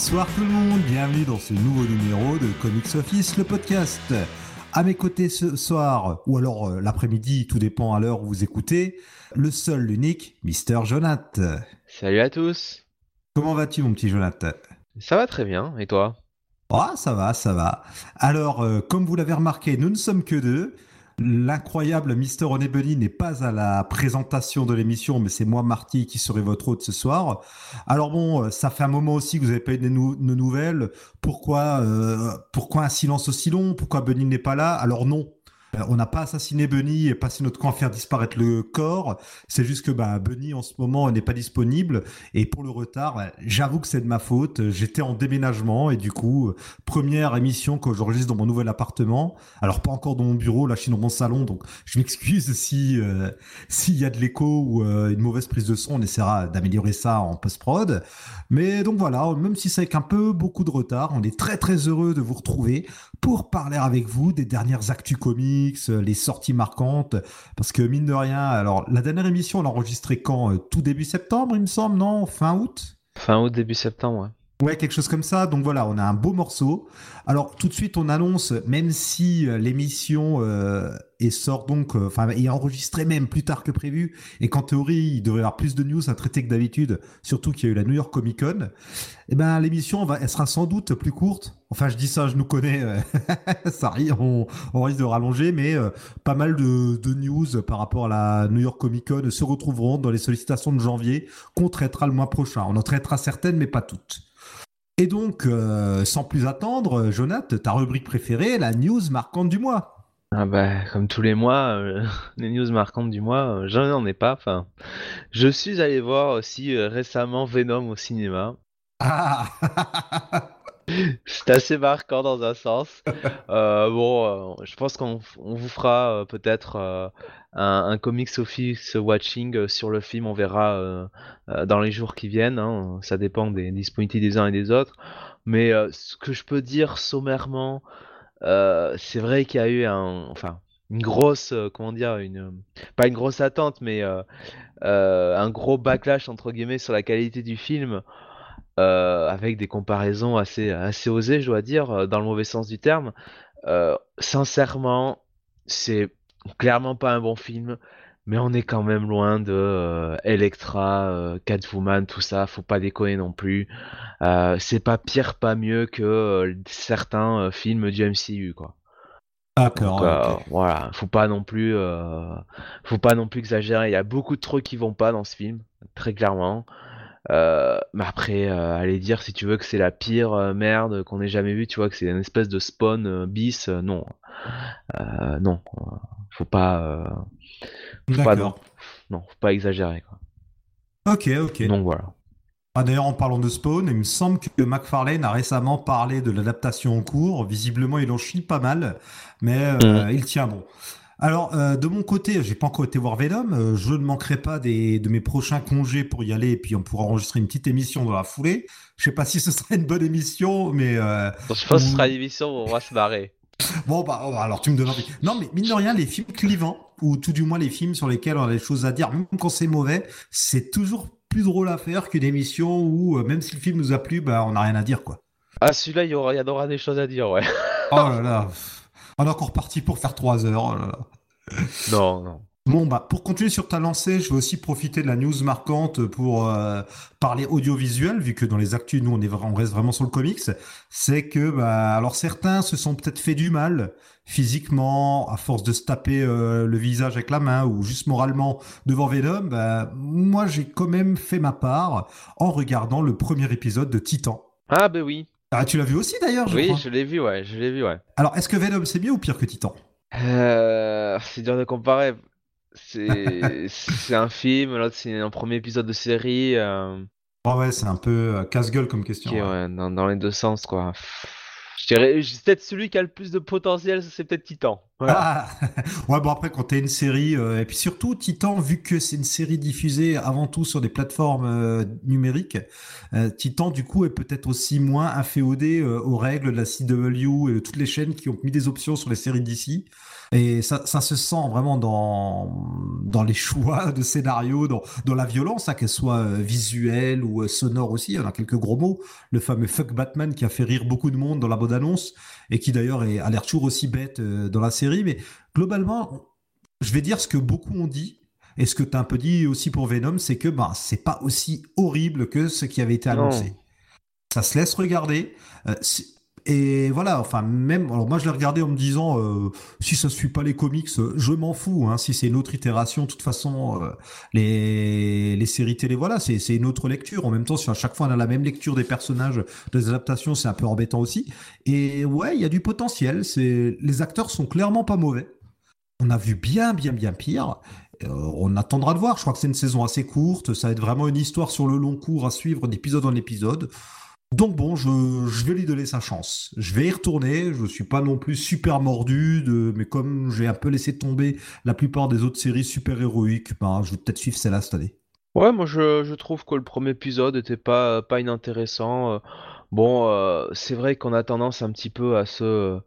Bonsoir tout le monde, bienvenue dans ce nouveau numéro de Comics Office, le podcast. À mes côtés ce soir, ou alors euh, l'après-midi, tout dépend à l'heure où vous écoutez, le seul, l'unique, Mister Jonath. Salut à tous. Comment vas-tu mon petit Jonath? Ça va très bien, et toi? Ah, ça va, ça va. Alors, euh, comme vous l'avez remarqué, nous ne sommes que deux. L'incroyable Mister René Bunny n'est pas à la présentation de l'émission, mais c'est moi, Marty, qui serai votre hôte ce soir. Alors bon, euh, ça fait un moment aussi que vous avez pas eu de nouvelles. Pourquoi, euh, pourquoi un silence aussi long? Pourquoi Bunny n'est pas là? Alors non. Euh, On n'a pas assassiné Bunny et passé notre camp à faire disparaître le corps. C'est juste que bah, Bunny en ce moment n'est pas disponible. Et pour le retard, bah, j'avoue que c'est de ma faute. J'étais en déménagement et du coup, première émission que j'enregistre dans mon nouvel appartement. Alors pas encore dans mon bureau, là je suis dans mon salon, donc je m'excuse si euh, s'il y a de l'écho ou euh, une mauvaise prise de son, on essaiera d'améliorer ça en post-prod. Mais donc voilà, même si c'est avec un peu beaucoup de retard, on est très très heureux de vous retrouver pour parler avec vous des dernières actus comics, euh, les sorties marquantes, parce que mine de rien, alors la dernière émission on l'a enregistrée quand Euh, Tout début septembre, il me semble, non? Fin août? Fin août, début septembre, ouais. Ouais, quelque chose comme ça. Donc voilà, on a un beau morceau. Alors tout de suite, on annonce, même si euh, l'émission euh, est sort donc, euh, enfin, est enregistrée même plus tard que prévu, et qu'en théorie, il devrait y avoir plus de news à traiter que d'habitude, surtout qu'il y a eu la New York Comic Con. Eh ben, l'émission, elle sera sans doute plus courte. Enfin, je dis ça, je nous connais, euh, ça on, risque de rallonger, mais pas mal de, de news par rapport à la New York Comic Con se retrouveront dans les sollicitations de janvier qu'on traitera le mois prochain. On en traitera certaines, mais pas toutes. Et donc, euh, sans plus attendre, Jonath, ta rubrique préférée, la news marquante du mois. Ah bah, comme tous les mois, euh, les news marquantes du mois, euh, j'en ai pas. Enfin, je suis allé voir aussi euh, récemment Venom au cinéma. Ah C'est assez marquant dans un sens. Euh, bon, euh, je pense qu'on on vous fera euh, peut-être un, un comics office watching sur le film. On verra dans les jours qui viennent. hein. Ça dépend des disponibilités des uns et des autres. Mais ce que je peux dire sommairement, c'est vrai qu'il y a eu un, enfin, une grosse, comment dire, une, pas une grosse attente, mais un gros backlash entre guillemets sur la qualité du film euh, avec des comparaisons assez, assez osées, je dois dire, euh, dans le mauvais sens du terme. Euh, sincèrement, c'est clairement pas un bon film, mais on est quand même loin de euh, Elektra, euh, Catwoman, tout ça. Faut pas déconner non plus. C'est pas pire, pas mieux que certains films du MCU, quoi. D'accord. Euh, voilà, faut pas non plus, euh, faut pas non plus exagérer. Il y a beaucoup de trucs qui vont pas dans ce film, très clairement. Euh, mais après, euh, aller dire si tu veux que c'est la pire euh, merde qu'on ait jamais vue, tu vois que c'est une espèce de spawn euh, bis, non, non, faut pas, faut pas non, non, faut pas exagérer quoi. Ok, ok. Donc voilà. Ah, D'ailleurs, en parlant de Spawn, il me semble que McFarlane a récemment parlé de l'adaptation en cours. Visiblement, il en chie pas mal, mais Mhm. il tient bon. Alors, euh, de mon côté, j'ai pas encore été voir Venom. euh, je ne manquerai pas des, de mes prochains congés pour y aller, et puis on pourra enregistrer une petite émission dans la foulée. Je sais pas si ce sera une bonne émission, mais euh, je pense que ce sera une émission où on va se marrer. Bon, bah, oh, alors tu me donnes envie. Non, mais mine de rien, les films clivants, ou tout du moins les films sur lesquels on a des choses à dire, même quand c'est mauvais, c'est toujours plus drôle à faire qu'une émission où, euh, même si le film nous a plu, bah, on n'a rien à dire, quoi. Ah celui-là, il y aura, il y en aura des choses à dire, ouais. Oh là là. On est encore parti pour faire trois heures. oh là là. Non, non. Bon, bah, pour continuer sur ta lancée, je vais aussi profiter de la news marquante pour euh, parler audiovisuel, vu que dans les actus, nous, on, est, on reste vraiment sur le comics. C'est que, bah, alors certains se sont peut-être fait du mal physiquement, à force de se taper euh, le visage avec la main ou juste moralement devant Venom. Bah, moi, j'ai quand même fait ma part en regardant le premier épisode de Titan. Ah bah oui, Ah, tu l'as vu aussi d'ailleurs, je oui, crois. je l'ai vu, ouais, je l'ai vu, ouais. Alors, est-ce que Venom c'est mieux ou pire que Titan? Euh, c'est dur de comparer. C'est c'est un film, l'autre c'est un premier épisode de série. euh, Ah ouais, c'est un peu euh, casse-gueule comme question. qui est ouais. ouais, dans, dans les deux sens, quoi. Je dirais, c'est peut-être celui qui a le plus de potentiel, c'est peut-être Titan. Ah ouais, bon après quand t'es une série, euh, et puis surtout Titan, vu que c'est une série diffusée avant tout sur des plateformes euh, numériques, euh, Titan du coup est peut-être aussi moins inféodé euh, aux règles de la CW et toutes les chaînes qui ont mis des options sur les séries d'ici. Et ça, ça se sent vraiment dans, dans les choix de scénario, dans, dans la violence, hein, qu'elle soit euh, visuelle ou euh, sonore aussi. Il y en a quelques gros mots. Le fameux Fuck Batman qui a fait rire beaucoup de monde dans la bande-annonce et qui d'ailleurs a l'air toujours aussi bête euh, dans la série. Mais globalement, je vais dire ce que beaucoup ont dit. Et ce que tu as un peu dit aussi pour Venom, c'est que bah, c'est pas aussi horrible que ce qui avait été annoncé. Ça se laisse regarder. Et voilà, enfin même, alors moi je l'ai regardé en me disant, euh, si ça suit pas les comics, euh, je m'en fous. Hein, si c'est une autre itération, de toute façon, euh, les, les séries télé, voilà, c'est une autre lecture. En même temps, si à chaque fois on a la même lecture des personnages, des adaptations, c'est un peu embêtant aussi. Et ouais, il y a du potentiel. C'est les acteurs sont clairement pas mauvais. On a vu bien, bien, bien pire. on attendra de voir. Je crois que c'est une saison assez courte. Ça va être vraiment une histoire sur le long cours à suivre d'épisode en épisode. Donc bon, je, vais lui donner sa chance. Je vais y retourner. Je ne suis pas non plus super mordu, mais comme j'ai un peu laissé tomber la plupart des autres séries super héroïques, ben, je vais peut-être suivre celle-là cette année. Ouais, moi je, trouve que le premier épisode était pas, pas inintéressant. Euh, bon, euh, c'est vrai qu'on a tendance un petit peu à se.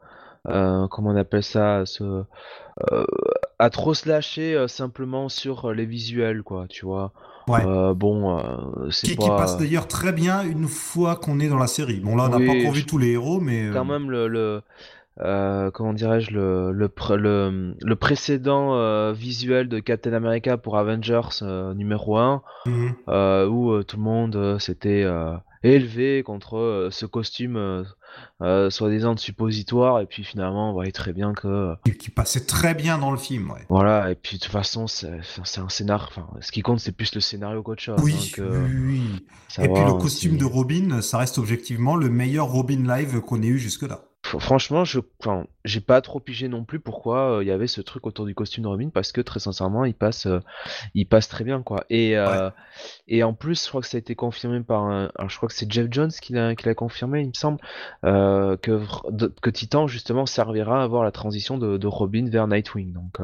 Euh, comment on appelle ça à trop se lâcher simplement sur les visuels, quoi, tu vois. Ouais. Euh, bon, euh, c'est qui, qui passe d'ailleurs très bien une fois qu'on est dans la série. Bon là, on n'a pas encore vu tous les héros, mais quand euh, même le, le comment dirais-je le le, le, le précédent visuel de Captain America pour Avengers numéro 1 mhm. où tout le monde s'était élevé contre ce costume euh, soi-disant de suppositoire, et puis finalement on voyait très bien que. Qui passait très bien dans le film, ouais. Voilà, et puis de toute façon, c'est un scénar. Enfin, ce qui compte, c'est plus le scénario qu'autre chose. Oui, hein, oui, Et puis le costume de Robin, ça reste objectivement le meilleur Robin live qu'on ait eu jusque-là. Franchement, je, enfin, j'ai pas trop pigé non plus pourquoi euh, il y avait ce truc autour du costume de Robin parce que très sincèrement, il passe, euh, il passe très bien quoi. Et euh, et en plus, je crois que ça a été confirmé par, un, je crois que c'est Jeff Jones qui l'a, qui l'a confirmé, il me semble, que que Titan justement servira à avoir la transition de, de Robin vers Nightwing. Donc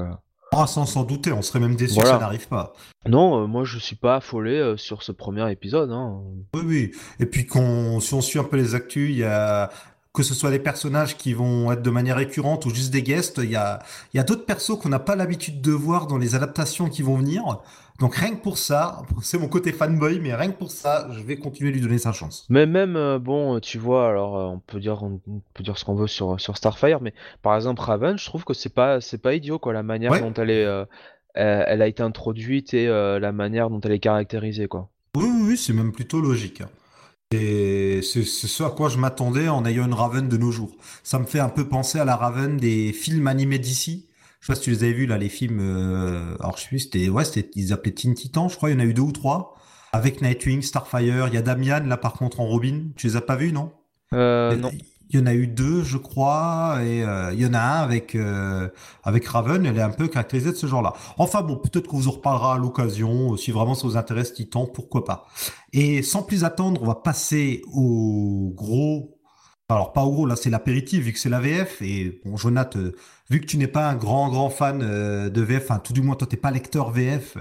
ah, sans s'en douter, on serait même déçu que ça n'arrive pas. Non, moi je suis pas affolé sur ce premier épisode. Hein. Oui, oui. Et puis si on suit un peu les actus, il y a que ce soit des personnages qui vont être de manière récurrente ou juste des guests, il y a, il y a d'autres persos qu'on n'a pas l'habitude de voir dans les adaptations qui vont venir. Donc rien que pour ça, c'est mon côté fanboy, mais rien que pour ça, je vais continuer à lui donner sa chance. Mais même, euh, bon, tu vois, alors euh, on peut dire, on peut dire ce qu'on veut sur, sur Starfire, mais par exemple Raven, je trouve que c'est pas, c'est pas idiot quoi, la manière dont elle est, euh, elle, a été introduite et la manière dont elle est caractérisée quoi. Oui, oui, oui c'est même plutôt logique. Hein. Et c'est ce à quoi je m'attendais en ayant une Raven de nos jours. Ça me fait un peu penser à la Raven des films animés d'ici. Je sais pas si tu les avais vus là, les films. Euh, alors je sais plus, c'était ouais, c'était ils appelaient Teen Titan, je crois. Il y en a eu deux ou trois avec Nightwing, Starfire. Il y a Damian là par contre en Robin. Tu les as pas vus non? Euh, Non. Il y en a eu deux, je crois, et euh, il y en a un avec euh, avec Raven. Elle est un peu caractérisée de ce genre-là. Enfin bon, peut-être qu'on vous en reparlera à l'occasion. Si vraiment ça vous intéresse, Titan, pourquoi pas. Et sans plus attendre, on va passer au gros. Alors pas au gros, là c'est l'apéritif vu que c'est la VF. Et bon, Jonathan, euh, vu que tu n'es pas un grand grand fan de VF, enfin tout du moins toi t'es pas lecteur VF.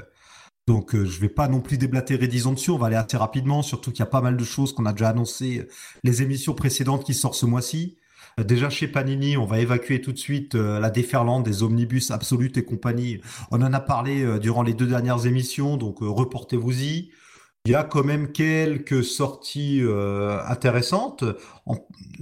Donc je euh, je vais pas non plus déblatérer disons dessus, on va aller assez rapidement, surtout qu'il y a pas mal de choses qu'on a déjà annoncées euh, les émissions précédentes qui sortent ce mois-ci. Euh, déjà chez Panini, on va évacuer tout de suite la déferlante des omnibus absolutes et compagnie. On en a parlé durant les deux dernières émissions, donc reportez-vous-y. Il y a quand même quelques sorties euh, intéressantes.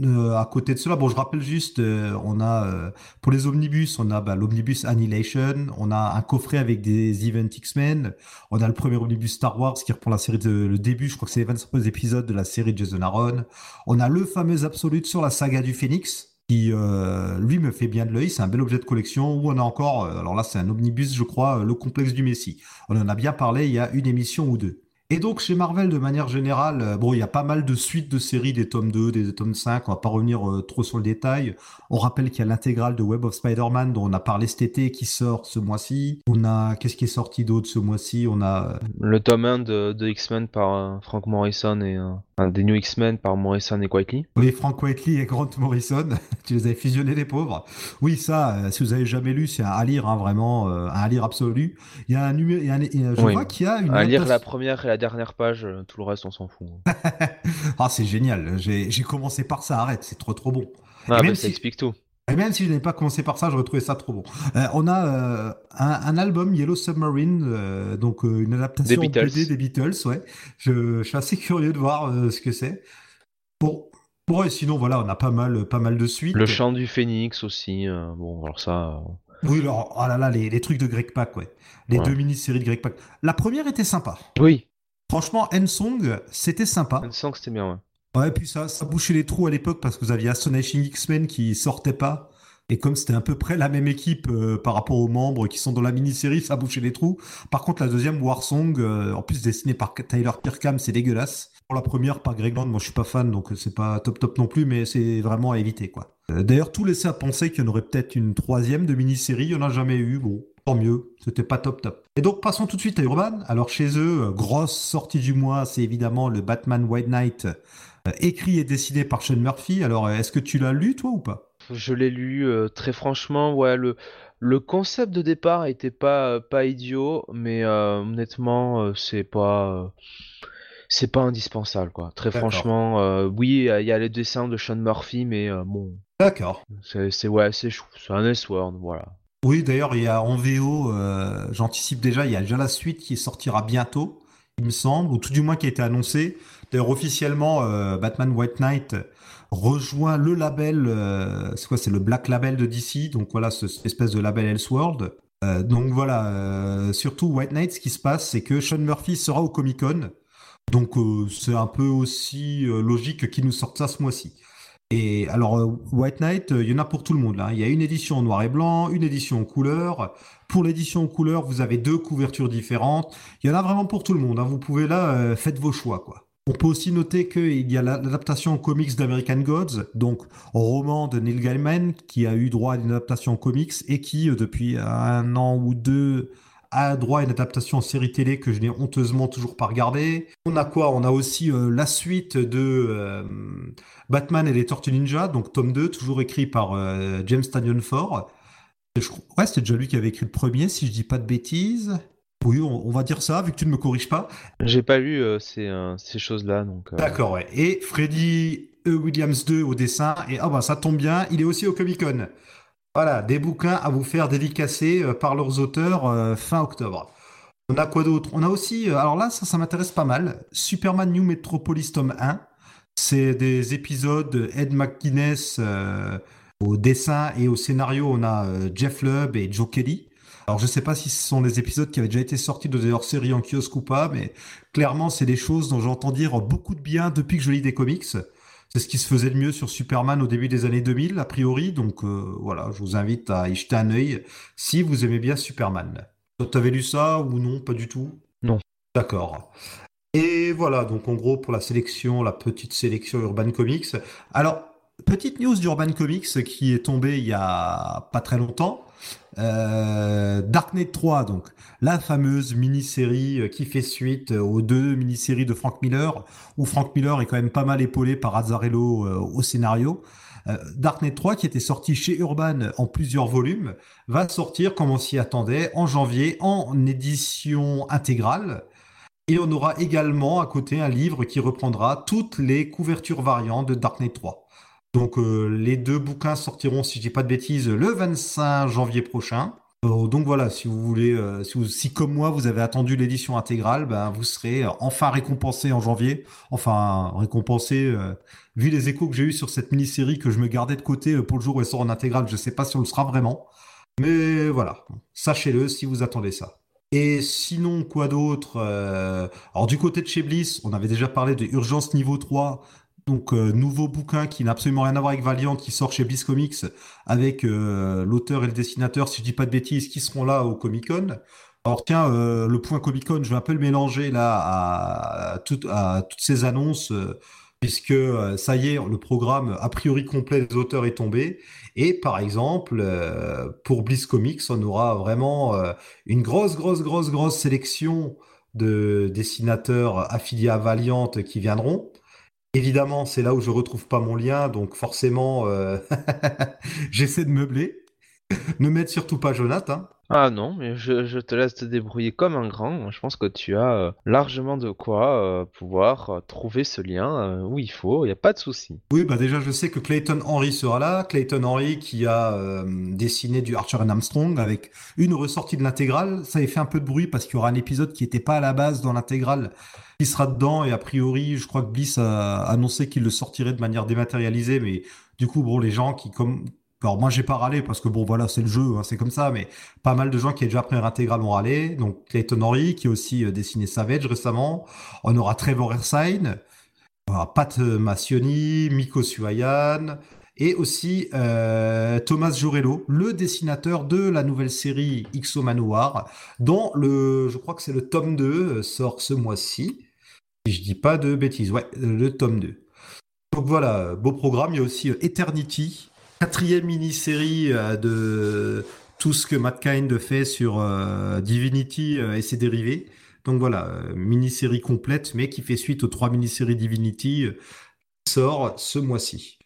Euh, à côté de cela, bon, je rappelle juste, euh, on a pour les omnibus, on a bah, l'omnibus Annihilation, on a un coffret avec des Event X-Men, on a le premier omnibus Star Wars qui reprend la série de le début, je crois que c'est les 25 épisodes de la série de Jason Aaron. On a le fameux Absolute sur la saga du Phoenix qui lui me fait bien de l'œil, c'est un bel objet de collection, où on a encore, alors là c'est un omnibus je crois, le complexe du Messie. On en a bien parlé il y a une émission ou deux. Et donc chez Marvel de manière générale, euh, bon, il y a pas mal de suites de séries, des tomes 2, des tomes 5, on va pas revenir euh, trop sur le détail. On rappelle qu'il y a l'intégrale de Web of Spider-Man dont on a parlé cet été qui sort ce mois-ci. On a qu'est-ce qui est sorti d'autre ce mois-ci? On a euh, le tome 1 de, X-Men par Frank Morrison et des New X-Men par Morrison et Quietly. Oui, Frank Quietly et Grant Morrison, tu les avais fusionnés les pauvres. Oui, ça, si vous avez jamais lu, c'est un à lire hein, vraiment, un à lire absolu. Il y a un numéro, je vois qu'il y a une à lire la première et la dernière page, euh, tout le reste on s'en fout. ah c'est génial, j'ai commencé par ça, arrête, c'est trop trop bon. Ah, bah, ça explique tout. Et même si je n'avais pas commencé par ça, j'aurais trouvé ça trop bon. Euh, on a euh, un, album Yellow Submarine, euh, donc une adaptation des Beatles. BD des Beatles, ouais. Je, suis assez curieux de voir ce que c'est. Bon, bon et sinon voilà, on a pas mal, pas mal de suites. Le chant du phénix aussi. bon, alors ça. Oui, alors, oh là là, les, trucs de Greg Pak, ouais. Les deux mini-séries de Greg Pak. La première était sympa. Oui. Franchement, N-Song, c'était sympa. N-Song, c'était bien, ouais. Ouais, puis ça, ça bouchait les trous à l'époque parce que vous aviez Astonishing X-Men qui sortait pas. Et comme c'était à peu près la même équipe euh, par rapport aux membres qui sont dans la mini-série, ça bouchait les trous. Par contre, la deuxième, Warsong, euh, en plus dessinée par Tyler Pirkham, c'est dégueulasse. Pour la première, par Greg Land, moi je suis pas fan, donc c'est pas top top non plus, mais c'est vraiment à éviter, quoi. Euh, d'ailleurs, tout laissait à penser qu'il y en aurait peut-être une troisième de mini-série, il y en a jamais eu, bon, tant mieux, c'était pas top top. Et donc passons tout de suite à Urban. Alors chez eux, grosse sortie du mois, c'est évidemment le Batman White Knight euh, écrit et dessiné par Sean Murphy. Alors, est-ce que tu l'as lu, toi, ou pas? Je l'ai lu, euh, très franchement, ouais, le, le concept de départ était pas, pas idiot, mais euh, honnêtement, c'est pas... c'est pas indispensable, quoi. Très franchement, oui, il y a les dessins de Sean Murphy, mais bon... D'accord. C'est ouais, c'est c'est un S-Word, voilà. Oui, d'ailleurs, il y a en VO, j'anticipe déjà, il y a déjà la suite qui sortira bientôt, il me semble, ou tout du moins qui a été annoncée. D'ailleurs, officiellement, euh, Batman White Knight rejoint le label, euh, c'est quoi C'est le Black Label de DC, donc voilà, cette espèce de label Elseworld. Euh, donc voilà, surtout White Knight, ce qui se passe, c'est que Sean Murphy sera au Comic Con, donc c'est un peu aussi logique qu'il nous sorte ça ce mois-ci. Et alors, White Knight, il y en a pour tout le monde. Là. Il y a une édition en noir et blanc, une édition en couleur. Pour l'édition en couleur, vous avez deux couvertures différentes. Il y en a vraiment pour tout le monde. Hein. Vous pouvez là, faites vos choix, quoi. On peut aussi noter qu'il y a l'adaptation en comics d'American Gods, donc roman de Neil Gaiman, qui a eu droit à une adaptation en comics et qui, euh, depuis un an ou deux, a droit à une adaptation en série télé que je n'ai honteusement toujours pas regardé. On a quoi? On a aussi euh, la suite de euh, Batman et les Tortues Ninja, donc tome 2, toujours écrit par James Tanyon Ford. Ouais, c'était déjà lui qui avait écrit le premier, si je dis pas de bêtises. Oui, on, va dire ça, vu que tu ne me corriges pas. J'ai pas lu euh, ces, euh, ces choses-là. donc. Euh. D'accord, ouais. Et Freddy E. Williams 2 au dessin. Et ah bah ça tombe bien, il est aussi au Comic Con. Voilà, des bouquins à vous faire dédicacer par leurs auteurs fin octobre. On a quoi d'autre? On a aussi, alors là, ça, ça m'intéresse pas mal. Superman New Metropolis tome 1. C'est des épisodes Ed McGuinness au dessin et au scénario. On a Jeff Lubb et Joe Kelly. Alors je sais pas si ce sont des épisodes qui avaient déjà été sortis de hors série en kiosque ou pas, mais clairement c'est des choses dont j'entends dire beaucoup de bien depuis que je lis des comics. C'est ce qui se faisait de mieux sur Superman au début des années 2000, a priori. Donc euh, voilà, je vous invite à y jeter un œil si vous aimez bien Superman. Tu avais lu ça ou non? Pas du tout? Non. D'accord. Et voilà, donc en gros pour la sélection, la petite sélection Urban Comics. Alors, petite news d'Urban Comics qui est tombée il y a pas très longtemps. Euh, Darknet 3, donc la fameuse mini-série euh, qui fait suite euh, aux deux mini-séries de Frank Miller, où Frank Miller est quand même pas mal épaulé par Azzarello au scénario. Darknet 3, qui était sorti chez Urban en plusieurs volumes, va sortir, comme on s'y attendait, en janvier en édition intégrale. Et on aura également à côté un livre qui reprendra toutes les couvertures variantes de Darknet 3. Donc euh, les deux bouquins sortiront, si je dis pas de bêtises, le 25 janvier prochain. Euh, donc voilà, si vous voulez, euh, si, comme moi vous avez attendu l'édition intégrale, ben, vous serez enfin récompensé en janvier. Enfin récompensé, vu les échos que j'ai eu sur cette mini-série que je me gardais de côté pour le jour où elle sort en intégrale, je sais pas si on le sera vraiment. Mais voilà, sachez-le si vous attendez ça. Et sinon, quoi d'autre Alors du côté de chez Bliss, on avait déjà parlé de Urgence Niveau 3, donc, euh, nouveau bouquin qui n'a absolument rien à voir avec Valiant, qui sort chez Bliss Comics, avec euh, l'auteur et le dessinateur, si je dis pas de bêtises, qui seront là au Comic Con. Alors tiens, euh, le point Comic Con, je vais un peu le mélanger là à, toutes ces annonces, puisque ça y est, le programme a priori complet des auteurs est tombé. Et par exemple, pour Bliss Comics, on aura vraiment une grosse, grosse, grosse, grosse sélection de dessinateurs affiliés à Valiant qui viendront. Évidemment, c'est là où je retrouve pas mon lien, donc forcément, euh, j'essaie de meubler. ne m'aide surtout pas Jonathan. Ah non, mais je, te laisse te débrouiller comme un grand. Je pense que tu as euh, largement de quoi euh, pouvoir euh, trouver ce lien où il faut, il n'y a pas de souci. Oui, bah déjà je sais que Clayton Henry sera là. Clayton Henry qui a dessiné du Archer and Armstrong avec une ressortie de l'intégrale. Ça a fait un peu de bruit parce qu'il y aura un épisode qui n'était pas à la base dans l'intégrale qui sera dedans et a priori je crois que Bliss a annoncé qu'il le sortirait de manière dématérialisée mais du coup bon les gens qui comme alors moi j'ai pas râlé parce que bon voilà c'est le jeu, hein, c'est comme ça, mais pas mal de gens qui ont déjà pris intégral ont râlé. Donc Clayton Henry qui a aussi euh, dessiné Savage récemment. On aura Trevor Ersine, Pat Massioni, Miko Suayan et aussi euh, Thomas Jorello, le dessinateur de la nouvelle série XO Manoir, dont le, je crois que c'est le tome 2 euh, sort ce mois-ci. Si je dis pas de bêtises, ouais, le tome 2. Donc voilà, beau programme. Il y a aussi Eternity, quatrième mini-série euh, de tout ce que Matt Kind fait sur euh, Divinity euh, et ses dérivés. Donc voilà, mini-série complète, mais qui fait suite aux trois mini-séries Divinity, qui sort ce mois-ci.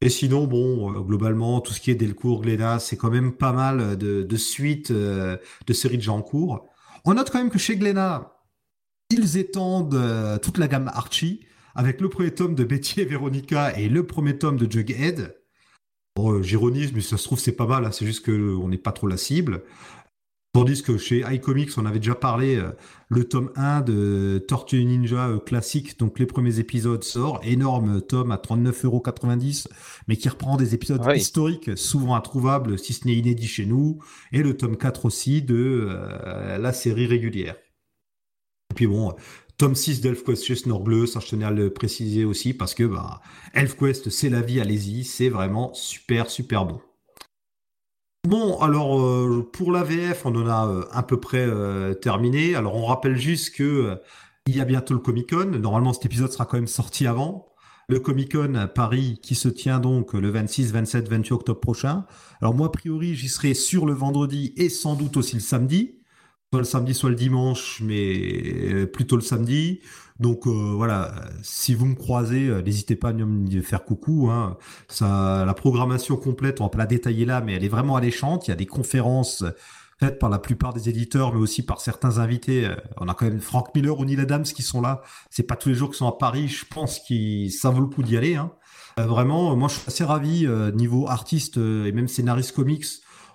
Et sinon, bon, globalement, tout ce qui est Delcourt, Glénat, c'est quand même pas mal de, suites de séries de gens en cours. On note quand même que chez Glénat, ils étendent toute la gamme Archie, avec le premier tome de Betty et Veronica et le premier tome de Jughead. Bon, euh, j'ironise, mais ça se trouve, c'est pas mal. Hein. c'est juste qu'on n'est pas trop la cible. Tandis que chez iComics, on avait déjà parlé, euh, le tome 1 de Tortue Ninja euh, classique, donc les premiers épisodes sort, énorme tome à 39,90€, mais qui reprend des épisodes historiques, souvent introuvables, si ce n'est inédit chez nous, et le tome 4 aussi de la série régulière. Et puis bon, Tome 6 d'ElfQuest chez Snorbleu, ça je tenais à le préciser aussi parce que bah, ElfQuest c'est la vie, allez-y, c'est vraiment super super bon. Bon, alors euh, pour la VF, on en a euh, à peu près euh, terminé. Alors on rappelle juste que il y a bientôt le Comic Con. Normalement cet épisode sera quand même sorti avant. Le Comic Con Paris qui se tient donc le 26, 27, 28 octobre prochain. Alors moi a priori j'y serai sur le vendredi et sans doute aussi le samedi soit le samedi, soit le dimanche, mais euh, plutôt le samedi. Donc euh, voilà, si vous me croisez, euh, n'hésitez pas à me faire coucou. Hein. Ça, la programmation complète, on va pas la détailler là, mais elle est vraiment alléchante. Il y a des conférences faites par la plupart des éditeurs, mais aussi par certains invités. On a quand même Frank Miller ou Neil Adams qui sont là. C'est pas tous les jours qu'ils sont à Paris. Je pense que ça vaut le coup d'y aller. Hein. vraiment, moi je suis assez ravi niveau artiste et même scénariste comics.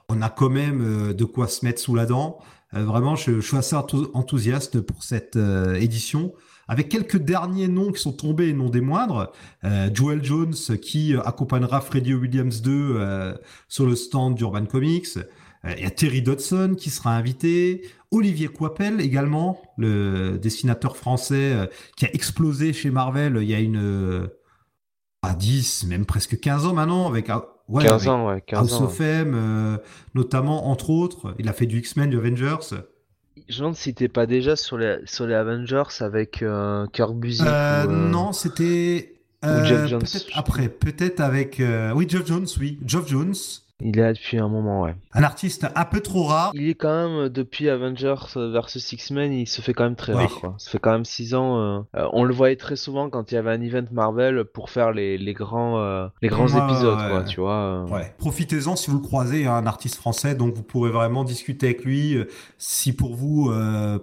On a quand même de quoi se mettre sous la dent. Euh, vraiment, je, suis assez enthousiaste pour cette euh, édition avec quelques derniers noms qui sont tombés et non des moindres. Euh, Joel Jones qui accompagnera Freddie Williams 2 sur le stand d'Urban Comics. Il y a Terry Dodson qui sera invité. Olivier Coipel également, le dessinateur français qui a explosé chez Marvel il y a une... à 10, même presque 15 ans maintenant, avec 15 ans, ouais. 15 House of M, euh, notamment, entre autres. Il a fait du X-Men, du Avengers. Je me demande si t'es pas déjà sur les, sur les Avengers avec euh, Kirk Busiek. Euh, non, c'était. ou Jeff Jones. après, peut-être avec. oui, Jeff Jones, oui. Jeff Jones. Il est là depuis un moment, ouais. Un artiste un peu trop rare. Il est quand même, depuis Avengers vs X-Men, il se fait quand même très rare. Quoi. Ça fait quand même 6 ans. Euh, euh, on le voyait très souvent quand il y avait un event Marvel pour faire les, les grands, euh, les grands épisodes, quoi, tu vois. Ouais. Profitez-en si vous le croisez, hein, un artiste français, donc vous pourrez vraiment discuter avec lui. Si pour vous,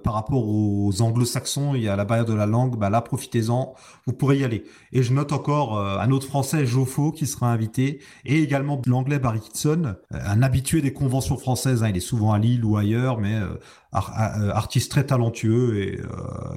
par rapport aux anglo-saxons, il y a la barrière de la langue, bah là, profitez-en, vous pourrez y aller. Et je note encore un autre français, Joffo, qui sera invité, et également l'anglais Barry euh, un habitué des conventions françaises. Hein. il est souvent à Lille ou ailleurs, mais euh, euh, artiste très talentueux et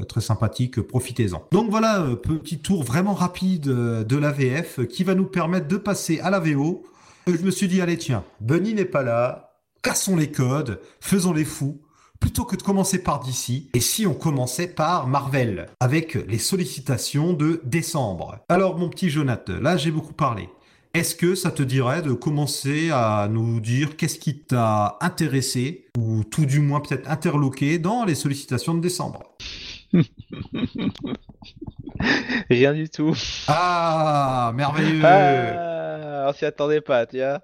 très sympathique. Profitez-en. Donc voilà, petit tour vraiment rapide de la VF qui va nous permettre de passer à la VO. Je me suis dit, allez tiens, Bunny n'est pas là, cassons les codes, faisons les fous plutôt que de commencer par DC, et si on commençait par Marvel, avec les sollicitations de décembre. Alors mon petit Jonathan, là j'ai beaucoup parlé. Est-ce que ça te dirait de commencer à nous dire qu'est-ce qui t'a intéressé, ou tout du moins peut-être interloqué, dans les sollicitations de décembre? Rien du tout. Ah, merveilleux ah, On s'y attendait pas, tu vois.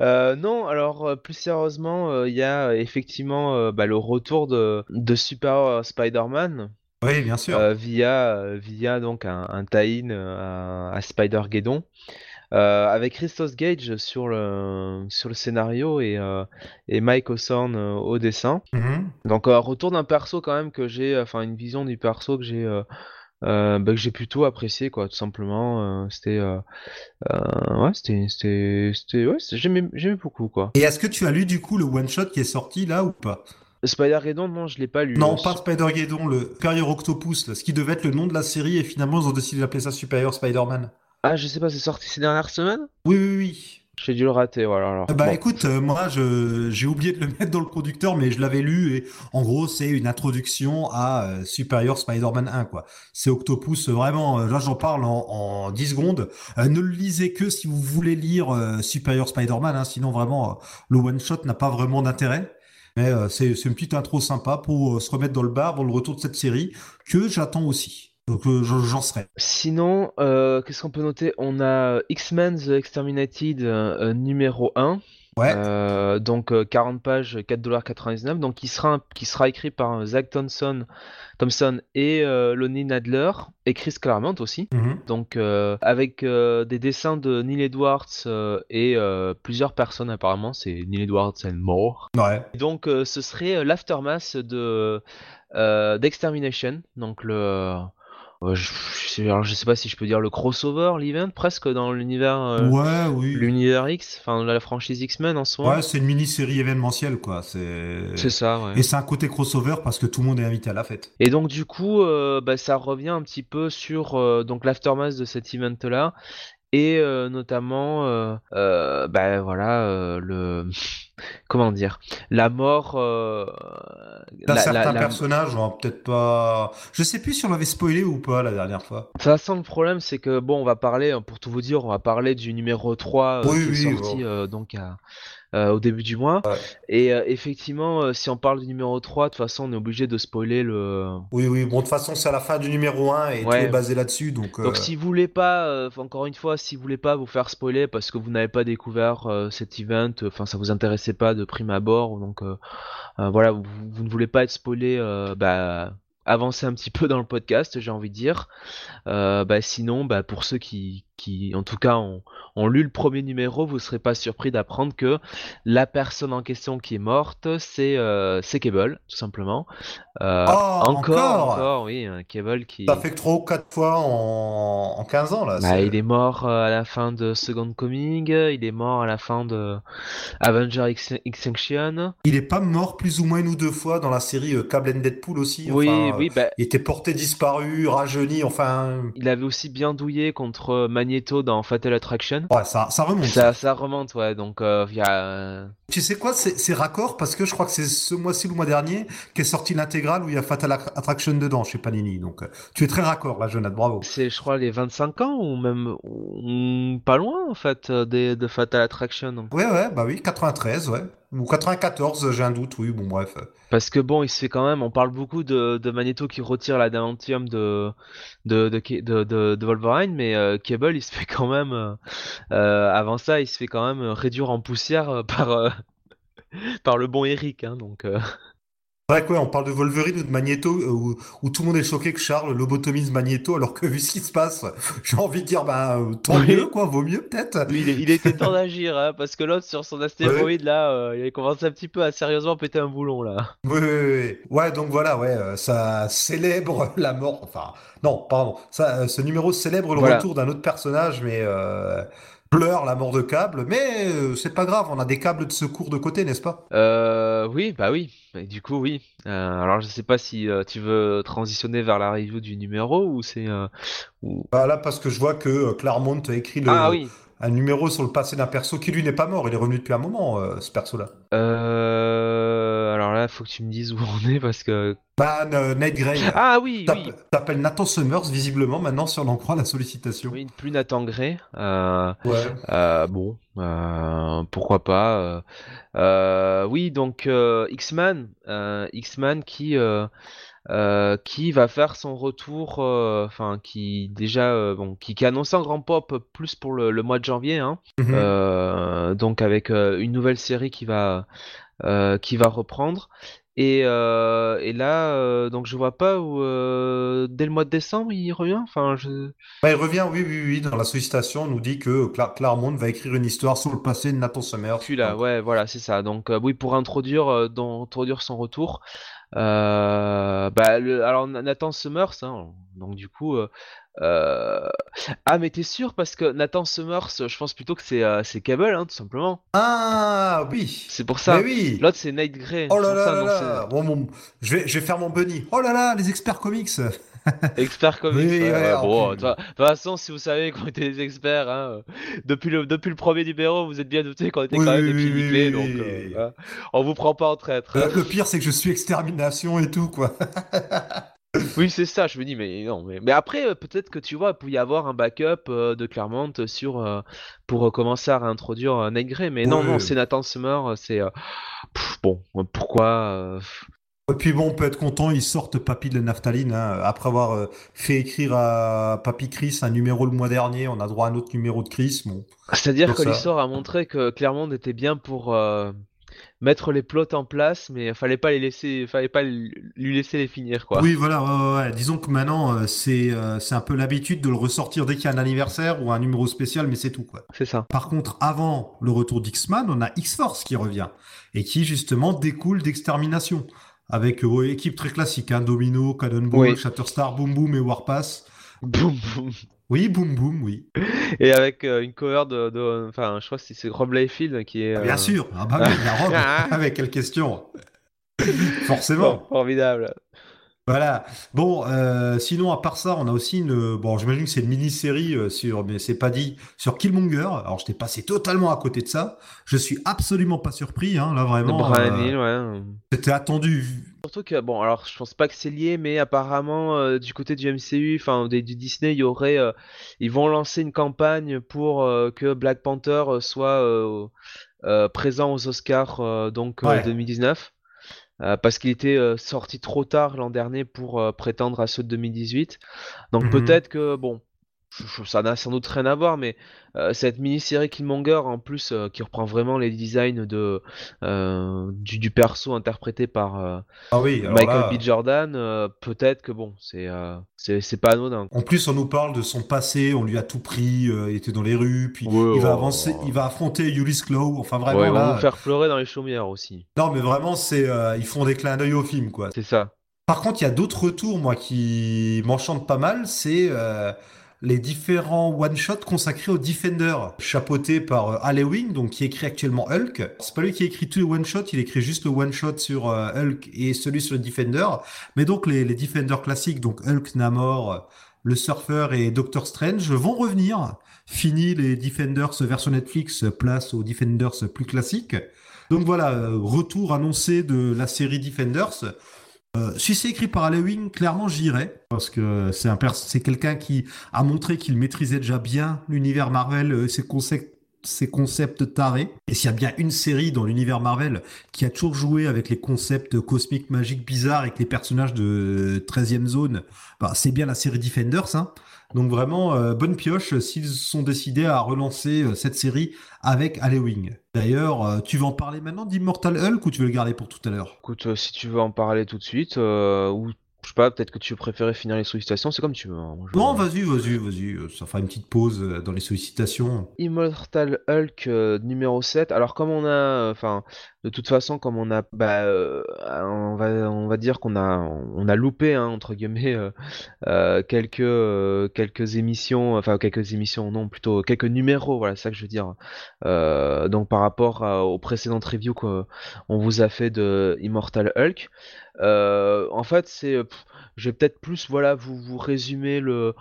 Euh, non, alors euh, plus sérieusement, euh, il y a effectivement bah, le retour de, Super Spider-Man. Oui, bien sûr. via, via donc un, tie-in à, à Spider-Geddon. Avec Christos Gage sur le, sur le scénario et, et Mike Osorn au dessin. Mhm. Donc, un retour d'un perso quand même que j'ai, enfin, une vision du perso que j'ai. bah, que j'ai plutôt apprécié quoi tout simplement c'était ouais c'était ouais j'aimais j'aimais beaucoup quoi Et est-ce que tu as lu du coup le one shot qui est sorti là ou pas? Spider-Geddon, non, je l'ai pas lu. Non, pas Spider-Geddon, le Superior Octopus, là, ce qui devait être le nom de la série, et finalement ils ont décidé d'appeler ça Superior Spider-Man. Ah, je sais pas, c'est sorti ces dernières semaines? Oui, oui, oui. J'ai dû le rater, voilà. Alors. Bah Bon. écoute, euh, moi je j'ai oublié de le mettre dans le producteur, mais je l'avais lu et en gros c'est une introduction à euh, Superior Spider-Man 1 quoi. C'est Octopus euh, vraiment. euh, là j'en parle en, en 10 secondes. Ne le lisez que si vous voulez lire Superior Spider-Man, hein, sinon vraiment le one shot n'a pas vraiment d'intérêt. Mais c'est une petite intro sympa pour se remettre dans le bar dans le retour de cette série que j'attends aussi. Donc euh, j'en j'en serai. Sinon, euh, qu'est-ce qu'on peut noter? On a X-Men The Exterminated euh, euh, numéro 1. Ouais. Euh, donc euh, 40 pages, 4,99$. Donc qui sera, qui sera écrit par euh, Zach Thompson, Thompson et euh, Lonnie Nadler et Chris Claremont aussi. Mhm. Donc euh, avec euh, des dessins de Neil Edwards euh, et euh, plusieurs personnes apparemment, c'est Neil Edwards and more. Ouais. Et donc euh, ce serait euh, l'aftermath de euh, d'Extermination, donc le je, je, alors, je sais pas si je peux dire le crossover, l'event presque dans l'univers euh, Ouais, oui. l'univers X, enfin la franchise X-Men en moment. Ouais, c'est une mini-série événementielle quoi. C'est. C'est ça, ouais. Et c'est un côté crossover parce que tout le monde est invité à la fête. Et donc du coup, euh, bah, ça revient un petit peu sur euh, donc l'aftermath de cet event-là et euh, notamment, euh, euh, bah voilà, le comment dire, la mort. la- la- la- personnages, on va peut-être pas. Je sais plus si on l'avait spoilé ou pas la dernière fois. De toute façon, le problème, c'est que bon, on va parler, pour tout vous dire, on va parler du numéro 3 euh, Oui, qui oui, est sorti bon. donc à- au début du mois. Ouais. Et euh, effectivement, euh, si on parle du numéro 3, de toute façon, on est obligé de spoiler le. Oui, oui. Bon, de toute façon, c'est à la fin du numéro 1 et Ouais. tout est basé là-dessus. Donc, euh, Donc si vous voulez pas, euh, encore une fois, si vous voulez pas vous faire spoiler parce que vous n'avez pas découvert euh, cet event, enfin ça vous intéressait pas de prime abord, donc euh, euh, voilà, vous, vous ne voulez pas être spoilé, euh, bah avancez un petit peu dans le podcast, j'ai envie de dire. Euh, bah sinon, bah pour ceux qui, qui en tout cas ont, lu le premier numéro, vous serez pas surpris d'apprendre que la personne en question qui est morte, c'est euh, Cable, tout simplement. Euh, Oh, encore, encore encore, oui, Cable qui. ça fait que 3 ou 4 fois en... en 15 ans là. Bah, il est mort euh, à la fin de Second Coming, il est mort à la fin de Avenger Ex- Extinction. Il est pas mort plus ou moins une ou deux fois dans la série euh, Cable and Deadpool aussi. oui, enfin, oui, bah, Il était porté disparu, rajeuni, enfin. il avait aussi bien douillé contre Magneto dans Fatal Attraction. Ouais, ça, ça remonte. Ça, ça remonte, ouais, donc euh, il y a... Tu sais quoi, c'est raccord parce que je crois que c'est ce mois-ci ou le mois dernier qu'est sorti l'intégrale où il y a Fatal Attraction dedans chez Panini. Donc, euh, tu es très raccord là, Jonathan, bravo. C'est, je crois, les 25 ans, ou même ou pas loin, en fait, euh, des, de Fatal Attraction. Ouais, ouais, bah oui, 93, ouais. Ou 94, j'ai un doute, oui, bon, bref. Parce que bon, il se fait quand même, on parle beaucoup de, de Magneto qui retire l'adamantium de, de, de, de, Wolverine, mais euh, Cable, il se fait quand même, euh, avant ça, il se fait quand même réduire en poussière par, par le bon Eric, hein, donc... euh, C'est vrai que ouais, on parle de Wolverine ou de Magneto, euh, où, où tout le monde est choqué que Charles lobotomise Magneto, alors que vu ce qui se passe, j'ai envie de dire, bah, euh, tant Oui. mieux, quoi, vaut mieux peut-être. il, était temps d'agir, hein, parce que l'autre, sur son astéroïde, là, euh, il avait commencé un petit peu à sérieusement péter un boulon, là. Oui, oui, oui. Ouais, donc voilà, ouais, euh, ça célèbre la mort, enfin, non, pardon, ça, euh, ce numéro célèbre le Voilà. retour d'un autre personnage, mais pleure la mort de câble, mais euh, c'est pas grave, on a des câbles de secours de côté, n'est-ce pas? Euh, oui, bah oui, Et du coup, oui. Euh, alors, je sais pas si euh, tu veux transitionner vers la review du numéro, ou c'est... ou... Bah là, parce que je vois que Claremont a écrit le, Ah oui un numéro sur le passé d'un perso qui lui n'est pas mort, il est revenu depuis un moment, ce perso-là. Euh, là, faut que tu me dises où on est parce que. Bah, euh, Nate Gray. Ah oui, T'app- oui, T'appelles Nathan Summers, visiblement, maintenant, si on en croit la sollicitation. oui, plus Nathan Gray. Euh, Ouais. euh, bon, euh, pourquoi pas. euh, euh, oui, donc euh, X-Man, euh, X-Man qui euh, euh, qui va faire son retour, euh, enfin qui déjà euh, bon, qui, qui a annoncé en grand pop plus pour le, le mois de janvier, hein. Mhm. Euh, donc avec euh, une nouvelle série qui va qui va reprendre. Et, et là, donc je vois pas où dès le mois de décembre il revient? Enfin, je... Bah, il revient, oui, oui, oui. Dans la sollicitation, on nous dit que Claremont va écrire une histoire sur le passé de Nathan Summers. Celui-là, ouais, voilà, c'est ça. Donc oui, pour introduire, dans, introduire son retour. Euh, bah, alors Nathan Summers, hein, donc du coup, euh, euh, ah mais t'es sûr? Parce que Nathan Summers, je pense plutôt que c'est c'est Cable, hein, tout simplement. Ah oui. C'est pour ça. oui. L'autre c'est Night Grey. Oh là là, là, Bon, je vais je vais faire mon bunny. Oh là là, les experts comics. Expert comics. bon, de toute façon, si vous savez qu'on était des experts, hein, depuis, le, depuis le premier numéro, vous êtes bien douté qu'on était quand même des petits donc euh, hein, on vous prend pas en traître. Hein. Le, pire, c'est que je suis extermination et tout, quoi. oui, c'est ça, je me dis, mais non, mais, mais après, euh, peut-être que tu vois, il pouvait y avoir un backup euh, de Claremont sur, pour commencer à réintroduire Grey, mais non, non, c'est Nathan Summer, c'est. bon, pourquoi et puis bon, on peut être content, ils sortent Papy de la Naphtaline. Hein. Après avoir euh, fait écrire à Papy Chris un numéro le mois dernier, on a droit à un autre numéro de Chris. Bon. C'est-à-dire que l'histoire a montré que Clermont était bien pour euh, mettre les plots en place, mais il fallait pas les laisser, fallait pas lui laisser les finir, quoi. Oui, voilà. Disons que maintenant, euh, c'est c'est un peu l'habitude de le ressortir dès qu'il y a un anniversaire ou un numéro spécial, mais c'est tout, quoi. C'est ça. Par contre, avant le retour d'X-Man, on a X-Force qui revient et qui justement découle d'extermination avec une équipe très classique, hein, Domino, Cannonball, Shatterstar, Boom Boom et Warpass. Boom Boom. Oui, Boom Boom, oui. Et avec euh, une cover de, enfin, je crois que c'est Rob Liefeld qui est. Ah, bien euh, sûr, ah bah oui, il y a Rob avec quelle question? Forcément. formidable. Voilà. Bon, euh, sinon à part ça, on a aussi une. Bon, j'imagine que c'est une mini-série euh, sur, mais c'est pas dit sur Killmonger. Alors, je t'ai passé totalement à côté de ça. Je suis absolument pas surpris, hein, là vraiment. Brian euh, ouais. C'était attendu. Surtout que bon, alors je pense pas que c'est lié, mais apparemment du côté du MCU, enfin du Disney, il y aurait, ils vont lancer une campagne pour que Black Panther soit présent aux Oscars donc 2019. Euh, parce qu'il était euh, sorti trop tard l'an dernier pour euh, prétendre à ceux de 2018. Donc mhm. peut-être que, bon, ça n'a sans doute rien à voir, mais euh, cette mini-série Killmonger, en plus, euh, qui reprend vraiment les designs de, euh, du, perso interprété par ah oui, Michael B. Jordan, peut-être que bon, c'est c'est pas anodin. En plus, on nous parle de son passé, on lui a tout pris, il était dans les rues, puis il va avancer, il va affronter Ulysse Claw, enfin vraiment ouais, ils vont faire pleurer dans les chaumières aussi. Non, mais vraiment, c'est ils font des clins d'œil au film, quoi. C'est ça. Par contre, il y a d'autres retours, moi, qui m'enchantent pas mal. C'est les différents one-shots consacrés au Defender, chapeauté par euh, Wing, donc qui écrit actuellement Hulk. C'est pas lui qui écrit tous les one-shots, il écrit juste le one-shot sur euh, Hulk et celui sur le Defender. Mais donc les, les Defenders classiques, donc Hulk, Namor, le Surfer et Doctor Strange vont revenir. Fini les Defenders version Netflix, place aux Defenders plus classiques. Donc voilà, euh, retour annoncé de la série Defenders. Euh, si c'est écrit par Halloween, clairement j'irai parce que c'est un c'est quelqu'un qui a montré qu'il maîtrisait déjà bien l'univers Marvel, euh, ses concepts ses concepts tarés. Et s'il y a bien une série dans l'univers Marvel qui a toujours joué avec les concepts cosmiques, magiques, bizarres, avec les personnages de 13e zone, bah, c'est bien la série Defenders. Hein. Donc vraiment, euh, bonne pioche s'ils sont décidés à relancer euh, cette série avec Halloween. D'ailleurs, euh, tu veux en parler maintenant d'Immortal Hulk ou tu veux le garder pour tout à l'heure? Écoute, si tu veux en parler tout de suite, ou je sais pas, peut-être que tu préférais finir les sollicitations, c'est comme tu veux. Hein. Non, vas-y, vas-y, vas-y. Ça fera une petite pause dans les sollicitations. Immortal Hulk numéro 7. Alors, comme on a. Enfin, de toute façon, comme on a, bah, euh, on va, on va dire qu'on a, on a loupé hein, entre guillemets euh, euh, quelques, quelques émissions, enfin quelques émissions, non, plutôt quelques numéros, voilà, c'est ça que je veux dire. donc par rapport aux précédentes reviews qu'on vous a fait de Immortal Hulk, en fait, c'est, je vais peut-être plus, voilà, vous vous résumer le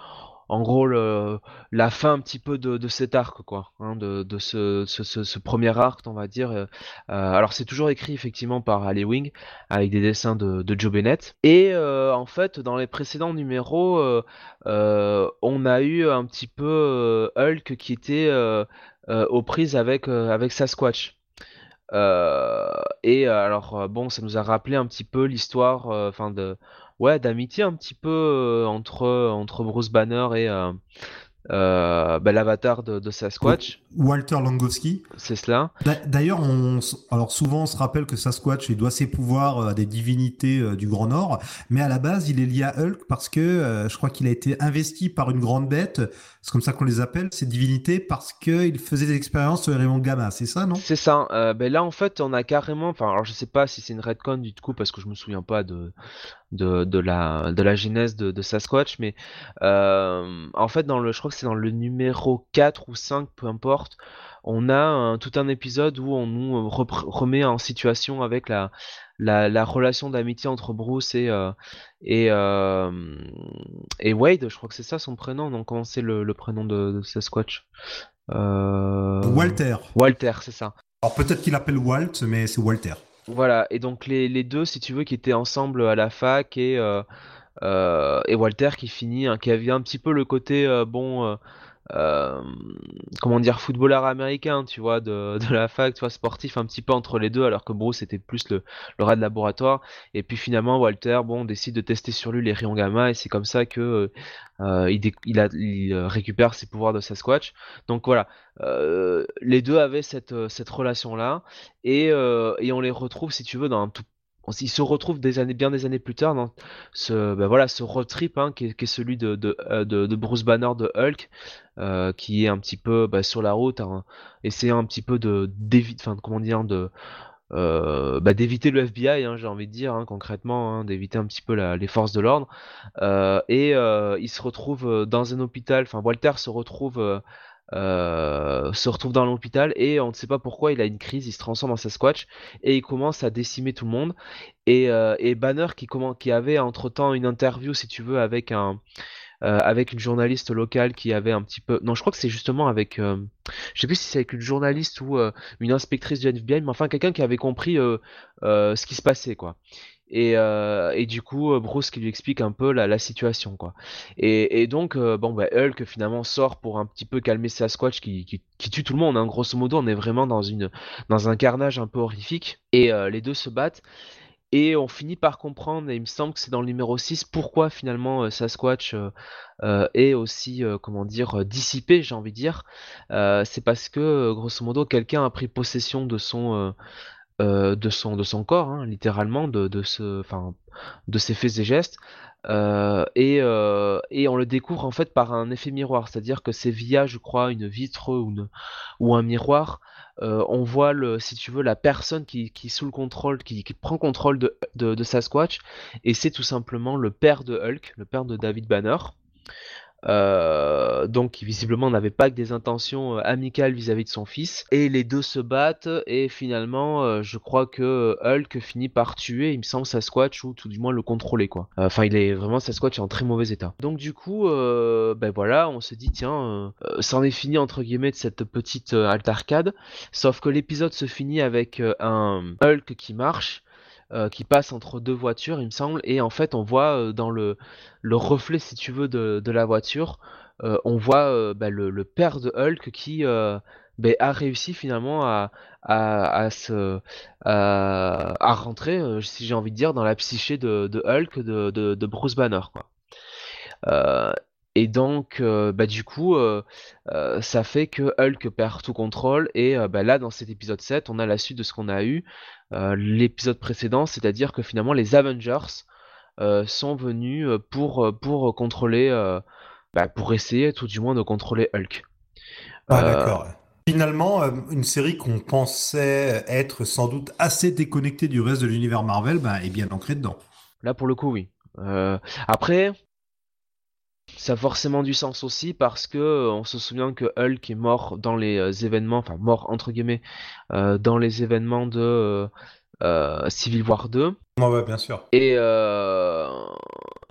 en gros la fin un petit peu de, cet arc quoi hein, de, ce, premier arc on va dire euh, alors c'est toujours écrit effectivement par Ali Wing avec des dessins de, Joe Bennett. Et euh, en fait dans les précédents numéros euh, on a eu un petit peu Hulk qui était aux prises avec avec Sasquatch et alors bon ça nous a rappelé un petit peu l'histoire enfin de ouais, d'amitié un petit peu euh, entre, entre Bruce Banner et, euh, bah, l'avatar de, Sasquatch. Walter Langowski. C'est cela. D'ailleurs, alors souvent on se rappelle que Sasquatch il doit ses pouvoirs à des divinités du Grand Nord, mais à la base il est lié à Hulk parce que je crois qu'il a été investi par une grande bête c'est comme ça qu'on les appelle, ces divinités, parce qu'ils faisaient des expériences sur les rayons gamma, c'est ça, non? C'est ça. Euh, ben là, en fait, on a carrément. Enfin, alors je sais pas si c'est une redcon du coup, parce que je me souviens pas de, de, de la, de la genèse de, de Sasquatch, mais euh, en fait, dans le, je crois que c'est dans le numéro 4 ou 5, peu importe, on a tout un épisode où on nous remet en situation avec la, la, relation d'amitié entre Bruce et, euh, et, euh, et Wade, je crois que c'est ça son prénom, donc comment c'est le, prénom de, Sasquatch euh, Walter. Walter, c'est ça. Alors peut-être qu'il appelle Walt, mais c'est Walter. Voilà, et donc les, deux, si tu veux, qui étaient ensemble à la fac et, et Walter qui finit, hein, qui avait un petit peu le côté, bon euh, comment dire footballeur américain tu vois de, la fac tu vois sportif un petit peu entre les deux alors que Bruce était plus le, rat de laboratoire. Et puis finalement Walter bon décide de tester sur lui les rayons gamma et c'est comme ça que euh, il, il, récupère ses pouvoirs de Sasquatch. Donc voilà euh, les deux avaient cette, cette relation là et, et on les retrouve si tu veux dans un tout il se retrouve bien des années plus tard dans ce, ben voilà, ce road trip hein, qui, est, celui de, euh, de, Bruce Banner de Hulk, euh, qui est un petit peu ben, sur la route, hein, essayant un petit peu de d'éviter, comment dire, euh, ben, d'éviter le FBI, hein, j'ai envie de dire concrètement, d'éviter un petit peu les forces de l'ordre, et il se retrouve dans un hôpital, enfin Walter se retrouve euh, se retrouve dans l'hôpital et on ne sait pas pourquoi il a une crise, il se transforme en Sasquatch et il commence à décimer tout le monde. Et, euh, Banner qui, comment, qui avait entre temps une interview, si tu veux, avec un, euh, avec une journaliste locale qui avait un petit peu. Non, je crois que c'est justement avec. je sais plus si c'est avec une journaliste ou une inspectrice du FBI, mais enfin quelqu'un qui avait compris ce qui se passait, quoi. Et, euh, et, du coup, euh, Bruce qui lui explique un peu la, situation, quoi. Et, donc, euh, bon, bah, Hulk finalement sort pour un petit peu calmer Sasquatch qui tue tout le monde. Hein. Grosso modo, on est vraiment dans une dans un carnage un peu horrifique. Et les deux se battent. Et on finit par comprendre, et il me semble que c'est dans le numéro 6, pourquoi finalement Sasquatch est aussi, comment dire, dissipé, j'ai envie de dire. c'est parce que, grosso modo, quelqu'un a pris possession de son euh, de, son, de son corps, hein, littéralement, de, de, ce, de ses faits et gestes. Euh, et, euh, et, on le découvre en fait par un effet miroir, c'est-à-dire que c'est via, je crois, une vitre ou, une, ou un miroir, on voit, le, si tu veux, la personne qui, qui sous le contrôle, qui, qui prend contrôle de, de, de Sasquatch, et c'est tout simplement le père de Hulk, le père de David Banner. Euh, donc qui visiblement n'avait pas que des intentions euh, amicales vis-à-vis de son fils. Et les deux se battent et finalement euh, je crois que Hulk finit par tuer, il me semble, Sasquatch ou tout du moins le contrôler quoi. Enfin il est vraiment Sasquatch en très mauvais état. Donc du coup ben voilà on se dit tiens c'en est fini entre guillemets de cette petite altercade. Sauf que l'épisode se finit avec un Hulk qui marche euh, qui passe entre deux voitures, il me semble, et en fait on voit euh, dans le, le reflet, si tu veux, de, de la voiture, euh, on voit bah, le, le, père de Hulk qui bah, a réussi finalement à, à, à, se, à, à rentrer, si j'ai envie de dire, dans la psyché de, de Hulk, de, de, de, Bruce Banner. Quoi. Et donc, bah, du coup, ça fait que Hulk perd tout contrôle. Et bah, là, dans cet épisode 7, on a la suite de ce qu'on a eu l'épisode précédent, c'est-à-dire que finalement, les Avengers sont venus pour, pour contrôler, bah, pour essayer tout du moins de contrôler Hulk. Ah, d'accord. Finalement, une série qu'on pensait être sans doute assez déconnectée du reste de l'univers Marvel bah, est bien ancrée dedans. Là, pour le coup, oui. après, ça a forcément du sens aussi parce que euh, on se souvient que Hulk est mort dans les euh, événements, enfin mort entre guillemets, euh, dans les événements de Civil War 2. Ouais, bien sûr. Et,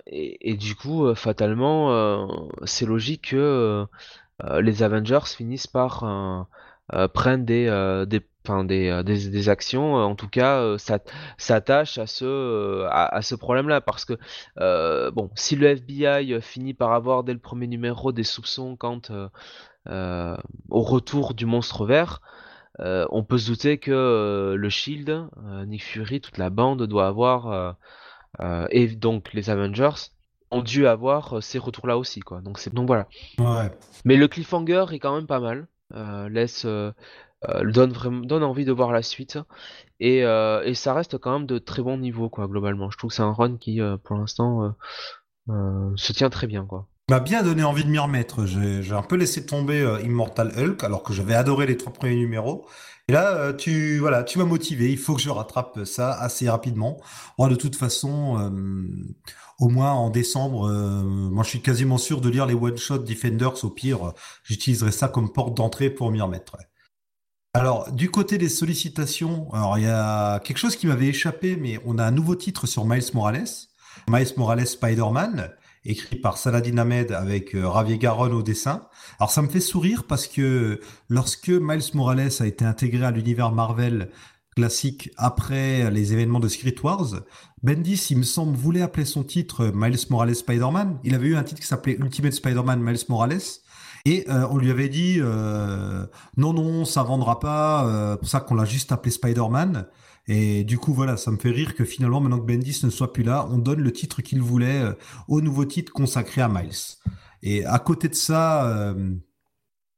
et, du coup, fatalement, c'est logique que les Avengers finissent par prendre des, des enfin des, euh, des, des, actions euh, en tout cas euh, s'attachent à ce à, ce problème là parce que bon si le FBI finit par avoir dès le premier numéro des soupçons quant au retour du monstre vert on peut se douter que le Shield Nick Fury toute la bande doit avoir et donc les Avengers ont dû avoir ces retours-là aussi, quoi. Donc, c'est donc voilà. Ouais. Mais le cliffhanger est quand même pas mal. laisse, donne vraiment, donne envie de voir la suite. Et, et, ça reste quand même de très bon niveau, quoi, globalement. Je trouve que c'est un run qui, pour l'instant, se tient très bien, quoi m'a bien donné envie de m'y remettre. J'ai un peu laissé tomber Immortal Hulk alors que j'avais adoré les trois premiers numéros. Et là, euh, tu voilà, tu m'as motivé. Il faut que je rattrape ça assez rapidement. Moi, de toute façon, euh, au moins en décembre, euh, moi, je suis quasiment sûr de lire les one-shot Defenders. Au pire, j'utiliserai ça comme porte d'entrée pour m'y remettre. Alors, du côté des sollicitations, alors il y a quelque chose qui m'avait échappé, mais on a un nouveau titre sur Miles Morales, Miles Morales Spider-Man écrit par Saladin Ahmed avec euh, Ravier Garonne au dessin. Alors ça me fait sourire parce que lorsque Miles Morales a été intégré à l'univers Marvel classique après les événements de Secret Wars, Bendis, il me semble, voulait appeler son titre Miles Morales Spider-Man. Il avait eu un titre qui s'appelait Ultimate Spider-Man Miles Morales. Et euh, on lui avait dit euh, non non ça vendra pas, pour ça qu'on l'a juste appelé Spider-Man. Et du coup, voilà, ça me fait rire que finalement, maintenant que Bendis ne soit plus là, on donne le titre qu'il voulait euh, au nouveau titre consacré à Miles. Et à côté de ça, euh,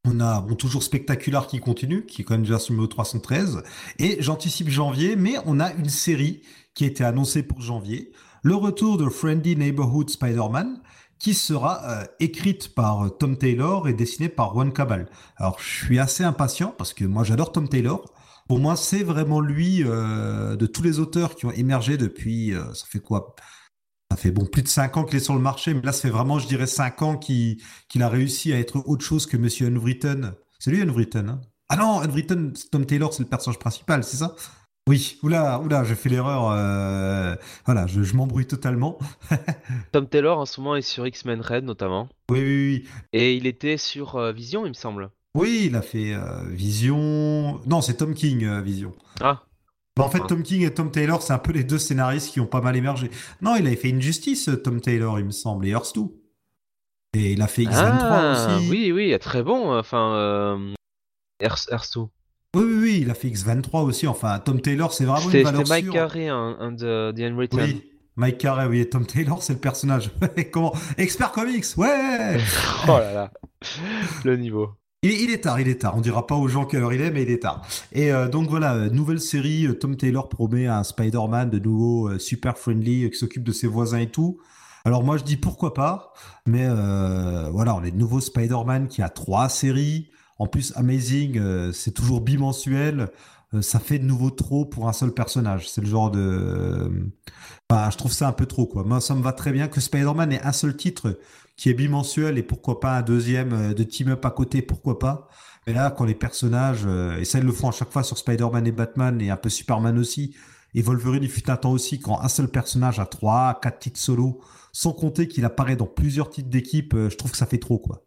on a toujours Spectacular qui continue, qui est quand même déjà sur le 313. Et j'anticipe janvier, mais on a une série qui a été annoncée pour janvier. Le retour de Friendly Neighborhood Spider-Man, qui sera euh, écrite par Tom Taylor et dessinée par Juan Cabal. Alors, je suis assez impatient parce que moi, j'adore Tom Taylor. Pour moi, c'est vraiment lui euh, de tous les auteurs qui ont émergé depuis. Euh, ça fait quoi? Ça fait bon plus de 5 ans qu'il est sur le marché, mais là, ça fait vraiment, je dirais, 5 ans qu'il a réussi à être autre chose que Monsieur Unwritten. C'est lui Unwritten hein? Ah non, Unwritten, Tom Taylor, c'est le personnage principal, c'est ça? Oui, oula, oula, j'ai fait l'erreur. Euh, voilà, je, je m'embrouille totalement. Tom Taylor en ce moment est sur X-Men Red notamment. Oui, oui, oui. Et il était sur Vision, il me semble. Oui, il a fait euh, Vision. Non, c'est Tom King, euh, Vision. Ah. Bah, en fait, Tom King et Tom Taylor, c'est un peu les deux scénaristes qui ont pas mal émergé. Non, il avait fait Injustice, Tom Taylor, il me semble, et Earth 2. Et il a fait X23 ah, aussi. Oui, oui, très bon. Enfin, euh, Earth, 2. Oui, oui, oui, il a fait X23 aussi. Enfin, Tom Taylor, c'est vraiment une valeur C'était Mike Carey, un, un de The Unwritten. Oui, Mike Carey, oui, et Tom Taylor, c'est le personnage. Comment Expert Comics, ouais Oh là là, le niveau. Il, est tard, il est tard. On dira pas aux gens quelle heure il est, mais il est tard. Et euh, donc voilà, euh, nouvelle série. Euh, Tom Taylor promet un Spider-Man de nouveau super friendly qui s'occupe de ses voisins et tout. Alors moi je dis pourquoi pas, mais voilà, on est de nouveau Spider-Man qui a trois séries. En plus, Amazing, c'est toujours bimensuel. ça fait de nouveau trop pour un seul personnage. C'est le genre de... Enfin, je trouve ça un peu trop, quoi. Moi, ça me va très bien que Spider-Man ait un seul titre qui est bimensuel et pourquoi pas un deuxième euh, de team-up à côté, pourquoi pas. Mais là, quand les personnages, euh, et ça ils le font à chaque fois sur Spider-Man et Batman et un peu Superman aussi, et Wolverine il fut un temps aussi, quand un seul personnage a trois, quatre titres solo, sans compter qu'il apparaît dans plusieurs titres d'équipe, euh, je trouve que ça fait trop, quoi.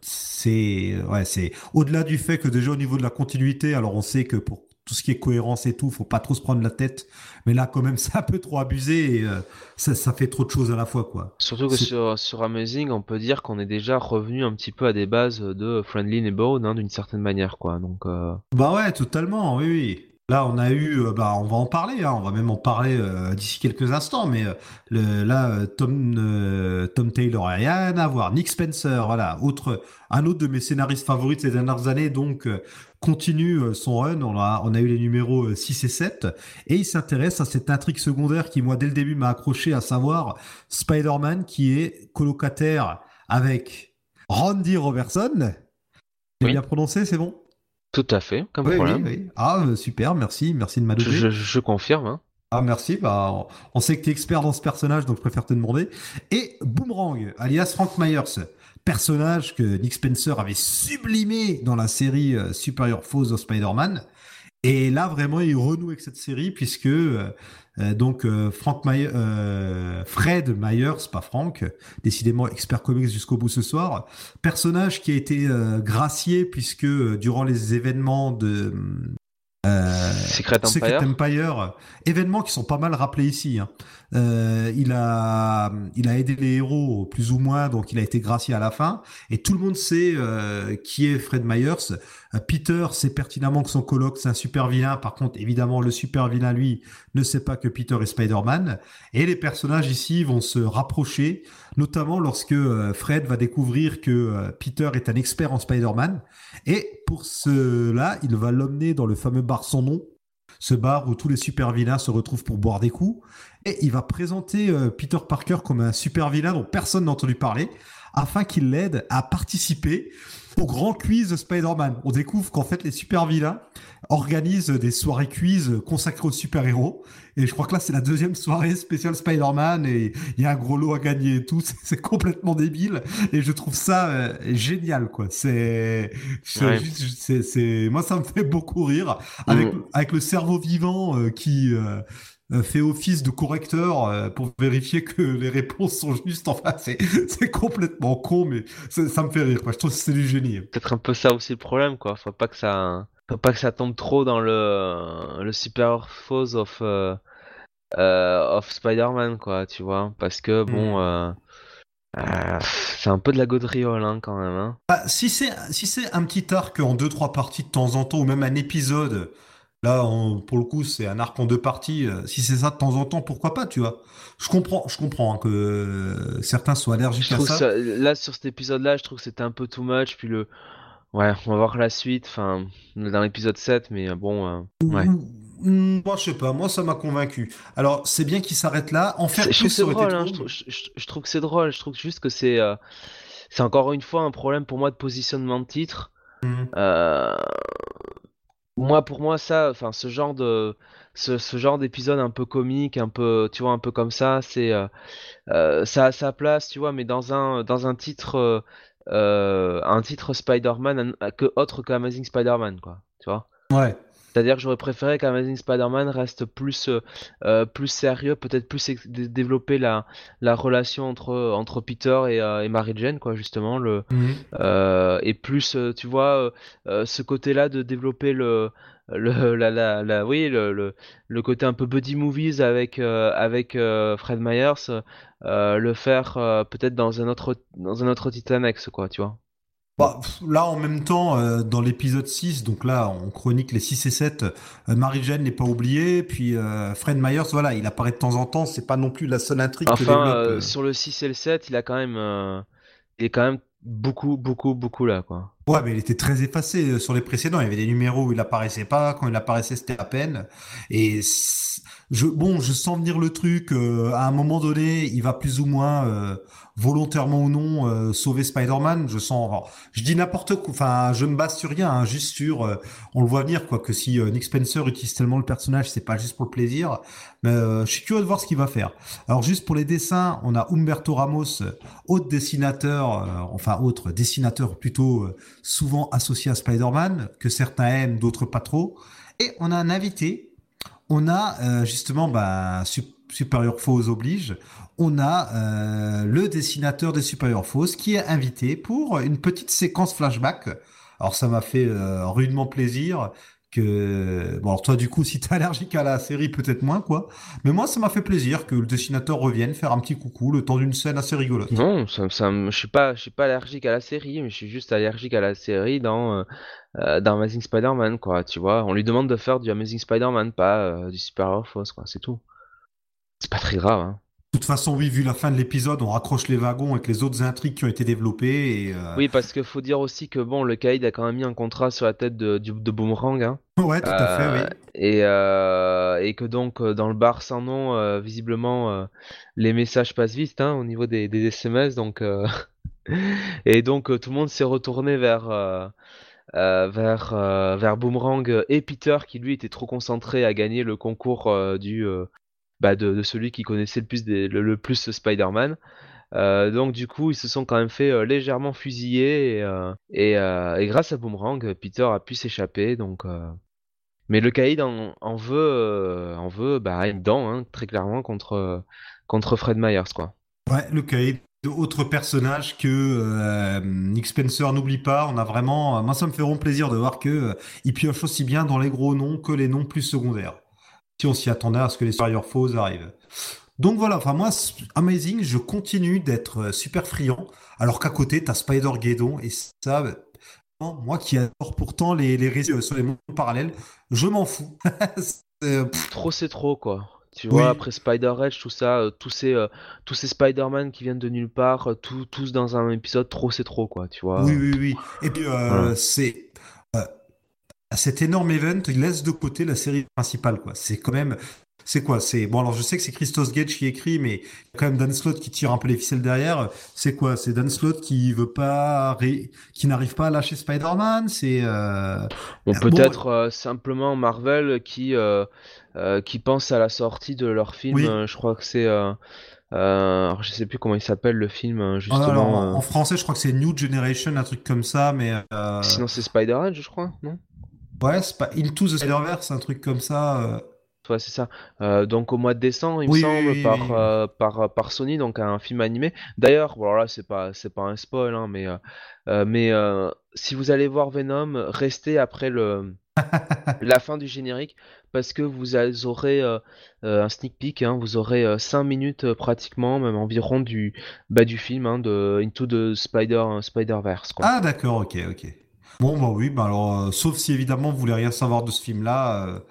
C'est ouais, c'est au-delà du fait que déjà au niveau de la continuité, alors on sait que pour tout ce qui est cohérence et tout, faut pas trop se prendre la tête. Mais là, quand même, c'est un peu trop abusé et euh, ça, fait trop de choses à la fois, quoi. Surtout que sur, sur, Amazing, on peut dire qu'on est déjà revenu un petit peu à des bases de Friendly Neighborhood, hein, d'une certaine manière, quoi. Donc. Euh, bah ouais, totalement, oui, oui. Là, on a eu, euh, bah, on va en parler, hein, on va même en parler d'ici quelques instants, mais le, là, Tom, Tom Taylor, rien à voir. Nick Spencer, voilà, autre, un autre de mes scénaristes favoris de ces dernières années, donc continue euh, son run. On a, on a eu les numéros 6 euh, et 7. Et il s'intéresse à cette intrigue secondaire qui, moi, dès le début, m'a accroché, à savoir Spider-Man qui est colocataire avec Randy Robertson. J'ai bien prononcé, c'est bon? Tout à fait, comme problème. Ah, euh, super, merci, merci de m'adopter. Je, je, confirme. Hein. Ah merci, bah, on sait que tu es expert dans ce personnage, donc je préfère te demander. Et Boomerang, alias Frank Myers personnage que Nick Spencer avait sublimé dans la série euh, Superior Foes of Spider-Man. Et là, vraiment, il renoue avec cette série puisque euh, euh, donc Frank Fred Myers, pas Frank, décidément expert comics jusqu'au bout ce soir, personnage qui a été gracié puisque durant les événements de Secret Empire. Empire, événements qui sont pas mal rappelés ici. Hein. Euh, il a, il a aidé les héros plus ou moins, donc il a été gracié à la fin. Et tout le monde sait euh, qui est Fred Myers. Euh, Peter sait pertinemment que son coloc c'est un super vilain. Par contre, évidemment, le super vilain lui ne sait pas que Peter est Spider-Man. Et les personnages ici vont se rapprocher, notamment lorsque Fred va découvrir que Peter est un expert en Spider-Man. Et pour cela, il va l'emmener dans le fameux bar sans nom ce bar où tous les super vilains se retrouvent pour boire des coups. Et il va présenter euh, Peter Parker comme un super vilain dont personne n'a entendu parler, afin qu'il l'aide à participer au grand quiz de Spider-Man. On découvre qu'en fait les super vilains organisent des soirées quiz consacrées aux super-héros. Et je crois que là c'est la deuxième soirée spéciale Spider-Man et il y a un gros lot à gagner et tout. C'est complètement débile et je trouve ça euh, génial quoi. C'est, moi ça me fait beaucoup rire avec, mm. avec le cerveau vivant euh, qui euh, fait office de correcteur euh, pour vérifier que les réponses sont justes. Enfin, c'est, c'est complètement con, mais ça me fait rire. Je trouve que c'est du génie. Peut-être un peu ça aussi le problème, quoi. Faut pas que ça, faut pas que ça tombe trop dans le, le super force of, euh, of Spider-Man, quoi, tu vois. Parce que, bon, hmm. c'est un peu de la gaudriole, hein, quand même. Hein. Bah, si, c'est, si c'est un petit arc en deux, trois parties de temps en temps, ou même un épisode Là, pour le coup, c'est un arc en deux parties. Euh, si c'est ça de temps en temps, pourquoi pas, tu vois? Je comprends, je comprends hein, que euh, certains soient allergiques à ça. Là, sur cet épisode-là, je trouve que c'était un peu too much. Puis le, ouais, on va voir la suite. Enfin, dans l'épisode 7, mais euh, bon, ouais. Moi, je sais pas. Moi, ça m'a convaincu. Alors, c'est bien qu'il s'arrête là. En fait, je, trouve drôle, hein, je, trouve, que c'est drôle. Je trouve juste que c'est, c'est encore une fois un problème pour moi de positionnement de titre. Mmh. Euh moi, pour moi, ça, enfin, ce genre de, ce, genre d'épisode un peu comique, un peu, tu vois, un peu comme ça, c'est, euh, euh, ça a sa place, tu vois, mais dans un, dans un titre, euh, un titre Spider-Man que autre que Amazing Spider-Man, quoi, tu vois? Ouais. C'est-à-dire que j'aurais préféré qu'Amazing Spider-Man reste plus, euh, euh, plus sérieux, peut-être plus développer la, la relation entre, entre Peter et, euh, et Mary Jane, quoi, justement. Le, mhm. et plus, tu vois, ce côté-là de développer le, le, la, la, la, oui, le, le, côté un peu buddy movies avec, avec Fred Myers, le faire peut-être dans un autre dans un autre Titanex, quoi, tu vois. Bah, là, en même temps, euh, dans l'épisode 6, donc là, on chronique les 6 et 7, euh, Marie-Jeanne n'est pas oubliée, puis euh, Fred Myers, voilà, il apparaît de temps en temps, c'est pas non plus la seule intrigue enfin, que développe, sur le 6 et le 7, il a quand même, il est quand même beaucoup, beaucoup, beaucoup là, quoi. Ouais, mais il était très effacé sur les précédents. Il y avait des numéros où il apparaissait pas. Quand il apparaissait, c'était à peine. Et je, bon, je sens venir le truc. à un moment donné, il va plus ou moins volontairement ou non euh, sauver Spider-Man. Je sens, je dis n'importe quoi. Enfin, je me base sur rien, hein, juste sur. Euh, on le voit venir quoi que si euh, Nick Spencer utilise tellement le personnage, c'est pas juste pour le plaisir. Mais je suis curieux de voir ce qu'il va faire. Alors juste pour les dessins, on a Humberto Ramos, autre dessinateur, enfin autre dessinateur plutôt souvent associé à Spider-Man, que certains aiment, d'autres pas trop. Et on a un invité. On a justement bah, Superior Foes oblige on a euh, le dessinateur des Superior Force qui est invité pour une petite séquence flashback. Alors ça m'a fait euh, rudement plaisir bon alors toi du coup si t'es allergique à la série peut-être moins quoi. Mais moi ça m'a fait plaisir que le dessinateur revienne faire un petit coucou le temps d'une scène assez rigolote. Non ça, ça je suis pas je suis pas allergique à la série mais je suis juste allergique à la série dans euh, dans Amazing Spider-Man quoi tu vois. On lui demande de faire du Amazing Spider-Man pas du Superior Force quoi c'est tout. C'est pas très grave hein. De toute façon, oui, vu la fin de l'épisode, on raccroche les wagons avec les autres intrigues qui ont été développées. Et, euh, Oui, parce qu'il faut dire aussi que bon, le Kaïd a quand même mis un contrat sur la tête de, de, Boomerang. Hein. Ouais, tout à fait, oui. Euh, et, euh, et que donc, dans le bar sans nom, visiblement, les messages passent vite hein, au niveau des, des SMS. Donc, et donc, tout le monde s'est retourné vers. vers, vers Boomerang et Peter qui lui était trop concentré à gagner le concours du, bah, de, celui qui connaissait le plus, le, plus Spider-Man. Euh, donc du coup, ils se sont quand même fait euh, légèrement fusiller et, euh, et, grâce à Boomerang, Peter a pu s'échapper. Donc, mais le Kaïd en, veut, en veut bah, dent, hein, très clairement contre contre Fred Myers, quoi. Ouais, le Kaïd d'autres personnages que Nick Spencer n'oublie pas. On a vraiment, moi ça me fait plaisir de voir que il pioche aussi bien dans les gros noms que les noms plus secondaires. Si on s'y attendait à ce que les supérieurs faux arrivent. Donc voilà, enfin moi, Amazing, je continue d'être super friand, alors qu'à côté, t'as Spider-Geddon, et ça, moi qui adore pourtant les, les récits sur les mondes parallèles, je m'en fous. trop c'est trop, quoi. Tu vois, après Spider-Edge, tout ça, euh, tous ces, euh, tous ces Spider-Man qui viennent de nulle part, euh, tous dans un épisode, trop c'est trop, quoi, tu vois. Oui, oui, oui. Et puis, c'est. Cet énorme event, il laisse de côté la série principale, quoi. C'est quand même c'est quoi? C'est bon alors je sais que c'est Christos Gage qui écrit, mais quand même Dan Slott qui tire un peu les ficelles derrière. C'est quoi? C'est Dan Slott qui veut pas, qui n'arrive pas à lâcher Spider-Man? C'est euh... peut-être euh, simplement Marvel qui euh, euh, qui pense à la sortie de leur film. je crois que c'est euh, alors je sais plus comment il s'appelle le film ah, justement. en français, je crois que c'est New Generation, un truc comme ça, mais. Sinon c'est Spider-Man, je crois, non? Ouais, c'est pas Into the Spider-Verse, un truc comme ça. Ouais, c'est ça. Euh, donc au mois de décembre, il me semble, par, euh, par, euh, par Sony, donc un film animé. D'ailleurs, bon, là, c'est pas, c'est pas un spoil, hein, mais, mais si vous allez voir Venom, restez après le, la fin du générique, parce que vous aurez un sneak peek, hein, vous aurez 5 minutes pratiquement, même environ du, bah, du film, hein, de Into the Spider, Spider-Verse. Ah d'accord, ok, ok. Bon, bah oui, bah alors, sauf si évidemment vous voulez rien savoir de ce film-là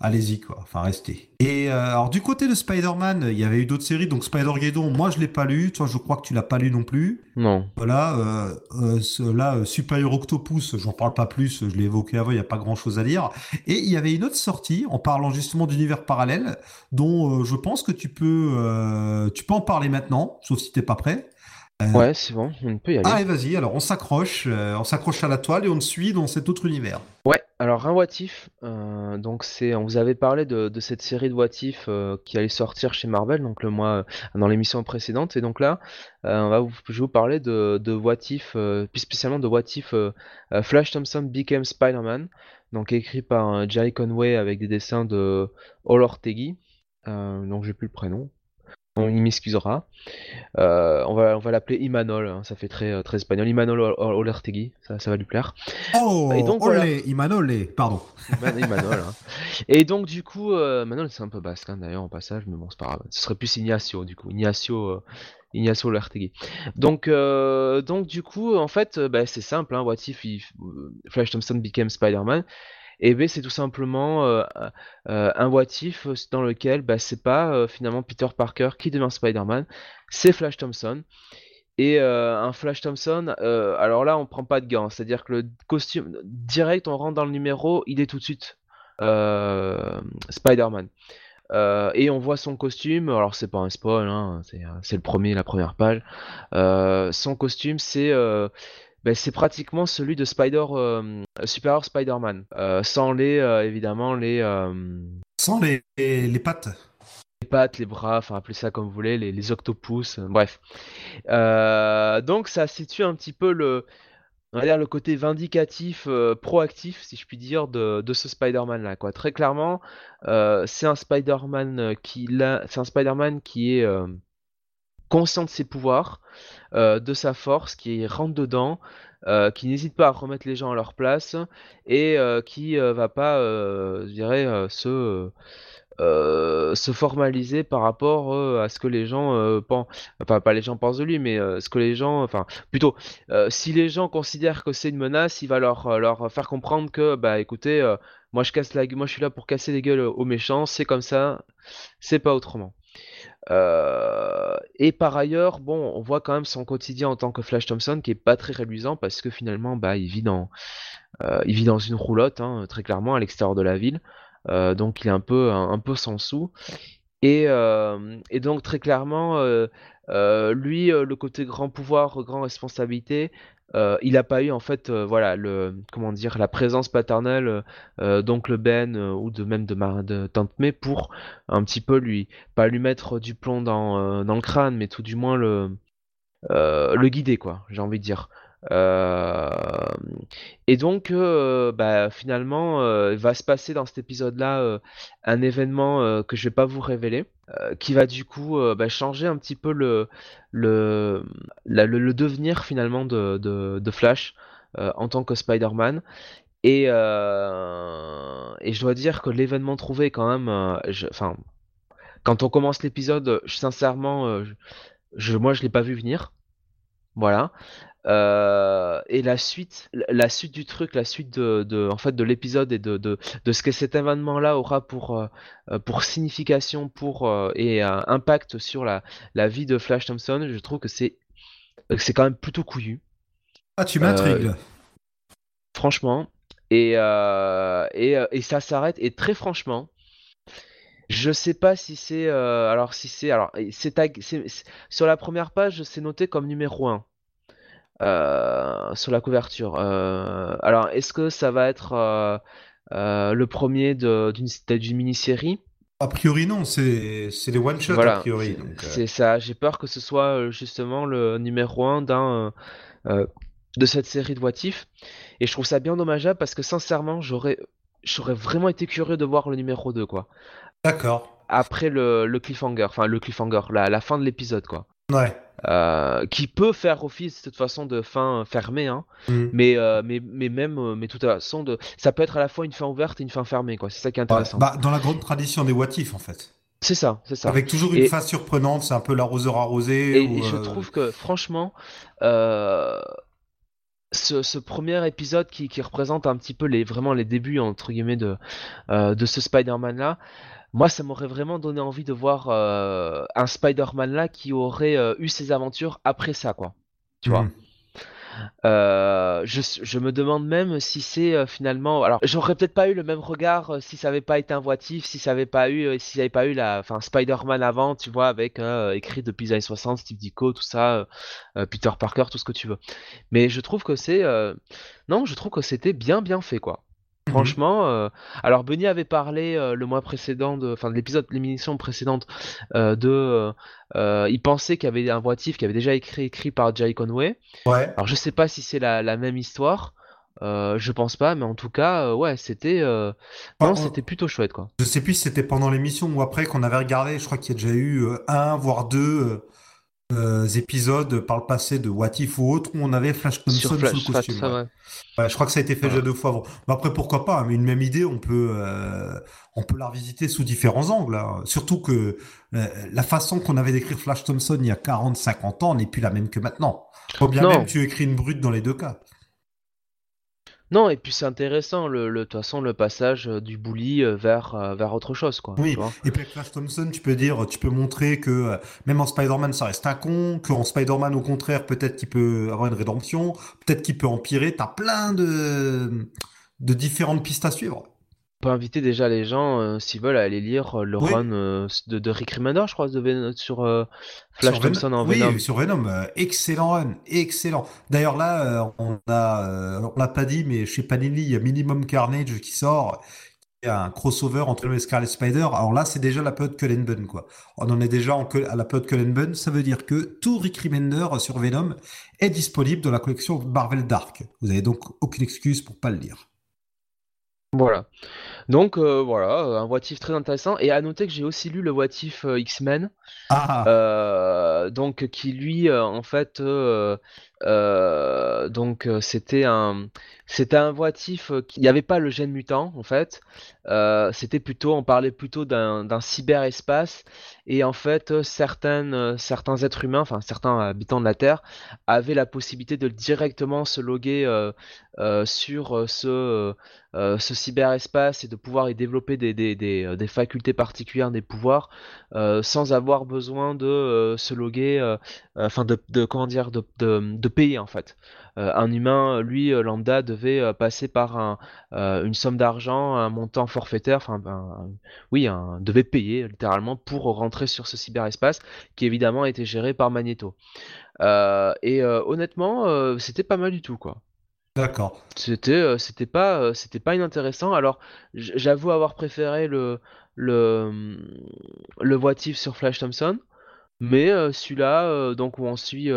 allez-y quoi, enfin restez. Et euh, alors du côté de Spider-Man, il y avait eu d'autres séries, donc Spider-Geddon, moi je l'ai pas lu, toi je crois que tu l'as pas lu non plus. Non. Voilà, euh, euh, là Superior Octopus, j'en parle pas plus, je l'ai évoqué avant, il y a pas grand-chose à dire. Et il y avait une autre sortie en parlant justement d'univers parallèle, dont je pense que tu peux, tu peux en parler maintenant, sauf si t'es pas prêt. Ouais, c'est bon, on peut y aller. Allez, vas-y, alors on s'accroche, on s'accroche à la toile et on te suit dans cet autre univers. Ouais, alors un What euh, donc c'est, on vous avait parlé de, cette série de What euh, qui allait sortir chez Marvel, donc le mois dans l'émission précédente, et donc là, euh, on va vous, je vais vous parler de, de plus spécialement de What Flash Thompson Became Spider-Man, donc écrit par Jerry Conway avec des dessins de Ol Ortegui, donc j'ai plus le prénom, il m'excusera. Euh, on va, on va l'appeler Imanol, hein, ça fait très, euh, très espagnol. Imanol Olertegui, ça, ça va lui plaire. Oh, et donc, Imanol, pardon. Imanol. Hein. Et donc, du coup, euh, Imanol, c'est un peu basque hein, d'ailleurs en passage, mais bon, c'est pas grave. Ce serait plus Ignacio, du coup. Ignacio. Euh, Ignacio Olertegui. Donc, donc, du coup, en fait, bah, c'est simple. What if Flash Thompson became Spider-Man? Et B c'est tout simplement euh, euh, un what if dans lequel bah, c'est pas euh, finalement Peter Parker qui devient Spider-Man, c'est Flash Thompson. Et un Flash Thompson, alors là on prend pas de gants, c'est-à-dire que le costume direct, on rentre dans le numéro, il est tout de suite Spider-Man. et on voit son costume, alors c'est pas un spoil, hein, c'est le premier, la première page. son costume, c'est ben, c'est pratiquement celui de Spider euh, Superior Spider-Man, euh, sans les euh, évidemment les sans les, les, pattes. Les pattes, les bras, enfin appelez ça comme vous voulez, les, les octopus, bref. donc ça situe un petit peu le on va dire le côté vindicatif, proactif, si je puis dire, de, de ce Spider-Man là. Quoi. Très clairement, c'est un Spider-Man qui, c'est un Spider-Man qui est conscient de ses pouvoirs, euh, de sa force, qui rentre dedans, euh, qui n'hésite pas à remettre les gens à leur place et euh, qui va pas, je dirais, se se formaliser par rapport à ce que les gens pensent, enfin pas les gens pensent de lui, mais ce que les gens, enfin plutôt, si les gens considèrent que c'est une menace, il va leur leur faire comprendre que bah écoutez, moi je casse la, moi je suis là pour casser les gueules aux méchants, c'est comme ça, c'est pas autrement. Euh, et par ailleurs, bon, on voit quand même son quotidien en tant que Flash Thompson qui est pas très réluisant parce que finalement, bah, il vit dans, euh, une roulotte, hein, très clairement, à l'extérieur de la ville. Euh, donc il est un peu, un, peu sans sous. Et, et donc très clairement, lui, le côté grand pouvoir, grand responsabilité, euh, il n'a pas eu en fait euh, voilà comment dire la présence paternelle euh, d'oncle Ben ou de même de, ma, de tante May pour un petit peu lui pas lui mettre du plomb dans, dans le crâne mais tout du moins le le guider quoi j'ai envie de dire et donc bah, finalement il va se passer dans cet épisode là un événement que je vais pas vous révéler qui va du coup bah, changer un petit peu le, le, le, devenir finalement de, de, Flash en tant que Spider-Man. Et, et je dois dire que l'événement trouvé quand même, quand on commence l'épisode, sincèrement, je, moi je l'ai pas vu venir. Voilà. Euh, et la suite, la suite du truc, la suite de, en fait, de l'épisode et de, de, ce que cet événement-là aura pour, euh, pour signification pour, euh, et impact sur la, la vie de Flash Thompson, je trouve que c'est, c'est quand même plutôt couillu. Ah, tu m'intrigues. franchement. Et, et, et, ça s'arrête. Et très franchement, je sais pas si c'est. alors, si c'est. Alors, c'est, sur la première page, c'est noté comme numéro 1. Euh, sur la couverture. Euh, alors, est-ce que ça va être euh, le premier d'une mini-série? A priori, non, c'est les one-shots a priori. C'est ça, j'ai peur que ce soit justement le numéro 1 d'un de cette série de What Et je trouve ça bien dommageable parce que sincèrement, j'aurais j'aurais vraiment été curieux de voir le numéro 2, quoi. D'accord. Après le, le cliffhanger, enfin le cliffhanger, la, la fin de l'épisode, quoi. Ouais. Euh, qui peut faire office de toute façon de fin fermée, hein. Mm. mais, euh, mais, mais même, euh, mais toute façon, de... ça peut être à la fois une fin ouverte et une fin fermée, quoi. C'est ça qui est intéressant. Bah, dans la grande tradition des What en fait. C'est ça, c'est ça. Avec toujours une fin surprenante, c'est un peu l'arroseur arrosé. Et, je trouve que, franchement, ce, ce, premier épisode qui, qui, représente un petit peu les, vraiment les débuts, entre guillemets, de, de ce Spider-Man-là, moi, ça m'aurait vraiment donné envie de voir euh, un Spider-Man là qui aurait euh, eu ses aventures après ça, quoi. Tu vois? Hmm. Euh, je, me demande même si c'est finalement. Alors, j'aurais peut-être pas eu le même regard si ça avait pas été un voitif, si ça avait pas eu, si ça avait pas eu la, enfin, Spider-Man avant, tu vois, avec écrit depuis les années 60, Steve Ditko, tout ça, Peter Parker, tout ce que tu veux. Mais je trouve que c'est, non, je trouve que c'était bien, bien fait, quoi. Mhm. Franchement, euh, alors Benny avait parlé euh, le mois précédent, de, enfin de l'épisode, l'émission précédente, euh, de, il pensait qu'il y avait un voitif qui avait déjà écrit écrit par Jay Conway. Ouais. Alors je sais pas si c'est la, même histoire, je pense pas, mais en tout cas, ouais, c'était, non, c'était plutôt chouette quoi. Je sais plus si c'était pendant l'émission ou après qu'on avait regardé. Je crois qu'il y a déjà eu un voire deux euh, épisodes par le passé de What If ou autre où on avait Flash Thompson sous le costume. ouais. je crois que ça a été fait déjà deux fois avant. Mais après, pourquoi pas hein, Mais une même idée, on peut, euh, on peut la revisiter sous différents angles. Hein. Surtout que euh, la façon qu'on avait d'écrire Flash Thompson il y a 40-50 ans n'est plus la même que maintenant. Faut bien même tu écris une brute dans les deux cas. Non, et puis c'est intéressant, le, le, de toute façon, le passage euh, du bully euh, vers, euh, vers autre chose, quoi. Oui, et puis avec Flash Thompson, tu peux dire, tu peux montrer que même en Spider-Man, ça reste un con, qu'en Spider-Man, au contraire, peut-être qu'il peut avoir une rédemption, peut-être qu'il peut empirer, t'as plein de, de différentes pistes à suivre peut inviter déjà les gens, euh, s'ils veulent, à aller lire euh, le run euh, de, de, Rick Remender, je crois, de sur Flash Thompson en Venom. Oui, sur Venom, excellent run, excellent. D'ailleurs là, on a, on l'a pas dit, mais chez Panini, il y a Minimum Carnage qui sort, y a un crossover entre le Scarlet Spider. Alors là, c'est déjà la période Cullen Bunn, quoi. On en est déjà en, à la période Cullen Bunn. Ça veut dire que tout Rick Remender sur Venom est disponible dans la collection Marvel Dark. Vous avez donc aucune excuse pour pas le lire. Voilà. Donc euh, voilà, un What très intéressant. Et à noter que j'ai aussi lu le What euh, X-Men. Ah. Euh, donc qui lui, en fait, donc c'était un, c'était un voitif qui n'y avait pas le gène mutant en fait. c'était plutôt, on parlait plutôt d'un cyberespace et en fait certaines, certains êtres humains, enfin certains habitants de la Terre, avaient la possibilité de directement se loguer sur ce ce cyberespace et de pouvoir y développer des, des, des, euh, des facultés particulières, des pouvoirs, euh, sans avoir besoin de se loguer, enfin de, comment dire, de, de, payer en fait. un humain, lui, lambda, devait passer par un, une somme d'argent, un montant forfaitaire, enfin, oui, un, devait payer littéralement pour rentrer sur ce cyberespace qui évidemment était géré par Magneto. et honnêtement, c'était pas mal du tout, quoi. D'accord. C'était euh, c'était pas euh, c'était pas inintéressant. Alors j'avoue avoir préféré le le le voitif sur Flash Thompson, mais euh, celui-là donc où on suit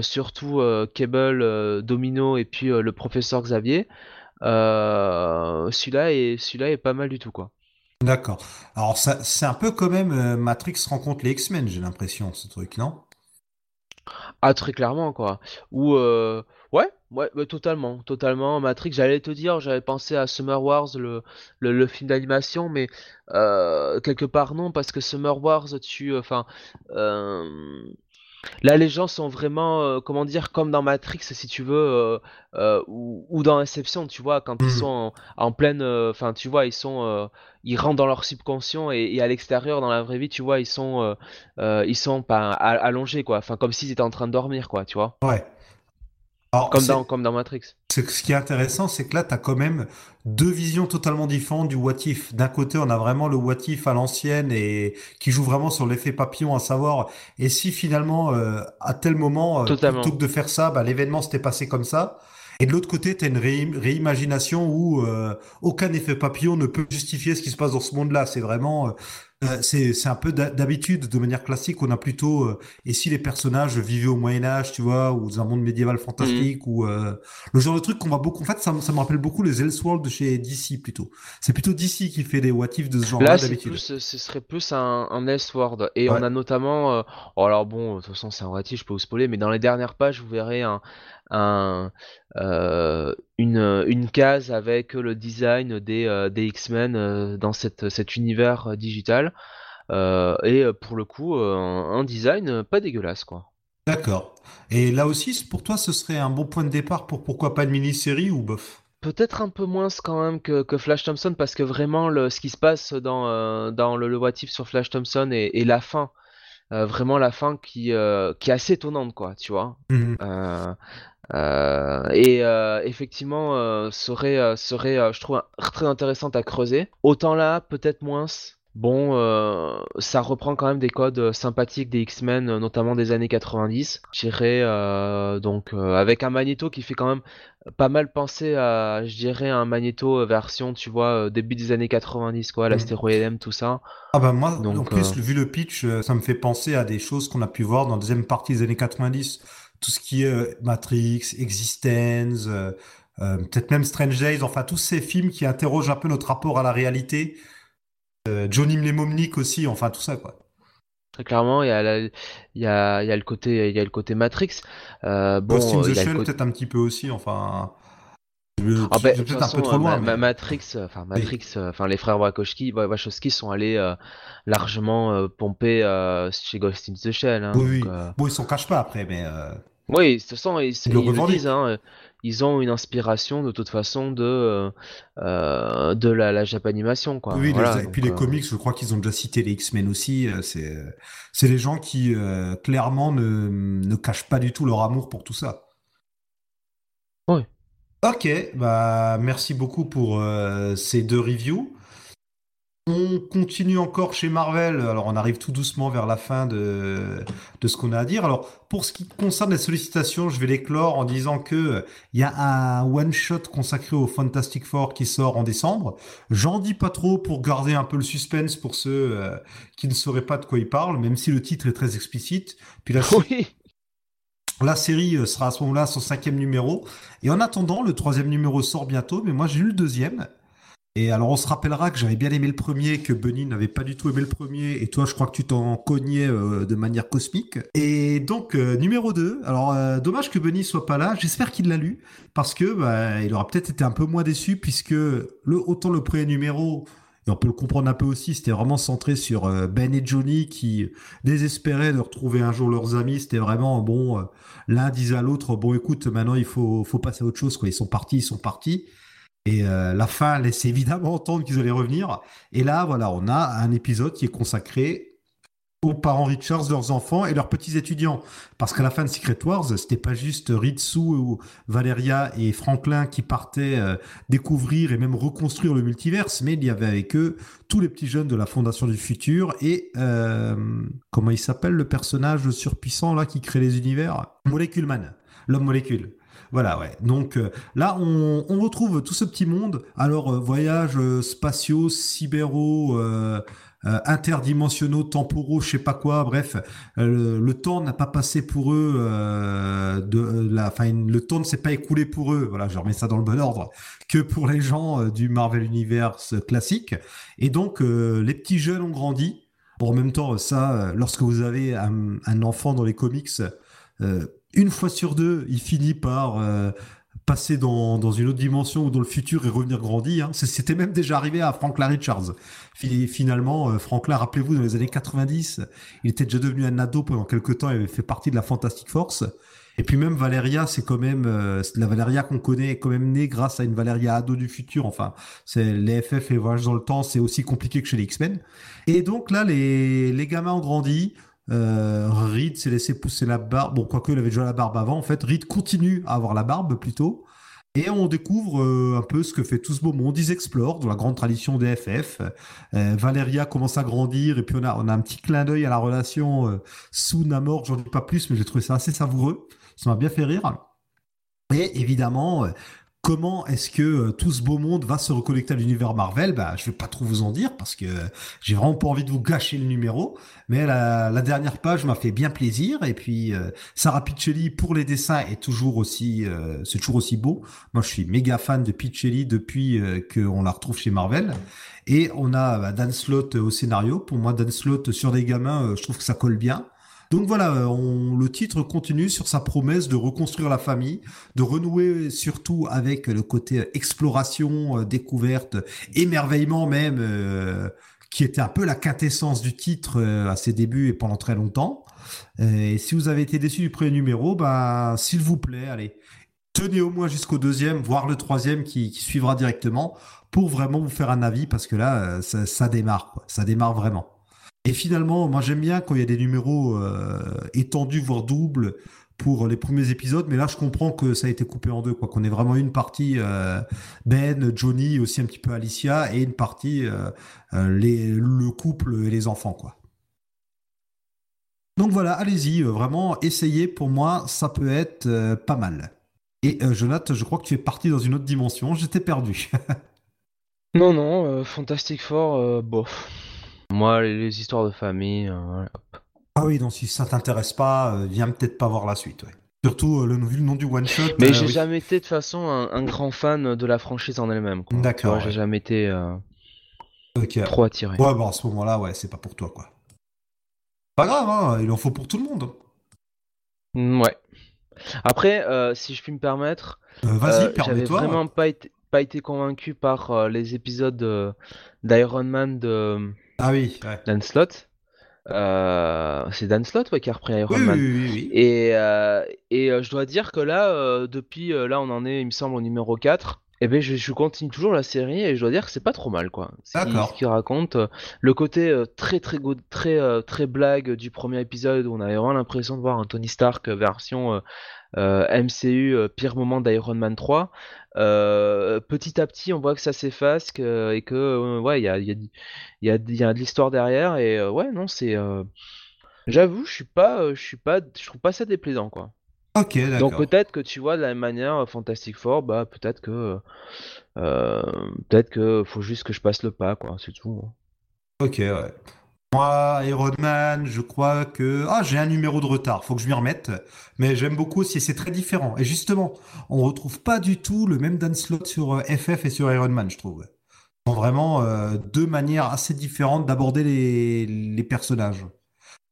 surtout Cable, Domino et puis le professeur Xavier, celui-là est celui-là est pas mal du tout quoi. D'accord. Alors ça, c'est un peu quand même Matrix rencontre les X-Men, j'ai l'impression, ce truc, non? Ah, très clairement, quoi. Ou, ouais, ouais, ouais, totalement, totalement. Matrix, j'allais te dire, j'avais pensé à Summer Wars, le, le, le film d'animation, mais euh, quelque part non, parce que Summer Wars, tu, enfin, euh, Là, les gens sont vraiment, euh, comment dire, comme dans Matrix, si tu veux, ou, ou dans Inception, tu vois, quand ils Hmm. sont en, en pleine, enfin, tu vois, ils sont, ils rentrent dans leur subconscient et, et à l'extérieur, dans la vraie vie, tu vois, ils sont, ils sont pas allongés, quoi, enfin, comme s'ils étaient en train de dormir, quoi, tu vois, Ouais. Alors, comme dans, c'est, comme dans Matrix. ce qui est intéressant, c'est que là, tu as quand même deux visions totalement différentes du what if. D'un côté, on a vraiment le what if à l'ancienne et qui joue vraiment sur l'effet papillon, à savoir, et si finalement, euh, à tel moment, euh, plutôt que de faire ça, bah, l'événement s'était passé comme ça. Et de l'autre côté, tu as une ré- réimagination où euh, aucun effet papillon ne peut justifier ce qui se passe dans ce monde-là. C'est vraiment, euh, c'est, c'est un peu d'ha- d'habitude, de manière classique, on a plutôt, euh, et si les personnages vivaient au Moyen Âge, tu vois, ou dans un monde médiéval Mhm. fantastique, ou euh, le genre de truc qu'on va beaucoup. En fait, ça, me- ça me rappelle beaucoup les Elseworlds de chez DC plutôt. C'est plutôt DC qui fait des what if de ce Là, genre-là d'habitude. ce serait plus un, un Elseworld. Et on a notamment, euh, oh, alors bon, de toute façon, c'est un relatif, je peux vous spoiler, mais dans les dernières pages, vous verrez un, un, euh, une, une case avec le design des, euh, des X-Men euh, dans cette, cet univers digital. Et pour le coup, un, un design pas dégueulasse, quoi. d'accord. Et là aussi, pour toi, ce serait un bon point de départ pour pourquoi pas une mini-série ou bof? Peut-être un peu moins quand même que, que Flash Thompson, parce que vraiment, le, ce qui se passe dans, euh, dans le, le What If sur Flash Thompson et, et la fin. Euh, vraiment la fin qui, euh, qui est assez étonnante, quoi, tu vois. Mhm. Euh, et euh, effectivement, euh, serait, serait je trouve, très intéressante à creuser. Autant là, peut-être moins. Bon, ça reprend quand même des codes sympathiques des X-Men, notamment des années 90. Je dirais, euh, donc, avec un Magneto qui fait quand même pas mal penser à, je dirais, un Magneto version, tu vois, début des années 90, quoi, Mhm. l'astéroïde M, tout ça. Ah bah moi, en Donc, euh, plus, vu le pitch, ça me fait penser à des choses qu'on a pu voir dans la deuxième partie des années 90. Tout ce qui est euh, Matrix, Existence, euh, euh, peut-être même Strange Days, enfin tous ces films qui interrogent un peu notre rapport à la réalité. Johnny Mnemonic aussi, enfin tout ça quoi. Très clairement, il y a, la- il y a, il y a le côté, il y a le côté Matrix. Euh, Ghost in the Shell côté. peut-être un petit peu aussi, enfin... Ah peut-être un peu trop loin, Ma- Ma- mais... Matrix, enfin Matrix, enfin les frères Wachowski, Wa- Wachowski sont allés euh, largement euh, pomper chez Ghost in the Shell, hein, oui, donc. oui. Bon, ils s'en cachent pas après, mais Oui, de toute façon, ils, ils ils le disent, revendiquent. hein, euh, ils ont une inspiration de toute façon de euh, euh, de la, la Japanimation, quoi. Oui, les- et puis les euh, comics, je crois qu'ils ont déjà cité les X-Men aussi. C'est, c'est les gens qui euh, clairement ne, ne cachent pas du tout leur amour pour tout ça. oui. Ok, bah merci beaucoup pour ces deux reviews. On continue encore chez Marvel. Alors, on arrive tout doucement vers la fin de, de ce qu'on a à dire. Alors, pour ce qui concerne les sollicitations, je vais les clore en disant que euh, il y a un one-shot consacré au Fantastic Four qui sort en décembre. J'en dis pas trop pour garder un peu le suspense pour ceux euh, qui ne sauraient pas de quoi il parle, même si le titre est très explicite. Puis la, sé- Oui. la série euh, sera à ce moment-là son cinquième numéro. Et en attendant, le troisième numéro sort bientôt, mais moi j'ai lu le deuxième. Et alors, on se rappellera que j'avais bien aimé le premier, que Bunny n'avait pas du tout aimé le premier, et toi, je crois que tu t'en cognais euh, de manière cosmique. Et donc, euh, numéro 2, alors euh, dommage que Bunny soit pas là, j'espère qu'il l'a lu, parce que bah, il aura peut-être été un peu moins déçu, puisque le, autant le premier numéro, et on peut le comprendre un peu aussi, c'était vraiment centré sur Ben et Johnny qui désespéraient de retrouver un jour leurs amis, c'était vraiment, bon, l'un disait à l'autre, bon écoute, maintenant il faut, faut passer à autre chose, quoi, ils sont partis, ils sont partis. Et euh, la fin laisse évidemment entendre qu'ils allaient revenir. Et là, voilà, on a un épisode qui est consacré aux parents Richards, leurs enfants et leurs petits étudiants. Parce qu'à la fin de Secret Wars, c'était pas juste Ritsu, ou Valeria et Franklin qui partaient euh, découvrir et même reconstruire le multiverse, mais il y avait avec eux tous les petits jeunes de la Fondation du Futur et euh, comment il s'appelle le personnage surpuissant là qui crée les univers? Molecule Man, l'homme molécule. Voilà, ouais. Donc euh, là, on, retrouve tout ce petit monde. Alors, euh, voyages euh, spatiaux, cyberaux, interdimensionnaux, temporaux, je sais pas quoi. Bref, le, temps n'a pas passé pour eux. de la, enfin, le temps ne s'est pas écoulé pour eux. Voilà, je remets ça dans le bon ordre que pour les gens du Marvel Universe classique. Et donc, les petits jeunes ont grandi. Bon, en même temps, ça, lorsque vous avez un enfant dans les comics, une fois sur deux, il finit par passer dans, une autre dimension ou dans le futur et revenir grandi. Hein. C'était même déjà arrivé à Franklin Richards. Finalement, euh, Franklin, rappelez-vous, dans les années 90, il était déjà devenu un ado pendant quelques temps, il avait fait partie de la Fantastic Force. Et puis même Valeria, c'est quand même euh, la Valeria qu'on connaît est quand même née grâce à une Valeria ado du futur. Enfin, c'est les FF et voyage dans le temps, c'est aussi compliqué que chez les X-Men. Et donc là, les gamins ont grandi. Euh, Reed s'est laissé pousser la barbe. Bon, quoique il avait déjà la barbe avant, en fait, Reed continue à avoir la barbe plutôt. Et on découvre euh, un peu ce que fait tout ce beau monde. Ils explorent dans la grande tradition des FF. Euh, Valeria commence à grandir et puis on a, un petit clin d'œil à la relation euh, sous Namor. J'en dis pas plus, mais j'ai trouvé ça assez savoureux. Ça m'a bien fait rire. Et évidemment, Comment est-ce que euh, tout ce beau monde va se reconnecter à l'univers Marvel? Bah, Je vais pas trop vous en dire parce que j'ai vraiment pas envie de vous gâcher le numéro. Mais la, dernière page m'a fait bien plaisir. Et puis euh, Sarah Piccelli pour les dessins est toujours aussi, euh, c'est toujours aussi beau. Moi, je suis méga fan de Piccelli depuis qu'on la retrouve chez Marvel. Et on a bah, Dan Slott au scénario. Pour moi, Dan Slott sur des gamins, je trouve que ça colle bien. Donc voilà, euh, le titre continue sur sa promesse de reconstruire la famille, de renouer surtout avec le côté exploration, euh, découverte, émerveillement même, euh, qui était un peu la quintessence du titre à ses débuts et pendant très longtemps. Et si vous avez été déçu du premier numéro, bah, s'il vous plaît, allez, tenez au moins jusqu'au deuxième, voire le troisième qui, suivra directement, pour vraiment vous faire un avis, parce que là, ça, démarre, ça démarre vraiment. Et finalement, moi j'aime bien quand il y a des numéros euh, étendus, voire doubles, pour les premiers épisodes, mais là je comprends que ça a été coupé en deux, quoi. Qu'on ait vraiment une partie euh, Ben, Johnny, aussi un petit peu Alicia, et une partie euh, le couple et les enfants, quoi. Donc voilà, allez-y, vraiment, essayez. Pour moi, ça peut être pas mal. Et Jonathan, je crois que tu es parti dans une autre dimension. J'étais perdu. non, non, Fantastic Four, bof. Moi, les, histoires de famille, euh, Ah oui, donc si ça t'intéresse pas, euh, viens peut-être pas voir la suite. Surtout euh, le, vu le nom du one shot. Mais j'ai jamais été de toute façon un, grand fan de la franchise en elle-même. D'accord. J'ai jamais été trop attiré. Ouais, bon, à ce moment-là, ouais, c'est pas pour toi, quoi. Pas grave, hein, il en faut pour tout le monde. Mm, ouais. Après, si je puis me permettre, vas-y, j'avais vraiment pas été, pas été convaincu par les épisodes d'Iron Man de ah oui, Dan Slott. Euh, c'est Dan Slott qui a repris Iron Man. Oui, oui, et, euh, et euh, je dois dire que là, depuis là, on en est, il me semble, au numéro 4. Et eh ben, je, continue toujours la série et je dois dire que c'est pas trop mal, quoi. D'accord. Ce qu'il raconte, le côté très, très, très, très blague du premier épisode où on avait vraiment l'impression de voir un Tony Stark version MCU pire moment d'Iron Man 3. petit à petit, on voit que ça s'efface et que ouais, il y a, y, a, y, a, y a de l'histoire derrière et ouais, non, c'est. J'avoue, je suis pas, je suis pas, je trouve pas ça déplaisant, quoi. Ok, d'accord. Donc peut-être que tu vois de la même manière Fantastic Four, bah peut-être que peut-être que faut juste que je passe le pas, quoi, c'est tout. Hein. Ok, ouais. Moi, Iron Man, je crois que ah j'ai un numéro de retard, faut que je m'y remette. Mais j'aime beaucoup aussi, c'est très différent. Et justement, on retrouve pas du tout le même Dan Slot sur FF euh, et sur Iron Man, je trouve. Sont vraiment euh, deux manières assez différentes d'aborder les, les personnages.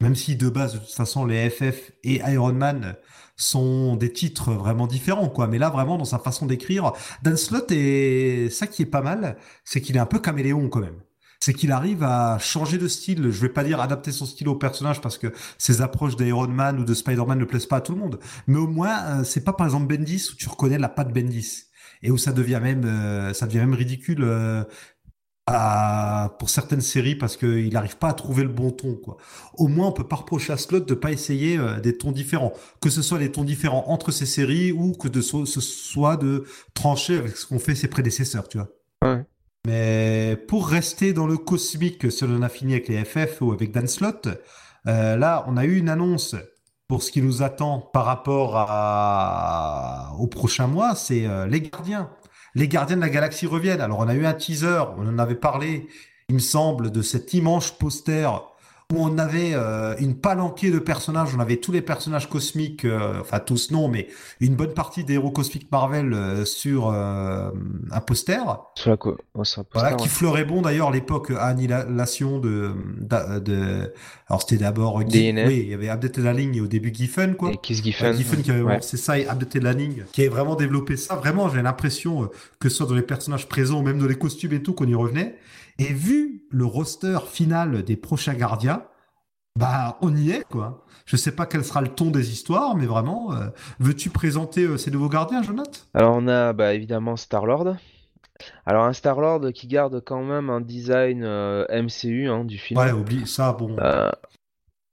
Même si de base, de toute façon, les FF et Iron Man sont des titres vraiment différents, quoi. Mais là, vraiment, dans sa façon d'écrire, Dan Slott est ça qui est pas mal, c'est qu'il est un peu caméléon quand même c'est qu'il arrive à changer de style. Je vais pas dire adapter son style au personnage parce que ses approches d'Iron Man ou de Spider-Man ne plaisent pas à tout le monde. Mais au moins, euh, c'est pas par exemple Bendis où tu reconnais la patte Bendis et où ça devient même, euh, ça devient même ridicule. Euh, pour certaines séries parce qu'il n'arrive pas à trouver le bon ton. Au moins, on peut pas reprocher à Slot de pas essayer des tons différents. Que ce soit des tons différents entre ces séries ou que ce soit de trancher avec ce qu'ont fait ses prédécesseurs, tu vois. Ouais. Mais pour rester dans le cosmique, si on a fini avec les FF ou avec Dan Slott, euh, là, on a eu une annonce pour ce qui nous attend par rapport au prochain mois, c'est euh, les gardiens. Les gardiens de la galaxie reviennent. Alors, on a eu un teaser, on en avait parlé il me semble, de cet immense poster où on avait euh, une palanquée de personnages, on avait tous les personnages cosmiques, euh, enfin tous non, mais une bonne partie des héros cosmiques Marvel euh, sur un poster. Sur la co un poster voilà, qui fleurait bon d'ailleurs l'époque annihilation de, de, alors c'était d'abord oui, il y avait Updated la ligne et au début Giffen quoi. Et Kiss Giffen. Giffen qui avait c'est ça et Updated la ligne qui avait vraiment développé ça. Vraiment, j'ai l'impression que ce soit dans les personnages présents, même dans les costumes et tout, qu'on y revenait. Et vu le roster final des prochains gardiens, bah on y est quoi. Je sais pas quel sera le ton des histoires, mais vraiment, euh, veux-tu présenter euh, ces nouveaux gardiens, Jonathan Alors on a bah, évidemment Star-Lord. Alors un Star-Lord qui garde quand même un design euh, MCU hein, du film. Ouais, oublie ça, bon.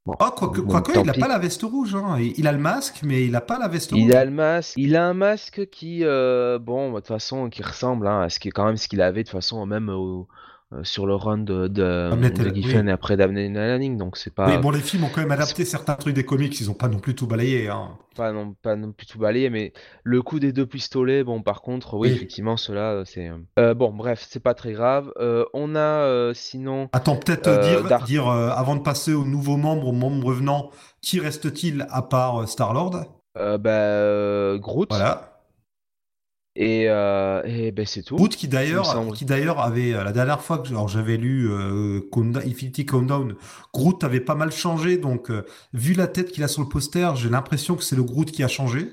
oh, quoique, il n'a pas la veste rouge. Hein. Il a le masque, mais il n'a pas la veste rouge. Il a le masque. Il a un masque qui, bon, de toute façon, qui ressemble hein, à ce qui quand même ce qu'il avait de toute façon même au, sur le run de, de, Giffen et après d'amener Lanning, donc c'est pas. Mais bon, les films ont quand même adapté certains trucs des comics, ils ont pas non plus tout balayé. Hein. Pas, non, pas non plus tout balayé, mais le coup des deux pistolets, bon, par contre, oui, effectivement, cela, euh, c'est. Euh, bon, bref, c'est pas très grave. on a sinon. Attends, peut-être dire, dire avant de passer aux nouveaux membres, aux membres revenants, qui reste-t-il à part Star-Lord? Bah, Groot. Voilà. Et, euh, et ben c'est tout. Groot qui d'ailleurs, qui d'ailleurs avait euh, la dernière fois que j'avais lu euh, Infinity Countdown, Groot avait pas mal changé. Donc euh, vu la tête qu'il a sur le poster, j'ai l'impression que c'est le Groot qui a changé.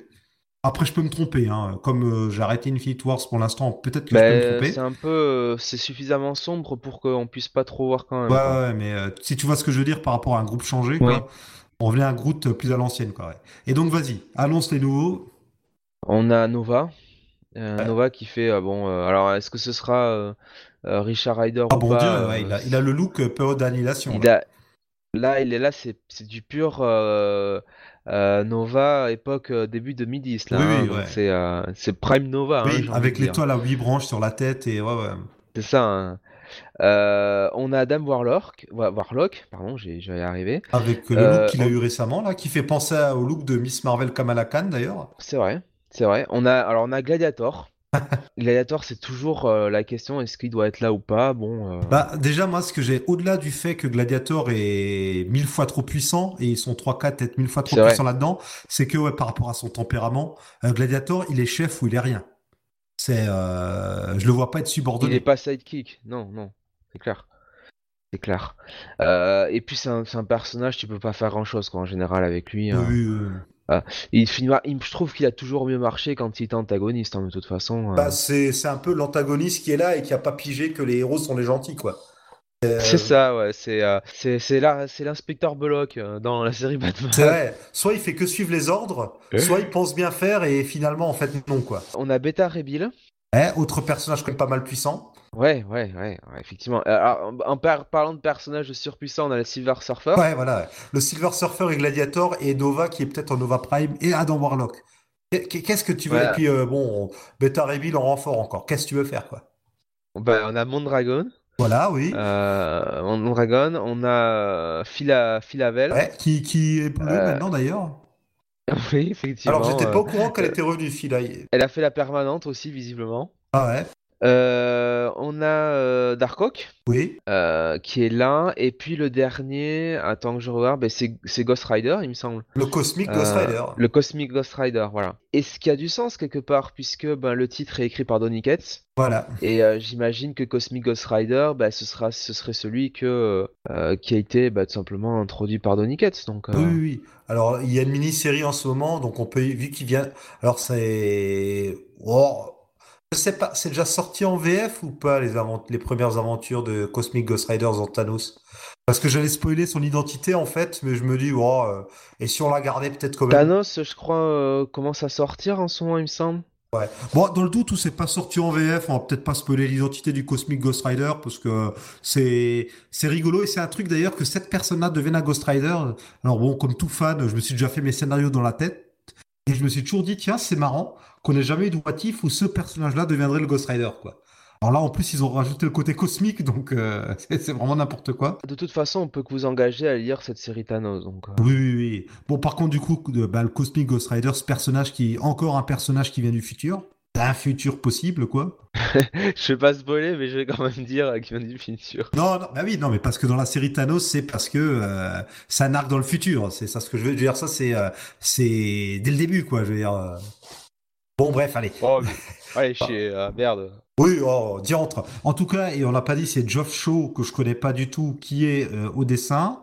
Après, je peux me tromper. Hein. Comme j'ai arrêté Infinity Wars pour l'instant, peut-être que je peux me ben, tromper. C'est un peu, c'est suffisamment sombre pour qu'on puisse pas trop voir quand même. Ouais, ouais mais si tu vois ce que je veux dire par rapport à un groupe changé, quoi, on revient à un Groot plus à l'ancienne, quoi. Et donc, vas-y, annonce les nouveaux. On a Nova. Euh, Nova qui fait euh, bon. Euh, alors, est-ce que ce sera Richard Ryder ah, ou bon pas il, a, il, a, le look période d'annihilation. Là. là. il est là, c'est du pur Nova époque début 2010 là. Oui, oui, hein, c'est Prime Nova. Oui, hein, avec l'étoile à 8 branches sur la tête et ouais. C'est ça. Hein. on a Adam Warlock, Warlock pardon, j'ai y arriver. Avec le look qu'il a eu récemment, là, qui fait penser au look de Miss Marvel Kamala Khan d'ailleurs. C'est vrai. C'est vrai. On a, alors on a Gladiator. Gladiator, c'est toujours euh, la question est-ce qu'il doit être là ou pas? Bon. Euh, bah déjà moi, ce que j'ai au-delà du fait que Gladiator est mille fois trop puissant et ils sont 3 4 être mille fois trop puissants là-dedans, c'est que ouais, par rapport à son tempérament, euh, Gladiator, il est chef ou il est rien. C'est, je le vois pas être subordonné. Il est pas sidekick. Non, non, c'est clair. C'est clair. et puis c'est un, un, personnage, tu peux pas faire grand chose quoi en général avec lui. Hein. Oui, il je trouve qu'il a toujours mieux marché quand il était antagoniste, hein, de toute façon. Euh. Bah, c'est un peu l'antagoniste qui est là et qui a pas pigé que les héros sont les gentils, quoi. Euh, c'est ça, ouais. C'est euh, c'est l'inspecteur Bullock dans la série Batman. C'est vrai. Soit il fait que suivre les ordres, soit il pense bien faire et finalement, en fait, non, quoi. On a Beta Rebill. Eh, autre personnage quand même pas mal puissant. Ouais, ouais, ouais, effectivement. Euh, en parlant de personnages surpuissants, on a le Silver Surfer. Ouais, voilà. Le Silver Surfer et Gladiator et Nova qui est peut-être en Nova Prime et Adam Warlock. Qu'est-ce que tu veux? Et puis euh, bon, Beta Reveal en renfort encore. Qu'est-ce que tu veux faire quoi? Bah, on a Mondragon. Voilà, oui. Euh, Mondragon, on a Phila, Philavel. Ouais, qui, qui est bleu maintenant d'ailleurs. Oui, effectivement. Alors j'étais pas au courant qu'elle était revenue, Phila. Elle a fait la permanente aussi, visiblement. Ah ouais. Euh, on a euh, Darkhawk. Oui. Euh, qui est là. Et puis le dernier, attends que je regarde, ben, c'est Ghost Rider, il me semble. Le Cosmic Ghost Rider. Le Cosmic Ghost Rider, voilà. Et ce qui a du sens quelque part, puisque ben, le titre est écrit par Donny Cates. Voilà. Et j'imagine que Cosmic Ghost Rider, ben, ce, sera, ce serait celui que, qui a été tout simplement introduit par Donny Cates. Donc, oui, oui, Alors, il y a une mini-série en ce moment, donc on peut, vu qu'il vient. Alors, c'est. Oh, je sais pas, c'est déjà sorti en VF ou pas les, les premières aventures de Cosmic Ghost Riders en Thanos? Parce que j'allais spoiler son identité en fait, mais je me dis, oh, euh, et si on la gardait peut-être quand même? Thanos, je crois, euh, commence à sortir en ce moment, il me semble. Ouais. Bon, dans le doute où c'est pas sorti en VF, on va peut-être pas spoiler l'identité du Cosmic Ghost Rider parce que c'est c'est rigolo et c'est un truc d'ailleurs que cette personne-là devienne un Ghost Rider. Alors bon, comme tout fan, je me suis déjà fait mes scénarios dans la tête et je me suis toujours dit tiens, c'est marrant qu'on n'ait jamais eu de où ce personnage-là deviendrait le Ghost Rider, quoi. Alors là, en plus, ils ont rajouté le côté cosmique, donc euh, c'est vraiment n'importe quoi. De toute façon, on peut que vous engager à lire cette série Thanos. Donc, euh. oui, oui, oui. Bon, par contre, du coup, bah, le Cosmic Ghost Rider, ce personnage qui encore un personnage qui vient du futur. D'un futur possible, quoi. je vais pas spoiler, mais je vais quand même dire qu'il vient du futur. Non, non, bah oui, non, mais parce que dans la série Thanos, c'est parce que euh, c'est un arc dans le futur. C'est ça ce que je veux dire. Ça, c'est euh, c'est dès le début, quoi. Je veux dire. euh. Bon, bref, allez. Oh, Allez, euh, merde. Oui, oh, diantre. En tout cas, et on l'a pas dit, c'est Geoff Shaw que je connais pas du tout, qui est euh, au dessin.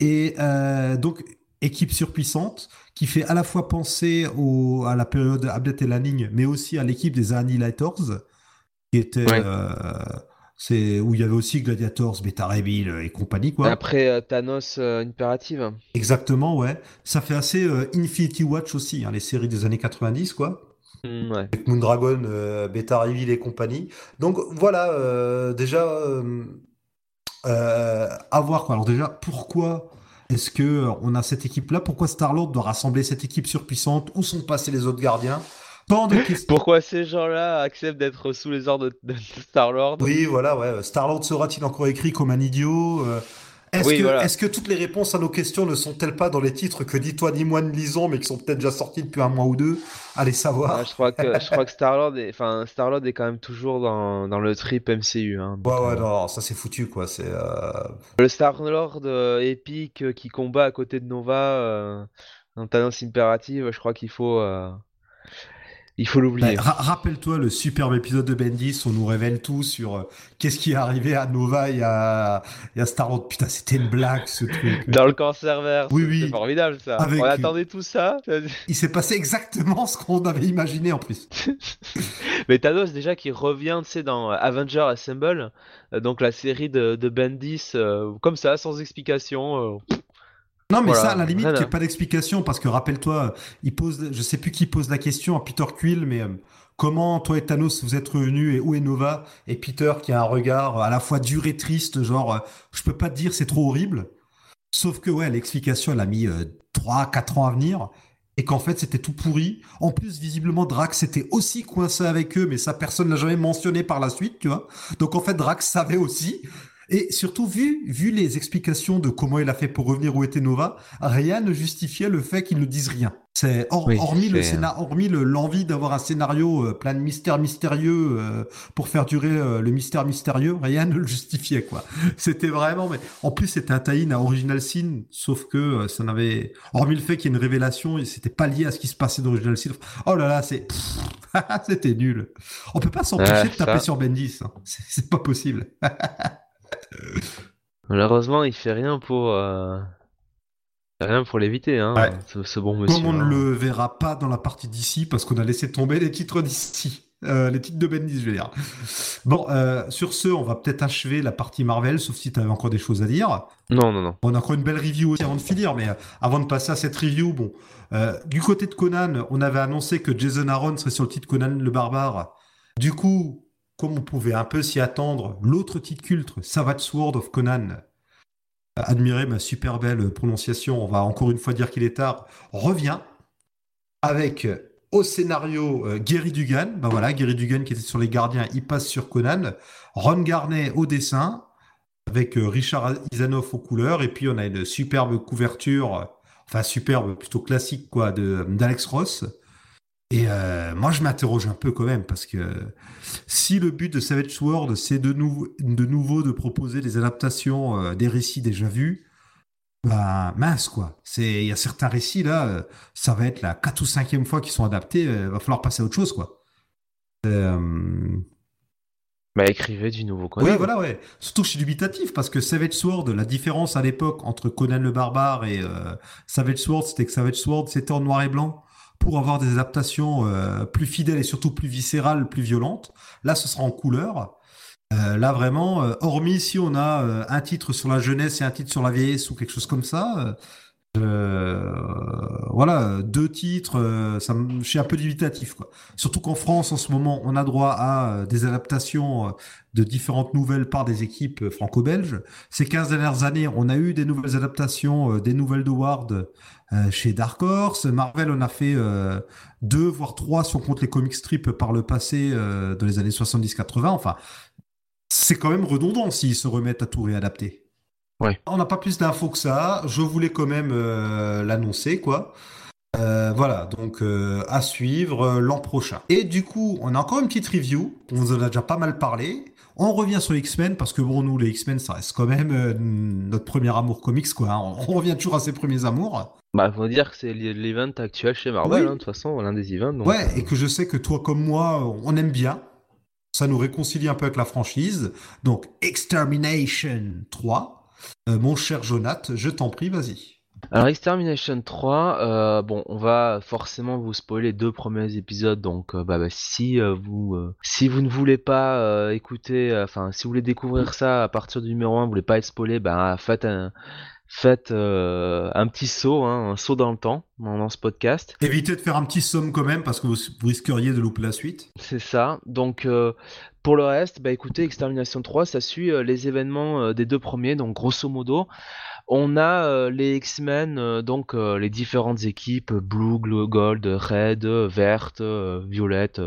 Et euh, donc, équipe surpuissante, qui fait à la fois penser au, à la période Abdet et Lanning, mais aussi à l'équipe des Annihilators, qui était... Ouais. euh, c'est où il y avait aussi Gladiators, Beta Bill et compagnie, quoi. Après euh, Thanos euh, Imperative. Exactement, ouais. Ça fait assez euh, Infinity Watch aussi, hein, les séries des années 90, quoi. Hmm, ouais. avec Moondragon, Beta Reveal et compagnie. Donc voilà, déjà, à voir quoi. Alors déjà, pourquoi est-ce que euh, on a cette équipe-là? Pourquoi Star-Lord doit rassembler cette équipe surpuissante? Où sont passés les autres gardiens? Tant de questions. Pourquoi ces gens-là acceptent d'être sous les ordres de, de Star-Lord? Oui, voilà, ouais. Star-Lord sera-t-il encore écrit comme un idiot Euh, Est-ce Oui, que, voilà. est-ce que toutes les réponses à nos questions ne sont-elles pas dans les titres que ni toi ni moi ne lisons, mais qui sont peut-être déjà sortis depuis un mois ou deux? Allez savoir. Ah, je crois que je crois que Star-Lord est quand même toujours dans, dans le trip MCU hein, Ouais, ouais, euh, non, ça c'est foutu, quoi. C'est euh, Le Star-Lord euh, épique qui combat à côté de Nova dans Thanos Imperative, je crois qu'il faut il faut l'oublier. Ra- Rappelle-toi le superbe épisode de Bendis, on nous révèle tout sur euh, qu'est-ce qui est arrivé à Nova et à, et à Star-Lord. Putain, c'était une blague ce truc. Dans le cancer vert, Oui, oui. c'est formidable ça. Avec- On attendait tout ça. Il s'est passé exactement ce qu'on avait imaginé en plus. Mais Thanos déjà qui revient, tu sais, dans Avenger Assemble, euh, donc la série de, de Bendis, euh, comme ça, sans explication. euh, Non, mais Voilà, ça, à la limite, il n'y a pas d'explication parce que rappelle-toi, il pose, je sais plus qui pose la question à Peter Quill, mais euh, comment toi et Thanos vous êtes revenus et où est Nova Et Peter qui a un regard à la fois dur et triste, genre, euh, je peux pas te dire, c'est trop horrible. Sauf que ouais, l'explication, elle a mis euh, 3-4 ans à venir. Et qu'en fait, c'était tout pourri. En plus, visiblement, Drax était aussi coincé avec eux, mais ça, personne l'a jamais mentionné par la suite, tu vois. Donc, en fait, Drax savait aussi. Et surtout, vu, vu les explications de comment il a fait pour revenir où était Nova, rien ne justifiait le fait qu'ils ne disent rien. C'est hor- Oui, hormis le c'est- scénar, hormis le- l'envie d'avoir un scénario euh, plein de mystères mystérieux euh, pour faire durer euh, le mystère mystérieux, rien ne le justifiait quoi. C'était vraiment, mais en plus c'était un tie-in à Original Sin, sauf que euh, ça n'avait, hormis le fait qu'il y ait une révélation, c'était pas lié à ce qui se passait d'Original Sin. Oh là là, c'est, c'était nul. On peut pas s'empêcher de taper ça. sur Bendis, hein. c'est pas possible. Malheureusement, il fait rien pour euh, rien pour l'éviter, hein, Ouais. ce, ce bon monsieur. Comme on ne hein. le verra pas dans la partie d'ici, parce qu'on a laissé tomber les titres d'ici. Euh, les titres de Bendis, je veux dire. Bon, euh, sur ce, on va peut-être achever la partie Marvel, sauf si tu avais encore des choses à dire. Non, non, non. On a encore une belle review aussi avant de finir, mais avant de passer à cette review, bon, euh, du côté de Conan, on avait annoncé que Jason Aaron serait sur le titre Conan le Barbare. Du coup, comme on pouvait un peu s'y attendre, l'autre titre culte, Savage Sword of Conan, admirez ma super belle prononciation, on va encore une fois dire qu'il est tard, revient avec au scénario euh, Gary Dugan, ben voilà, Gary Dugan qui était sur les gardiens, il passe sur Conan, Ron Garnet au dessin, avec euh, Richard Isanoff aux couleurs, et puis on a une superbe couverture, enfin superbe, plutôt classique quoi, d'Alex Ross. Et euh, moi je m'interroge un peu quand même parce que si le but de Savage Sword c'est de, nou- de nouveau de proposer des adaptations euh, des récits déjà vus, bah mince quoi. C'est il y a certains récits là, euh, ça va être la quatre ou cinquième fois qu'ils sont adaptés, il va falloir passer à autre chose quoi. Bah écrivez du nouveau Conan. oui, voilà, ouais. Surtout que je suis dubitatif parce que Savage Sword, la différence à l'époque entre Conan le Barbare et Savage Sword, c'était que Savage Sword, c'était en noir et blanc pour avoir des adaptations euh, plus fidèles et surtout plus viscérales, plus violentes. Là, ce sera en couleur. Euh, là, vraiment, euh, hormis si on a un titre sur la jeunesse et un titre sur la vieillesse ou quelque chose comme ça, euh, voilà, deux titres, euh, ça, je suis un peu dubitatif. Surtout qu'en France, en ce moment, on a droit à euh, des adaptations de différentes nouvelles par des équipes franco-belges. Ces 15 dernières années, on a eu des nouvelles adaptations, des nouvelles de Ward chez Dark Horse. Marvel, on a fait deux, voire trois, si on compte les comic strips par le passé, dans les années 70-80. Enfin, c'est quand même redondant s'ils se remettent à tout réadapter. Ouais. On n'a pas plus d'infos que ça. Je voulais quand même euh, l'annoncer, quoi. Euh, voilà, donc euh, à suivre euh, l'an prochain. Et du coup, on a encore une petite review. On vous en a déjà pas mal parlé. On revient sur les X-Men parce que bon, nous, les X-Men, ça reste quand même notre premier amour comics, quoi. Hein. On, revient toujours à ses premiers amours. Bah, faut dire que c'est l'event actuel chez Marvel, hein, de toute façon, l'un des events. Ouais, et que je sais que toi comme moi, on aime bien. Ça nous réconcilie un peu avec la franchise. Donc, Extermination 3. Mon cher Jonath, je t'en prie, vas-y. Alors Extermination 3, euh, bon, on va forcément vous spoiler les deux premiers épisodes, donc euh, bah, bah, si euh, vous si vous ne voulez pas écouter, enfin si vous voulez découvrir ça à partir du numéro 1, vous voulez pas être spoilé, bah faites un faites un petit saut, hein, un saut dans le temps dans, ce podcast. Évitez de faire un petit somme quand même parce que vous, risqueriez de louper la suite. C'est ça. Donc pour le reste, bah écoutez, Extermination 3, ça suit les événements des deux premiers, donc grosso modo. On a euh, les X-Men, euh, donc euh, les différentes équipes, Blue, Gold, Red, Verte, Violette,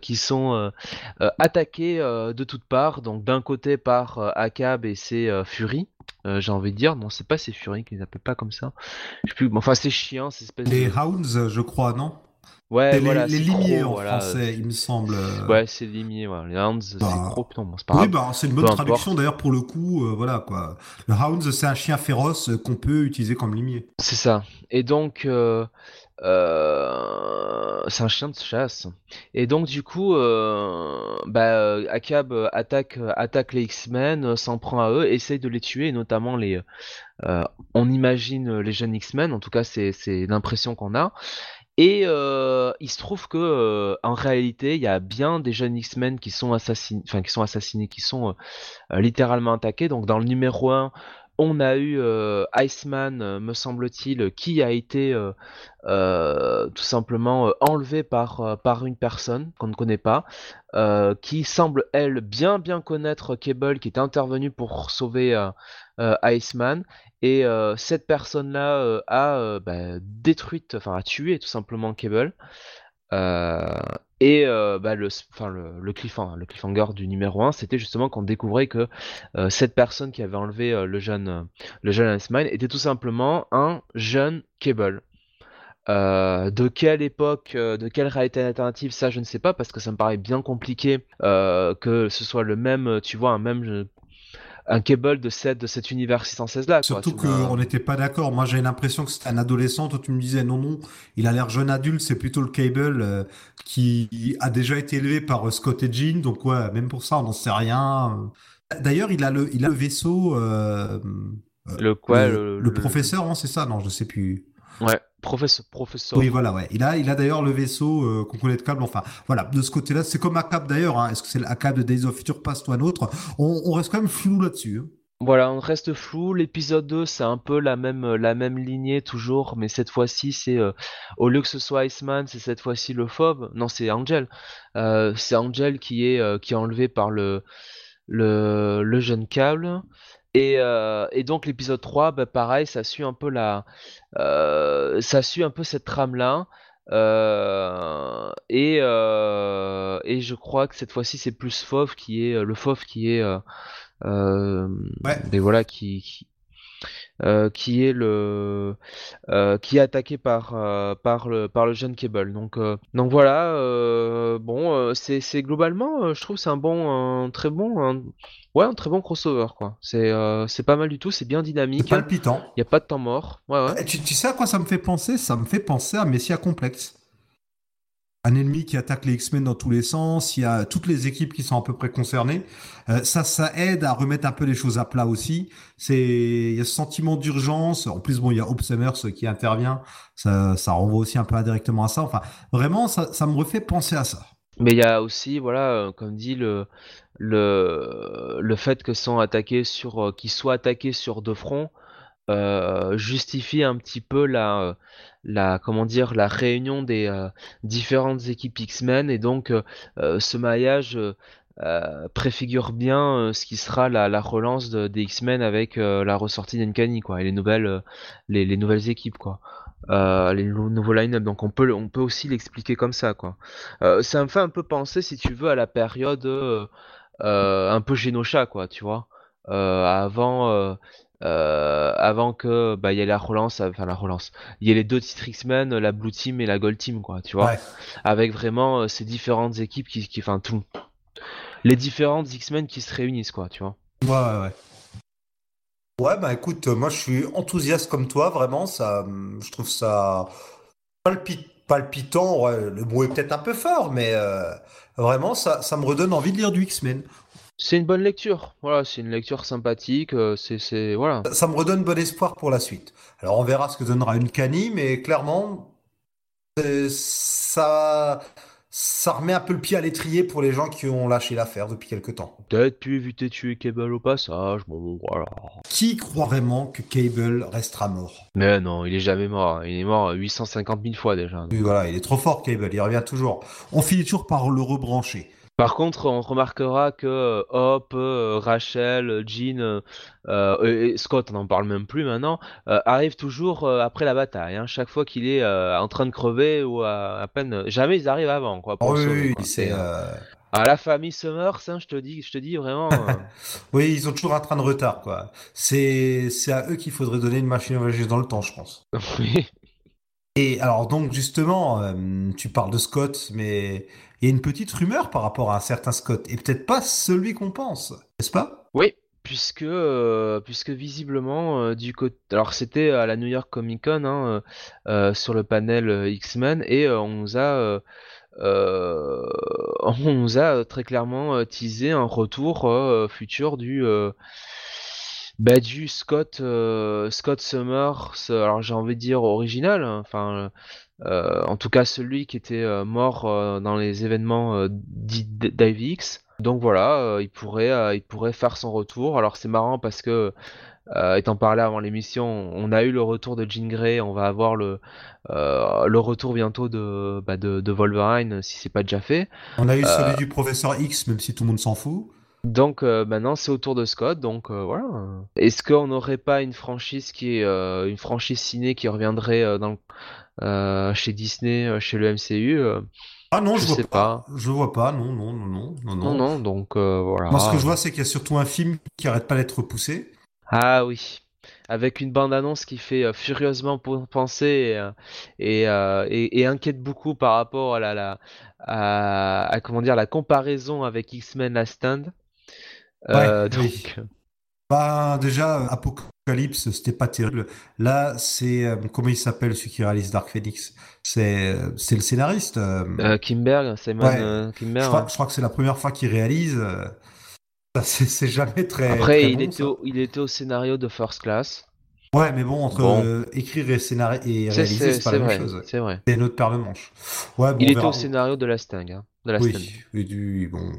qui sont attaquées de toutes parts. Donc d'un côté par Akab et ses Fury. j'ai envie de dire, non, c'est pas ses Fury qu'ils appellent pas comme ça. Je sais plus, enfin c'est chiant, c'est espèce Les Hounds, je crois, non? Ouais, voilà, les, limiers en français, il me semble. Ouais, c'est limier, voilà. Les Hounds, c'est bah, gros, non, c'est pas Oui, bah, c'est une bonne traduction d'ailleurs pour le coup, euh, voilà quoi. Le Hounds, c'est un chien féroce qu'on peut utiliser comme limier. C'est ça. Et donc, euh, euh, c'est un chien de chasse. Et donc, du coup, euh, bah, Akab attaque, attaque les X-Men, s'en prend à eux, essaye de les tuer, notamment les. on imagine les jeunes X-Men, en tout cas, c'est l'impression qu'on a. Et euh, il se trouve que euh, en réalité, il y a bien des jeunes X-Men qui sont assassinés, qui sont assassinés, qui sont euh, littéralement attaqués. Donc dans le numéro 1, on a eu Iceman, me semble-t-il, qui a été tout simplement enlevé par, par une personne qu'on ne connaît pas, qui semble elle bien bien connaître Cable, qui est intervenu pour sauver Iceman et euh, cette personne-là euh, a euh, bah, enfin a tué tout simplement Cable. et bah, le, le, cliffhanger, du numéro 1, c'était justement qu'on découvrait que cette personne qui avait enlevé le jeune, le Iceman était tout simplement un jeune Cable. de quelle époque, de quelle réalité alternative, ça je ne sais pas parce que ça me paraît bien compliqué que ce soit le même, tu vois, un même un Cable de, cette, de cet univers 616 là. Surtout qu'on n'était pas d'accord. Moi, j'ai l'impression que c'était un adolescent. Toi, tu me disais non, non, il a l'air jeune adulte. C'est plutôt le Cable euh, qui a déjà été élevé par euh, Scott et Jean. Donc, ouais, même pour ça, on n'en sait rien. D'ailleurs, il a le, il a le vaisseau. Euh, le quoi le, professeur, hein, c'est ça? Non, je sais plus. Ouais, professeur, professeur. Oui, voilà, ouais. Il a, il a d'ailleurs le vaisseau euh, qu'on connaît de câble. Enfin, voilà, de ce côté-là, c'est comme Acab d'ailleurs. Hein. Est-ce que c'est l'Acab de Days of Future Past ou un autre? On, reste quand même flou là-dessus. Hein. Voilà, on reste flou. L'épisode 2, c'est un peu la même, la même lignée toujours, mais cette fois-ci, c'est euh, au lieu que ce soit Iceman, c'est cette fois-ci le Phobe. Non, c'est Angel. Euh, c'est Angel qui est, qui est enlevé par le, le, le jeune câble. Euh, et, donc l'épisode 3, bah, pareil, ça suit un peu la, euh, ça suit un peu cette trame là. Euh, et, et je crois que cette fois-ci c'est plus Fauve qui est le Fauve qui est ouais. voilà qui, euh, qui est le euh, qui est attaqué par euh, par le par le jeune Cable. Donc donc voilà. bon, c'est c'est globalement, je trouve c'est un bon, un très bon, ouais, un très bon crossover quoi. C'est c'est pas mal du tout. C'est bien dynamique. Palpitant. Il y a pas de temps mort. Ouais, ouais. Tu, tu sais à quoi ça me fait penser? Ça me fait penser à Messia Complexe un ennemi qui attaque les X-Men dans tous les sens, il y a toutes les équipes qui sont à peu près concernées. Euh, ça, ça aide à remettre un peu les choses à plat aussi. C'est, il y a ce sentiment d'urgence. En plus, bon, il y a Hope qui intervient. Ça, ça renvoie aussi un peu indirectement à ça. Enfin, vraiment, ça, me refait penser à ça. Mais il y a aussi, voilà, euh, comme dit le le le fait que attaqués sur, euh, qu'ils soient attaqués sur deux fronts. justifie un petit peu la, la comment dire la réunion des euh, différentes équipes X-Men. Et donc euh, euh, ce maillage préfigure bien ce qui sera la, relance des X-Men avec la ressortie d'Enkani quoi et les nouvelles les, nouvelles équipes quoi. Les nouveaux line-up. Donc on peut on peut aussi l'expliquer comme ça quoi. Ça me fait un peu penser si tu veux à la période un peu Genosha quoi tu vois. Avant avant que bah il y ait la relance, enfin la relance, il y ait les deux titres X-Men, la Blue Team et la Gold Team, quoi, tu vois, avec vraiment ces différentes équipes qui, qui, enfin tout, les différentes X-Men qui se réunissent, quoi, tu vois. Ouais, ouais, ouais. Ouais, bah écoute, moi je suis enthousiaste comme toi, vraiment, ça, je trouve ça palpitant, ouais, le mot est peut-être un peu fort, mais euh, vraiment, ça, ça me redonne envie de lire du X-Men. C'est une bonne lecture, voilà, c'est une lecture sympathique, euh, c'est, voilà. Ça me redonne bon espoir pour la suite. Alors on verra ce que donnera une Cani, mais clairement, ça, ça remet un peu le pied à l'étrier pour les gens qui ont lâché l'affaire depuis quelques temps. Peut-être pu éviter de tuer Cable au passage, bon voilà. Qui croit vraiment que Cable restera mort? Mais non, il est jamais mort. Il est mort 850 000 fois déjà. Oui, voilà, il est trop fort Cable, il revient toujours. On finit toujours par le rebrancher. Par contre, on remarquera que euh, Hop, euh, Rachel, Jean euh, et Scott, on n'en parle même plus maintenant, arrivent toujours après la bataille. Hein. chaque fois qu'il est en train de crever ou à, peine, jamais ils arrivent avant. Quoi, pour oui, c'est. À la famille Summers, hein, je te dis, je te dis vraiment. oui, ils ont toujours un train de retard, quoi. C'est, c'est à eux qu'il faudrait donner une machine à voyager dans le temps, je pense. oui. Et alors donc justement, tu parles de Scott, mais il y a une petite rumeur par rapport à un certain Scott, et peut-être pas celui qu'on pense, n'est-ce pas? Oui, puisque, euh, puisque visiblement, euh, du côté. Alors, c'était à la New York Comic Con, hein, euh, sur le panel X-Men, et on nous a. on nous a très clairement teasé un retour futur du, bah, du Scott, Scott Summers, alors j'ai envie de dire original, hein, enfin euh, en tout cas celui qui était euh, mort euh, dans les événements d'IVX. Donc voilà, il pourrait, il pourrait faire son retour. Alors c'est marrant parce que étant parlé avant l'émission, on a eu le retour de Jean Grey, on va avoir le, le retour bientôt de, bah, de, Wolverine si c'est pas déjà fait. On a eu celui du professeur X, même si tout le monde s'en fout. Donc maintenant c'est au tour de Scott, donc voilà. Est-ce qu'on n'aurait pas une franchise qui est une franchise ciné qui reviendrait dans le euh, chez Disney, euh, chez le MCU. Euh, ah non, je, je vois sais pas. Je vois pas, non, non, non, non, non. Non, non, donc voilà. Moi, ce que je vois, c'est qu'il y a surtout un film qui arrête pas d'être repoussé. Ah oui, avec une bande-annonce qui fait furieusement penser et, et, et, inquiète beaucoup par rapport à la, la à, comment dire la comparaison avec X-Men Last Stand. Ouais, donc... Bah déjà Apocalypse c'était pas terrible. Là, c'est euh, comment il s'appelle celui qui réalise Dark Phoenix? C'est euh, c'est le scénariste. Euh, Kimberg, Simon Kimberg. Je crois, je crois, que c'est la première fois qu'il réalise. c'est jamais très. Après, il était au, il était au scénario de First Class. Ouais, mais bon, entre écrire et, et réaliser, c'est pas la même chose. C'est vrai. C'est une autre paire de manches. Ouais, bon, il était au scénario de la Sting. Hein oui, oui, bon,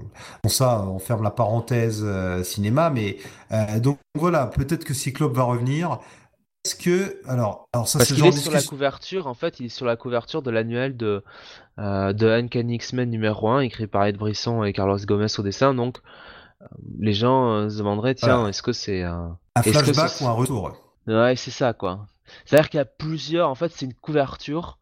bon, ça, on ferme la parenthèse euh, cinéma, mais euh, donc voilà, peut-être que Cyclope va revenir. Est-ce que, alors, alors ça, c'est genre est sur la couverture, en fait, il est sur la couverture de l'annuel de euh, de Uncanny X-Men numéro 1, écrit par Ed Brisson et Carlos Gomez au dessin, donc les gens se demanderaient, tiens, est-ce que c'est un... un flashback ou un retour? Ouais, c'est ça, quoi. C'est-à-dire qu'il y a plusieurs, en fait, c'est une couverture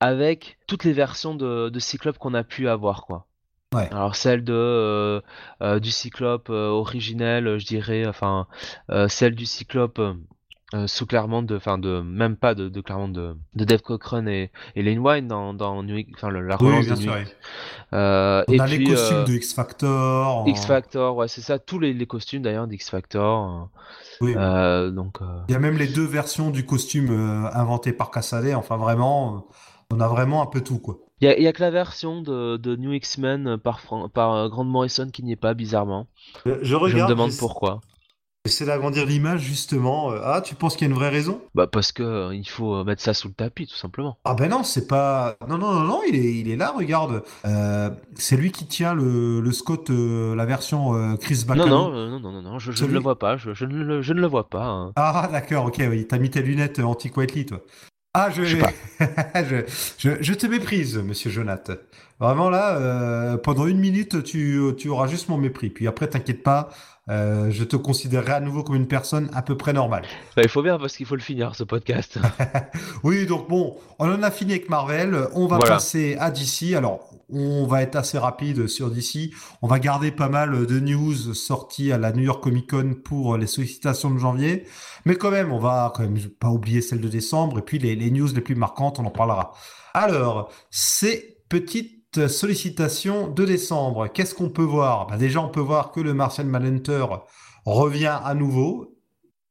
avec toutes les versions de, de Cyclope qu'on a pu avoir, quoi. Ouais. Alors celle de euh, euh, du Cyclope euh, originel, je dirais, enfin celle du Cyclope sous Claremont, de, enfin de même pas de, de Claremont de, de Dave Cochran et, et Lane Wine dans, dans New, enfin la relance de New On et a les costumes de X Factor. X Factor, ouais c'est ça, tous les, les costumes d'ailleurs d'X Factor. Oui. donc. Il y a même les deux versions du costume inventé par Cassaday. Enfin vraiment on a vraiment un peu tout, quoi. Il y, a que la version de, New X-Men par, par euh, Grant Morrison qui n'y est pas, bizarrement. Je, regarde. me demande pourquoi. J'essaie d'agrandir l'image, justement. Euh, ah, tu penses qu'il y a une vraie raison? Bah, parce que euh, il faut mettre ça sous le tapis, tout simplement. Ah, ben non, c'est pas. Non, non, non, non, il est, il est là, regarde. c'est lui qui tient le, le Scott, la version Chris Bacall. Non, non, non, non, non, je, ne le vois pas. Je, je, ne, je ne le vois pas. Hein. Ah, d'accord, ok, oui. T'as mis tes lunettes anti-quietly, toi. Ah, je, je, je, te méprise, monsieur Jonath. Vraiment là, euh, pendant une minute, tu, tu, auras juste mon mépris. Puis après, t'inquiète pas, euh, je te considérerai à nouveau comme une personne à peu près normale. Bah, il faut bien parce qu'il faut le finir ce podcast. oui, donc bon, on en a fini avec Marvel. On va passer à DC. Alors, on va être assez rapide sur DC. On va garder pas mal de news sorties à la New York Comic Con pour les sollicitations de janvier. Mais quand même, on va quand même pas oublier celle de décembre. Et puis les, les news les plus marquantes, on en parlera. Alors, ces petites sollicitations de décembre, qu'est-ce qu'on peut voir? Bah, Déjà, on peut voir que le Martian Manhunter revient à nouveau.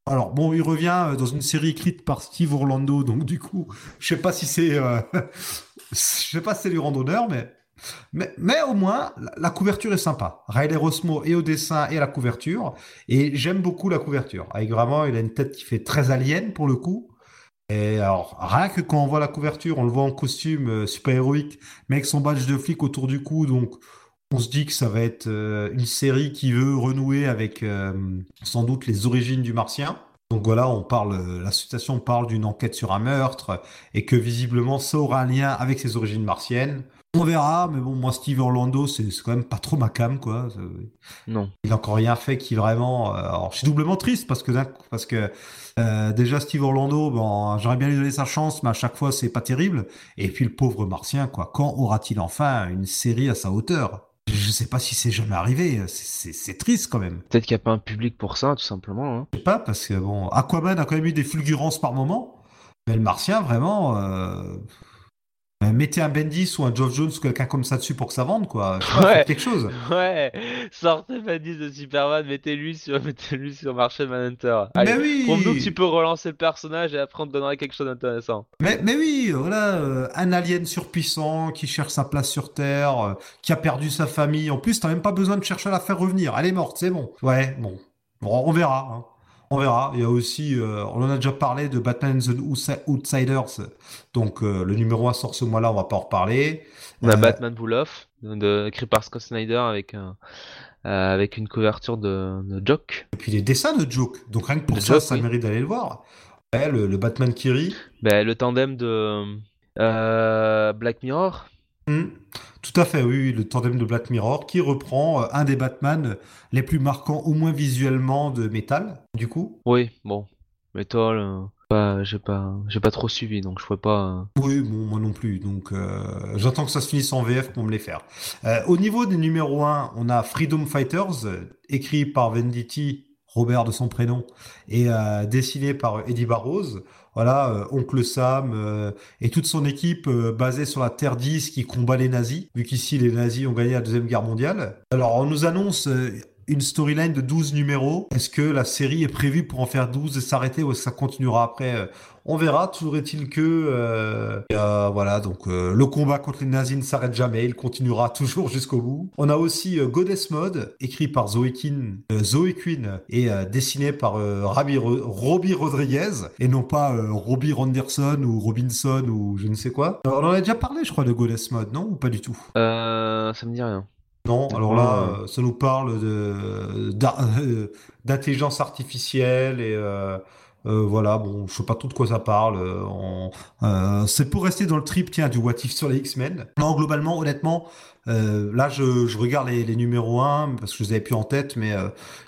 Alors bon, il revient euh, dans une série écrite par Steve Orlando, donc du coup, je sais pas si c'est, euh, je sais pas si c'est lui rendre honneur, mais mais, au moins, la, couverture est sympa. Riley Rosmo est au dessin et à la couverture. Et j'aime beaucoup la couverture. Avec vraiment, il a une tête qui fait très alien pour le coup. Et alors, rien que quand on voit la couverture, on le voit en costume euh, super-héroïque, mais avec son badge de flic autour du cou. Donc, on se dit que ça va être euh, une série qui veut renouer avec euh, sans doute les origines du martien. Donc voilà, on parle, la situation parle d'une enquête sur un meurtre et que visiblement ça aura un lien avec ses origines martiennes. On verra, mais bon, moi, Steve Orlando, c'est quand même pas trop ma cam, quoi. Non. Il n'a encore rien fait qui vraiment. Euh, alors, je suis doublement triste parce que, parce que euh, déjà, Steve Orlando, bon, j'aurais bien lui donné sa chance, mais à chaque fois, c'est pas terrible. Et puis, le pauvre Martien, quoi. Quand aura-t-il enfin une série à sa hauteur? Je sais pas si c'est jamais arrivé. C'est triste quand même. Peut-être qu'il n'y a pas un public pour ça, tout simplement. Hein. Je sais pas, parce que bon, Aquaman a quand même eu des fulgurances par moment. Mais le Martien, vraiment, euh, mettez un Bendis ou un Geoff Jones ou quelqu'un comme ça dessus pour que ça vende, quoi. ouais. quelque chose. Ouais, sortez Bendis de Superman, mettez-lui sur, mettez sur Martian Manhunter. mais oui Prouve-nous que tu peux relancer le personnage et après on te donnerait quelque chose d'intéressant. Mais, mais oui, voilà, euh, un alien surpuissant qui cherche sa place sur Terre, euh, qui a perdu sa famille. En plus, t'as même pas besoin de chercher à la faire revenir. Elle est morte, c'est bon. Ouais, bon. Bon, on verra. Hein. On verra. Il y a aussi, euh, on en a déjà parlé de Batman the Outsiders. Donc euh, le numéro 1 sort ce mois-là, on va pas en reparler. On a euh, Batman de, écrit par Scott Snyder avec un, avec une couverture de, Joke. Et puis les dessins de Joke. Donc rien que pour ça, ça mérite d'aller le voir. le, Batman Kiri. Ben, le tandem de Black Mirror. Hmm. Tout à fait, oui, le tandem de Black Mirror qui reprend euh, un des Batman les plus marquants, au moins visuellement, de Metal, du coup. Oui, bon, Metal, euh, j'ai pas, j'ai pas trop suivi, donc je pourrais pas. Euh. Oui, bon, moi non plus, donc j'attends que ça se finisse en VF pour me les faire. au niveau des numéros 1, on a Freedom Fighters, écrit par Venditti, Robert de son prénom, et dessiné par Eddie Barrows voilà, euh, Oncle Sam euh, et toute son équipe euh, basée sur la Terre 10 qui combat les nazis, vu qu'ici les nazis ont gagné la Deuxième Guerre mondiale. Alors on nous annonce une storyline de 12 numéros. Est-ce que la série est prévue pour en faire 12 et s'arrêter ou est-ce que ça continuera après On verra. Toujours est-il que euh, voilà donc le combat contre les nazis ne s'arrête jamais. Il continuera toujours jusqu'au bout. On a aussi Goddess Mode écrit par Zoe Zoe Quinn et dessiné par Robbie Rodriguez et non pas Robbie Ronderson ou Robinson ou je ne sais quoi. on en a déjà parlé, je crois, de Goddess Mode, non? Ou pas du tout? Ça me dit rien. Non, alors là, euh, ça nous parle de d'intelligence artificielle et euh, euh, voilà, bon, je sais pas trop de quoi ça parle. c'est pour rester dans le trip, tiens, du What If sur les X-Men. Non, globalement, honnêtement, là, je, je regarde les, les, numéros 1 parce que je les avais plus en tête, mais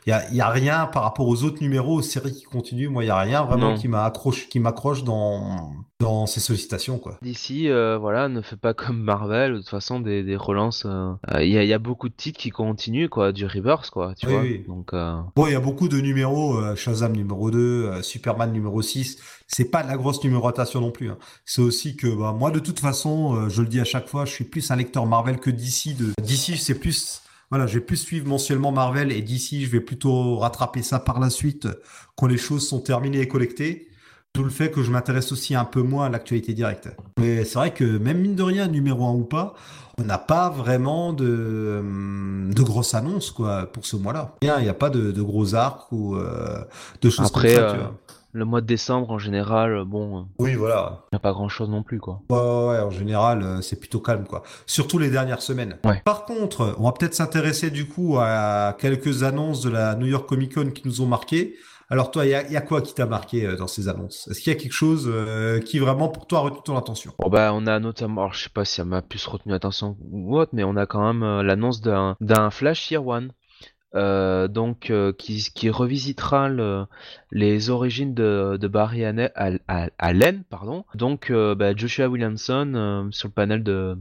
il y, a, y, a, rien par rapport aux autres numéros, aux séries qui continuent. Moi, il y a rien vraiment qui m'accroche, qui m'accroche dans dans ses sollicitations quoi. D'ici, euh, voilà, ne fait pas comme Marvel, de toute façon des, des relances. Euh, euh, il y, y, a beaucoup de titres qui continuent quoi, du reverse quoi, tu vois. Donc bon, il y a beaucoup de numéros, Shazam numéro 2, Superman numéro 6. C'est pas de la grosse numérotation non plus. Hein. C'est aussi que bah, moi de toute façon, je le dis à chaque fois, je suis plus un lecteur Marvel que DC. De DC, c'est plus voilà, je vais plus suivre mensuellement Marvel et d'ici, je vais plutôt rattraper ça par la suite quand les choses sont terminées et collectées. Tout le fait que je m'intéresse aussi un peu moins à l'actualité directe. Mais c'est vrai que même mine de rien, numéro 1 ou pas, on n'a pas vraiment de, de grosses annonces quoi, pour ce mois-là. Il n'y a pas de, gros arcs ou euh, de choses Après, comme ça. Euh, le mois de décembre, en général, bon. Euh, oui, voilà. Il n'y a pas grand-chose non plus, quoi. Ouais, ouais, en général, c'est plutôt calme, quoi. Surtout les dernières semaines. Par contre, on va peut-être s'intéresser du coup à quelques annonces de la New York Comic Con qui nous ont marqué. Alors toi, il y, a, quoi qui t'a marqué euh, dans ces annonces? Est-ce qu'il y a quelque chose euh, qui vraiment pour toi a retenu ton attention? Bon, bah, On a notamment, alors, je sais pas si ça m'a plus retenu l'attention ou autre, mais on a quand même euh, l'annonce d'un Flash Year One. Donc qui, qui revisitera le, les origines de, Barry Allen, pardon. Donc bah, Joshua Williamson sur le panel de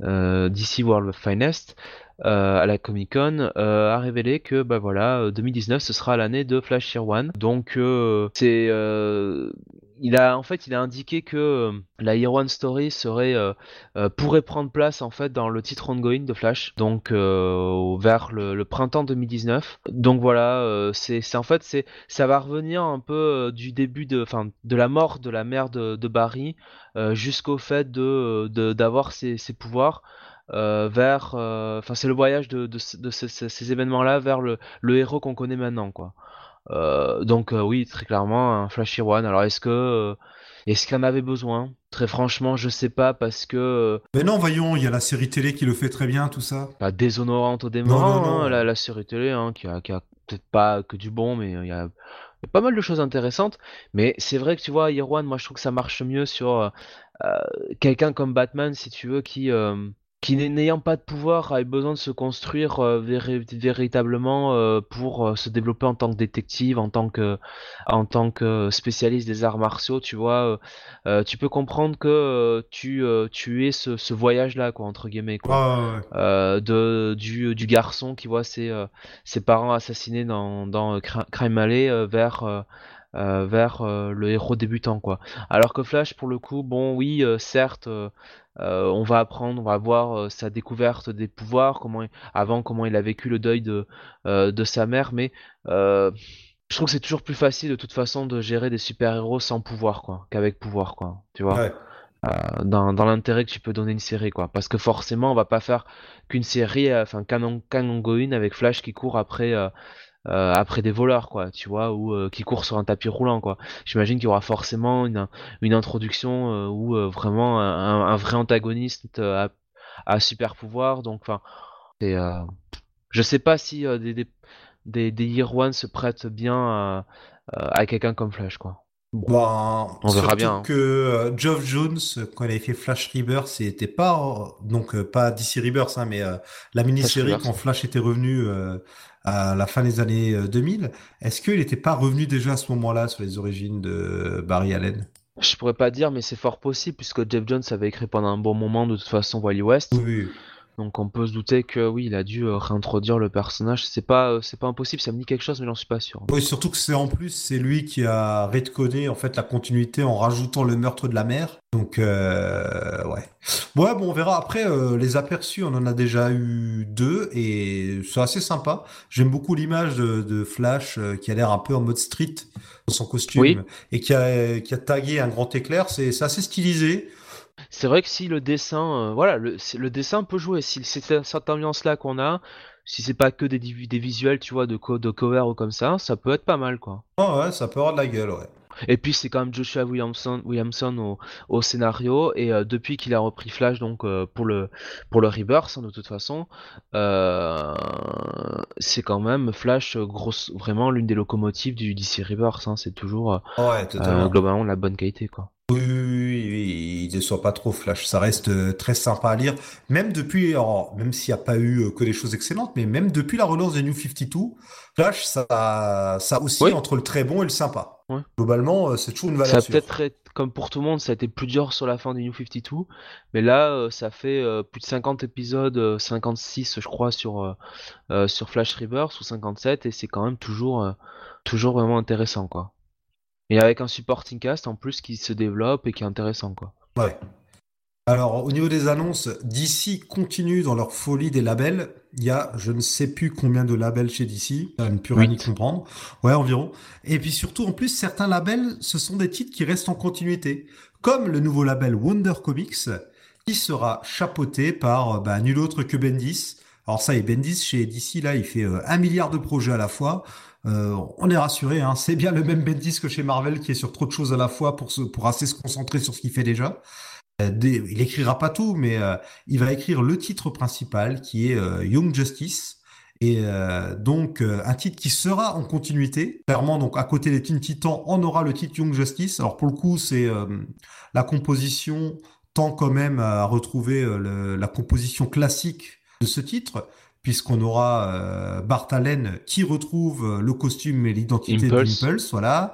DC World of Finest euh, à la Comic Con euh, a révélé que bah voilà 2019 euh, ce sera l'année de Flash One donc c'est il a en fait il a indiqué que la Year One Story serait pourrait prendre place en fait dans le titre ongoing de Flash donc vers le, printemps 2019 donc voilà c'est en fait ça va revenir un peu du début de enfin de la mort de la mère de, Barry jusqu'au fait de d'avoir ses, pouvoirs euh, vers. Euh, enfin, c'est le voyage de, de, ces, événements-là vers le, le héros qu'on connaît maintenant, quoi. Euh, donc oui, très clairement, un Flash One. Alors est-ce que est-ce qu'il en avait besoin? Très franchement, je sais pas parce que. Mais non, voyons, il y a la série télé qui le fait très bien, tout ça. Pas déshonorante au démarrant, hein, la, série télé, hein, qui a, qui a peut-être pas que du bon, mais il y a, pas mal de choses intéressantes. Mais c'est vrai que tu vois, One, moi je trouve que ça marche mieux sur quelqu'un comme Batman, si tu veux, qui qui n'ayant pas de pouvoir a eu besoin de se construire euh, véritablement euh, pour euh, se développer en tant que détective, en tant que en tant que spécialiste des arts martiaux, tu vois, tu peux comprendre que tu tu es ce, ce voyage là quoi entre guillemets quoi, de du, du garçon qui voit ses ses parents assassinés dans dans Crime Alley vers vers le héros débutant quoi. Alors que Flash pour le coup, bon oui, certes, euh, on va apprendre, on va voir euh, sa découverte des pouvoirs, comment avant comment il a vécu le deuil de, euh, de sa mère, mais je trouve que c'est toujours plus facile de toute façon de gérer des super-héros sans pouvoir quoi, qu'avec pouvoir quoi, tu vois. dans, l'intérêt que tu peux donner une série quoi, parce que forcément on va pas faire qu'une série, enfin qu'un ongoing avec Flash qui court après euh, après des voleurs, quoi, tu vois, ou euh, qui courent sur un tapis roulant, quoi. J'imagine qu'il y aura forcément une, une introduction euh, ou vraiment un, vrai antagoniste à, à, super pouvoir. Donc, enfin, je sais pas si des, des, des, des Year One se prêtent bien à, à quelqu'un comme Flash, quoi. Bon, on verra bien. Hein. que Geoff Jones, quand il avait fait Flash Rebirth, c'était pas donc pas DC Rebirth, hein, mais la mini-série quand Flash était revenu à la fin des années 2000. Euh, Est-ce qu'il n'était pas revenu déjà à ce moment-là sur les origines de Barry Allen? Je pourrais pas dire, mais c'est fort possible puisque Jeff Jones avait écrit pendant un bon moment de toute façon Wally West. Oui. Donc on peut se douter que oui, il a dû euh, réintroduire le personnage. C'est pas, euh, c'est pas impossible. Ça me dit quelque chose, mais j'en suis pas sûr. Oui, surtout que c'est en plus c'est lui qui a redcodé en fait la continuité en rajoutant le meurtre de la mère. Donc euh, ouais, ouais, bon, on verra après les aperçus. On en a déjà eu deux et c'est assez sympa. J'aime beaucoup l'image de, Flash qui a l'air un peu en mode street dans son costume et qui a qui a tagué un grand éclair. C'est assez stylisé. C'est vrai que si le dessin, euh, voilà, le, le, dessin peut jouer. Si c'est cette ambiance-là qu'on a, si c'est pas que des, des visuels, tu vois, de, de cover ou comme ça, ça peut être pas mal, quoi. Oh ouais, ça peut avoir de la gueule, ouais. Et puis c'est quand même Joshua Williamson, Williamson au, au scénario et euh, depuis qu'il a repris Flash donc euh, pour le pour le Rebirth hein, de toute façon, euh, c'est quand même Flash grosse vraiment l'une des locomotives du DC Rebirth. Hein, c'est toujours ouais, globalement la bonne qualité quoi. Oui, oui, il ne soit pas trop flash. Ça reste très sympa à lire. Même depuis, même s'il n'y a pas eu que des choses excellentes, mais même depuis la relance des New 52, Flash, ça, ça aussi entre le très bon et le sympa. Globalement, euh, c'est toujours une valeur Ça peut-être, comme pour tout le monde, ça a été plus dur sur la fin des New 52, mais là, euh, ça fait euh, plus de 50 épisodes, 56 je crois, sur, sur Flash Reverse ou 57, et c'est quand même toujours, toujours vraiment intéressant, quoi. Et avec un supporting cast en plus qui se développe et qui est intéressant, quoi. Ouais. Alors, au niveau des annonces, DC continue dans leur folie des labels. Il y a, je ne sais plus combien de labels chez DC, à ne plus rien y comprendre. Ouais, environ. Et puis surtout, en plus, certains labels, ce sont des titres qui restent en continuité. Comme le nouveau label Wonder Comics, qui sera chapeauté par bah, nul autre que Bendis. Alors ça, et Bendis chez DC, là, il fait euh, un milliard de projets à la fois. Euh, on est rassuré, hein, c'est bien le même Bendis que chez Marvel qui est sur trop de choses à la fois pour, se, assez se concentrer sur ce qu'il fait déjà. Euh, il écrira pas tout, mais euh, il va écrire le titre principal qui est Young Justice. Et donc un titre qui sera en continuité. Clairement, donc à côté des Teen Titans, on aura le titre Young Justice. Alors pour le coup, c'est la composition tend quand même à retrouver la composition classique de ce titre, puisqu'on aura Bart Allen qui retrouve le costume et l'identité d'Impulse, voilà.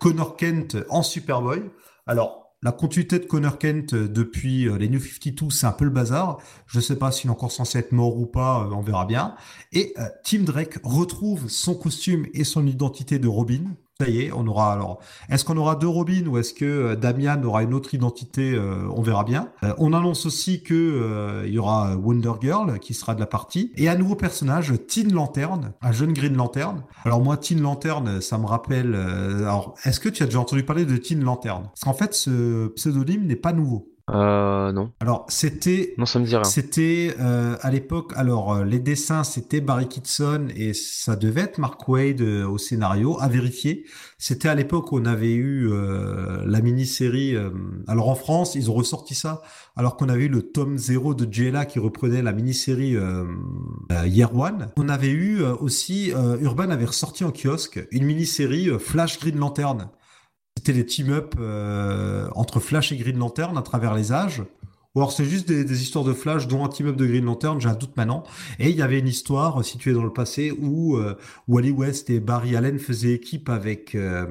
Connor Kent en Superboy. Alors, la continuité de Connor Kent euh, depuis euh, les New 52, c'est un peu le bazar. Je ne sais pas s'il est encore censé être mort ou pas, euh, on verra bien. Et Tim Drake retrouve son costume et son identité de Robin. Ça y est, on aura alors. Est-ce qu'on aura deux Robin ou est-ce que Damian aura une autre identité On verra bien. on annonce aussi que il y aura Wonder Girl qui sera de la partie et un nouveau personnage, Teen Lantern, un jeune Green Lantern. Alors moi, Teen Lantern, ça me rappelle. alors, est-ce que tu as déjà entendu parler de Teen Lantern? Parce qu'en fait, ce pseudonyme n'est pas nouveau. Euh, non. Alors, c'était. Non, ça me dit rien. C'était euh, à l'époque. Alors, euh, les dessins, c'était Barry Kitson et ça devait être Mark Wade euh, au scénario, à vérifier. C'était à l'époque où on avait eu la mini-série. alors, en France, ils ont ressorti ça, alors qu'on avait eu le tome 0 de JLA qui reprenait la mini-série Year One. On avait eu aussi. Urban avait ressorti en kiosque une mini-série Flash Green Lantern c'était des team-up euh, entre Flash et Green Lantern à travers les âges. Ou alors c'est juste des, histoires de Flash, dont un team-up de Green Lantern, j'ai un doute maintenant. Et il y avait une histoire située dans le passé où euh, Wally West et Barry Allen faisaient équipe avec euh,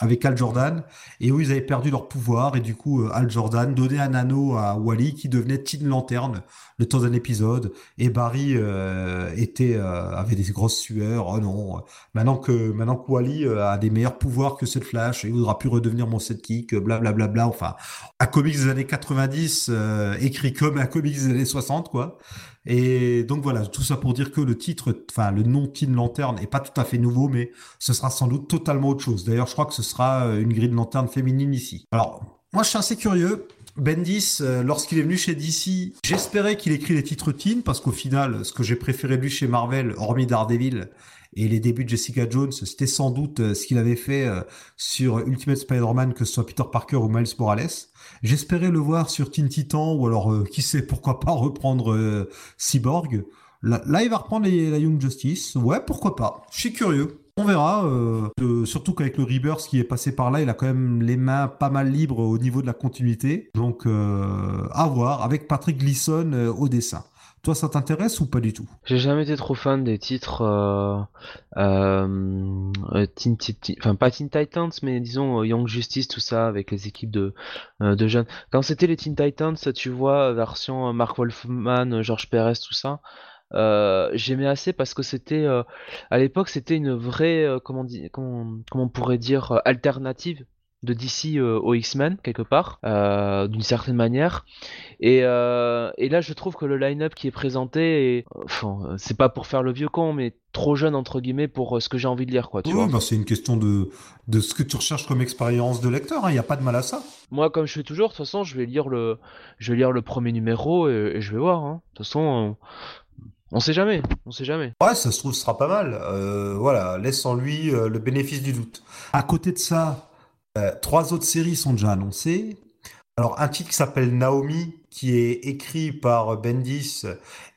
avec Al Jordan. Et où ils avaient perdu leur pouvoir. Et du coup euh, Al Jordan donnait un anneau à Wally qui devenait Teen Lantern le temps d'un épisode. Et Barry euh, était euh, avait des grosses sueurs. Oh non. Maintenant que maintenant que Wally a des meilleurs pouvoirs que ce Flash il voudra plus redevenir mon sidekick blablabla bla, bla, bla, enfin un comics des années 90 écrit comme un comics des années 60 quoi et donc voilà, tout ça pour dire que le titre, enfin le nom Teen Lantern est pas tout à fait nouveau, mais ce sera sans doute totalement autre chose. D'ailleurs, je crois que ce sera euh, une grille de lanterne féminine ici. Alors, moi je suis assez curieux. Bendis, euh, lorsqu'il est venu chez DC, j'espérais qu'il écrit les titres teen, parce qu'au final, ce que j'ai préféré de lui chez Marvel, hormis Daredevil, et les débuts de Jessica Jones, c'était sans doute euh, ce qu'il avait fait sur Ultimate Spider-Man, que ce soit Peter Parker ou Miles Morales. J'espérais le voir sur Teen Titan ou alors euh, qui sait pourquoi pas reprendre euh, Cyborg. Là, il va reprendre la Young Justice. Ouais, pourquoi pas. Je suis curieux. On verra, euh, surtout qu'avec le Rebirth qui est passé par là, il a quand même les mains pas mal libres au niveau de la continuité. Donc, à voir, avec Patrick Gleason au dessin. Toi, ça t'intéresse ou pas du tout? J'ai jamais été trop fan des titres, euh, euh, euh teen, enfin pas Teen Titans, mais disons Young Justice, tout ça, avec les équipes de, de jeunes. Quand c'était les Teen Titans, tu vois, version Mark Wolfman, George Perez, tout ça, j'aimais assez parce que c'était, à l'époque, c'était une vraie, comment, comment, comment on pourrait dire, alternative de DC euh, aux X-Men quelque part, euh, d'une certaine manière. Et, euh, et, là, je trouve que le line-up qui est présenté, enfin, c'est pas pour faire le vieux con, mais trop jeune entre guillemets pour ce que j'ai envie de lire, quoi. Tu oui, bah c'est une question de, de ce que tu recherches comme expérience de lecteur. Il hein, n'y a pas de mal à ça. Moi, comme je fais toujours, de toute façon, je vais lire le, je vais lire le premier numéro et, je vais voir. Hein. De toute façon. On sait jamais, on sait jamais. Ouais, ça se trouve, ce sera pas mal. voilà, laisse en lui le bénéfice du doute. À côté de ça, euh, trois autres séries sont déjà annoncées. Alors, un titre qui s'appelle Naomi, qui est écrit par Bendis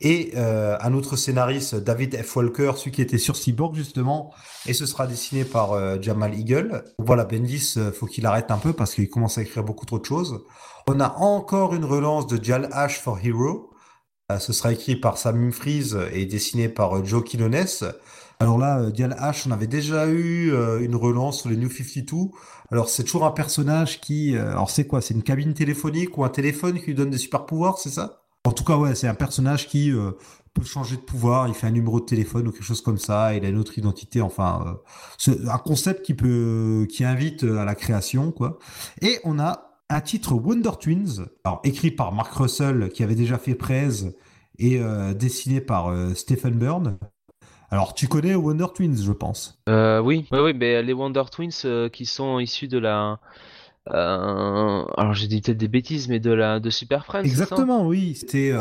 et euh, un autre scénariste, David F. Walker, celui qui était sur Cyborg justement, et ce sera dessiné par euh, Jamal Eagle. Voilà, Bendis, faut qu'il arrête un peu parce qu'il commence à écrire beaucoup trop de choses. On a encore une relance de Jal Ash for Hero. ce sera écrit par Sam Freeze et dessiné par Joe Quinones. Alors là, euh, Dial H, on avait déjà eu euh, une relance sur les New 52. Alors c'est toujours un personnage qui... Euh, alors c'est quoi? C'est une cabine téléphonique ou un téléphone qui lui donne des super pouvoirs, c'est ça? En tout cas, ouais, c'est un personnage qui peut changer de pouvoir. Il fait un numéro de téléphone ou quelque chose comme ça. Il a une autre identité. Enfin, c'est un concept qui peut, qui invite à la création, quoi. Et on a un titre Wonder Twins, écrit par Mark Russell qui avait déjà fait Prez et dessiné par Stephen Byrne. Alors, tu connais Wonder Twins, je pense. Euh, oui, oui, oui, mais les Wonder Twins euh, qui sont issus de la. Euh, alors j'ai dit peut-être des bêtises, mais de la de Super Friends. Exactement, oui. C'était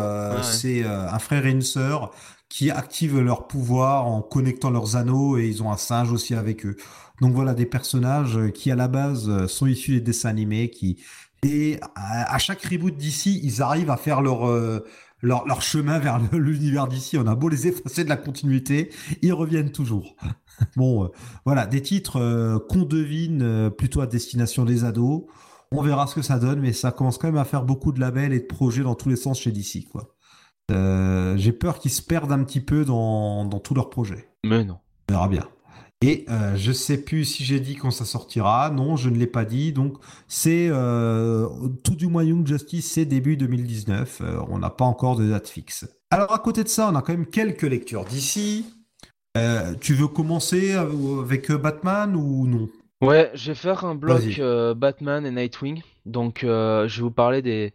c'est un frère et une sœur qui activent leur pouvoir en connectant leurs anneaux et ils ont un singe aussi avec eux. Donc voilà des personnages qui à la base sont issus des dessins animés qui et à, chaque reboot d'ici ils arrivent à faire leur leur, chemin vers l'univers d'ici. On a beau les effacer de la continuité, ils reviennent toujours. bon, euh, voilà, des titres euh, qu'on devine euh, plutôt à destination des ados. On verra ce que ça donne, mais ça commence quand même à faire beaucoup de labels et de projets dans tous les sens chez DC, quoi. J'ai peur qu'ils se perdent un petit peu dans, dans tous leurs projets. Mais non. On verra bien. Et euh, je sais plus si j'ai dit quand ça sortira. Non, je ne l'ai pas dit. Donc c'est euh, tout du moins Young Justice, c'est début 2019. Euh, on n'a pas encore de date fixe. Alors à côté de ça, on a quand même quelques lectures d'ici. tu veux commencer avec Batman ou non? Ouais, je vais faire un bloc Batman et Nightwing. Donc je vais vous parler des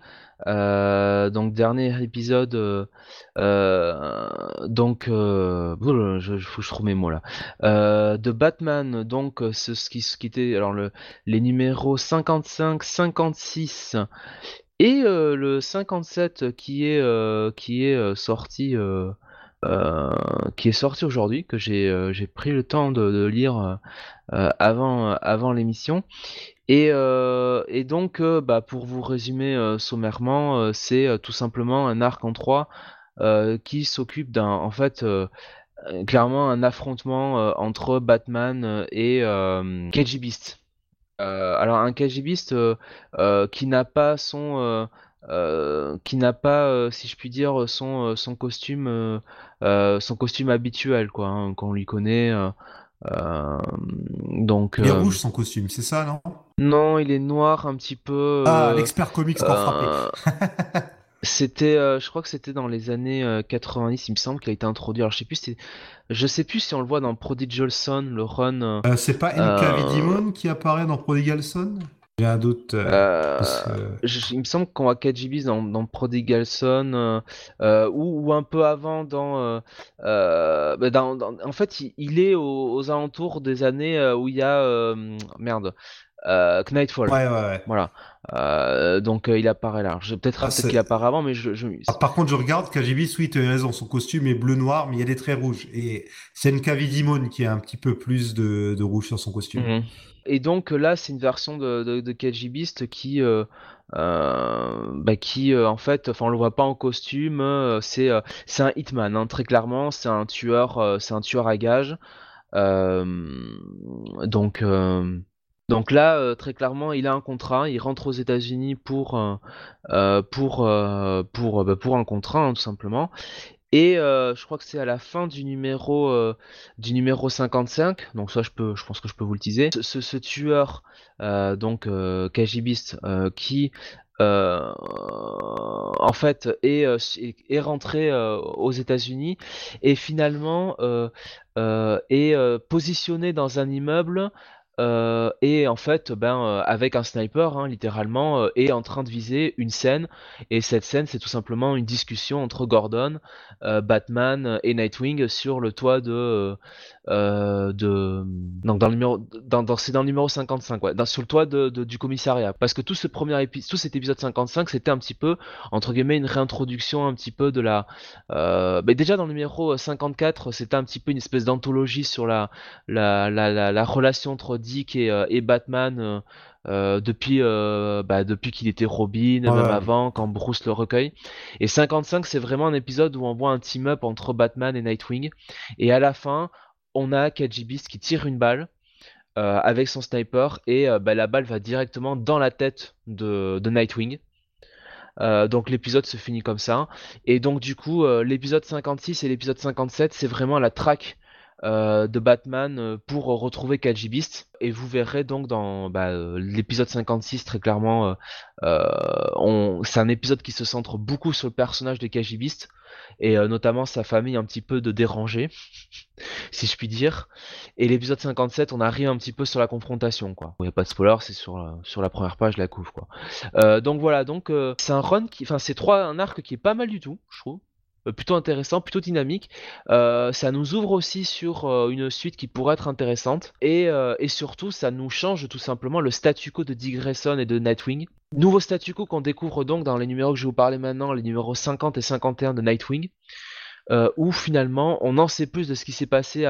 euh, donc dernier épisode, euh, euh, donc je, je, trouve mes mots là. de Batman, donc ce, qui, était alors le, les numéros 55, 56 et le 57 qui est qui est sorti. qui est sorti aujourd'hui, que j'ai j'ai pris le temps de, de lire avant, avant l'émission. Euh, et, donc, euh, bah, pour vous résumer euh, sommairement, c'est tout simplement un arc en 3 qui s'occupe d'un, en fait, clairement un affrontement entre Batman et KG Beast. alors un KG Beast qui n'a pas son qui n'a pas, si je puis dire, son, son costume, son costume habituel, quoi, hein, qu'on lui connaît. Donc, il est rouge son costume, c'est ça, non? Non, il est noir un petit peu. Ah, euh, l'expert comics pour frapper. C'était, je crois que c'était dans les années 90, il me semble qu'il a été introduit. Alors je sais plus, je sais plus si on le voit dans Prodigal Son, le run. c'est pas NK Demon qui apparaît dans Prodigal Son? J'ai un doute. Euh, euh, il me semble qu'on voit KGB dans, dans Prodigal Son euh, ou, un peu avant dans, bah, dans, en fait il, est aux, alentours des années où il y a merde Knightfall. Ouais, ouais, ouais. Voilà. donc il apparaît là. Peut-être ah, qu'il apparaît avant, mais je. je... Ah, par contre, je regarde KGB, oui, tu as raison. Son costume est bleu noir, mais il y a des traits rouges. Et c'est une Demon qui a un petit peu plus de, de rouge sur son costume. Mhm. Et donc là, c'est une version de, de, de qui, euh, euh, bah, qui euh, en fait, enfin, on le voit pas en costume. c'est c'est un hitman, hein, très clairement. C'est un tueur, c'est un tueur à gages. donc donc là, très clairement, il a un contrat. Il rentre aux États-Unis pour pour pour bah, un contrat, hein, tout simplement. Et euh, je crois que c'est à la fin du numéro euh, du numéro 55, donc ça je peux, je pense que je peux vous le teaser. Ce, tueur, euh, donc Kajibiste, qui en fait est, est rentré aux États-Unis et finalement est positionné dans un immeuble euh, et en fait, ben, euh, avec un sniper, hein, littéralement, euh, est en train de viser une scène. Et cette scène, c'est tout simplement une discussion entre Gordon, Batman et Nightwing sur le toit de, de, donc dans le numéro, dans, dans c'est dans numéro 55, ouais, sur le toit de, du commissariat. Parce que tout ce premier épisode, tout cet épisode 55, c'était un petit peu entre guillemets une réintroduction un petit peu de la, ben, déjà dans le numéro 54, c'était un petit peu une espèce d'anthologie sur la, la, la, la, la relation entre euh, et, Batman euh, euh, depuis, bah, depuis qu'il était Robin, même avant, quand Bruce le recueille. Et 55, c'est vraiment un épisode où on voit un team-up entre Batman et Nightwing. Et à la fin, on a Beast qui tire une balle. avec son sniper et bah, la balle va directement dans la tête de, Nightwing. donc l'épisode se finit comme ça. Et donc du coup, l'épisode 56 et l'épisode 57, c'est vraiment la traque euh, de Batman euh, pour retrouver Beast Et vous verrez donc dans bah, euh, l'épisode 56 très clairement, c'est un épisode qui se centre beaucoup sur le personnage de Beast et notamment sa famille un petit peu de dérangé, si je puis dire. Et l'épisode 57, on arrive un petit peu sur la confrontation, quoi. Il n'y a pas de spoiler, c'est sur, sur la première page de la couve, quoi. donc voilà, donc c'est un run qui, enfin c'est trois un arc qui est pas mal du tout, je trouve. Euh, plutôt intéressant, plutôt dynamique. Euh, ça nous ouvre aussi sur euh, une suite qui pourrait être intéressante. Et, surtout, ça nous change tout simplement le statu quo de Dick Grayson et de Nightwing. Nouveau statu quo qu'on découvre donc dans les numéros que je vous parler maintenant, les numéros 50 et 51 de Nightwing. où finalement on en sait plus de ce qui s'est passé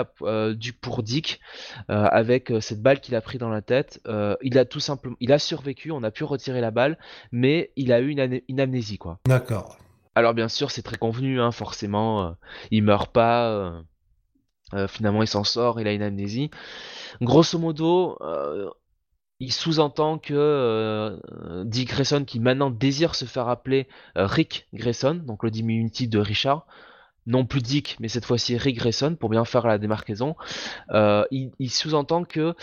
du, pour Dick avec cette balle qu'il a pris dans la tête. il a tout simplement, il a survécu, on a pu retirer la balle, mais il a eu une, une amnésie quoi. D'accord. Alors bien sûr, c'est très convenu, hein, forcément, euh, il meurt pas, euh, euh, finalement il s'en sort, il a une amnésie. Grosso modo, il sous-entend que Dick Grayson, qui maintenant désire se faire appeler Rick Grayson, donc le diminutif de Richard, non plus Dick, mais cette fois-ci Rick Grayson, pour bien faire la démarcaison, il, sous-entend que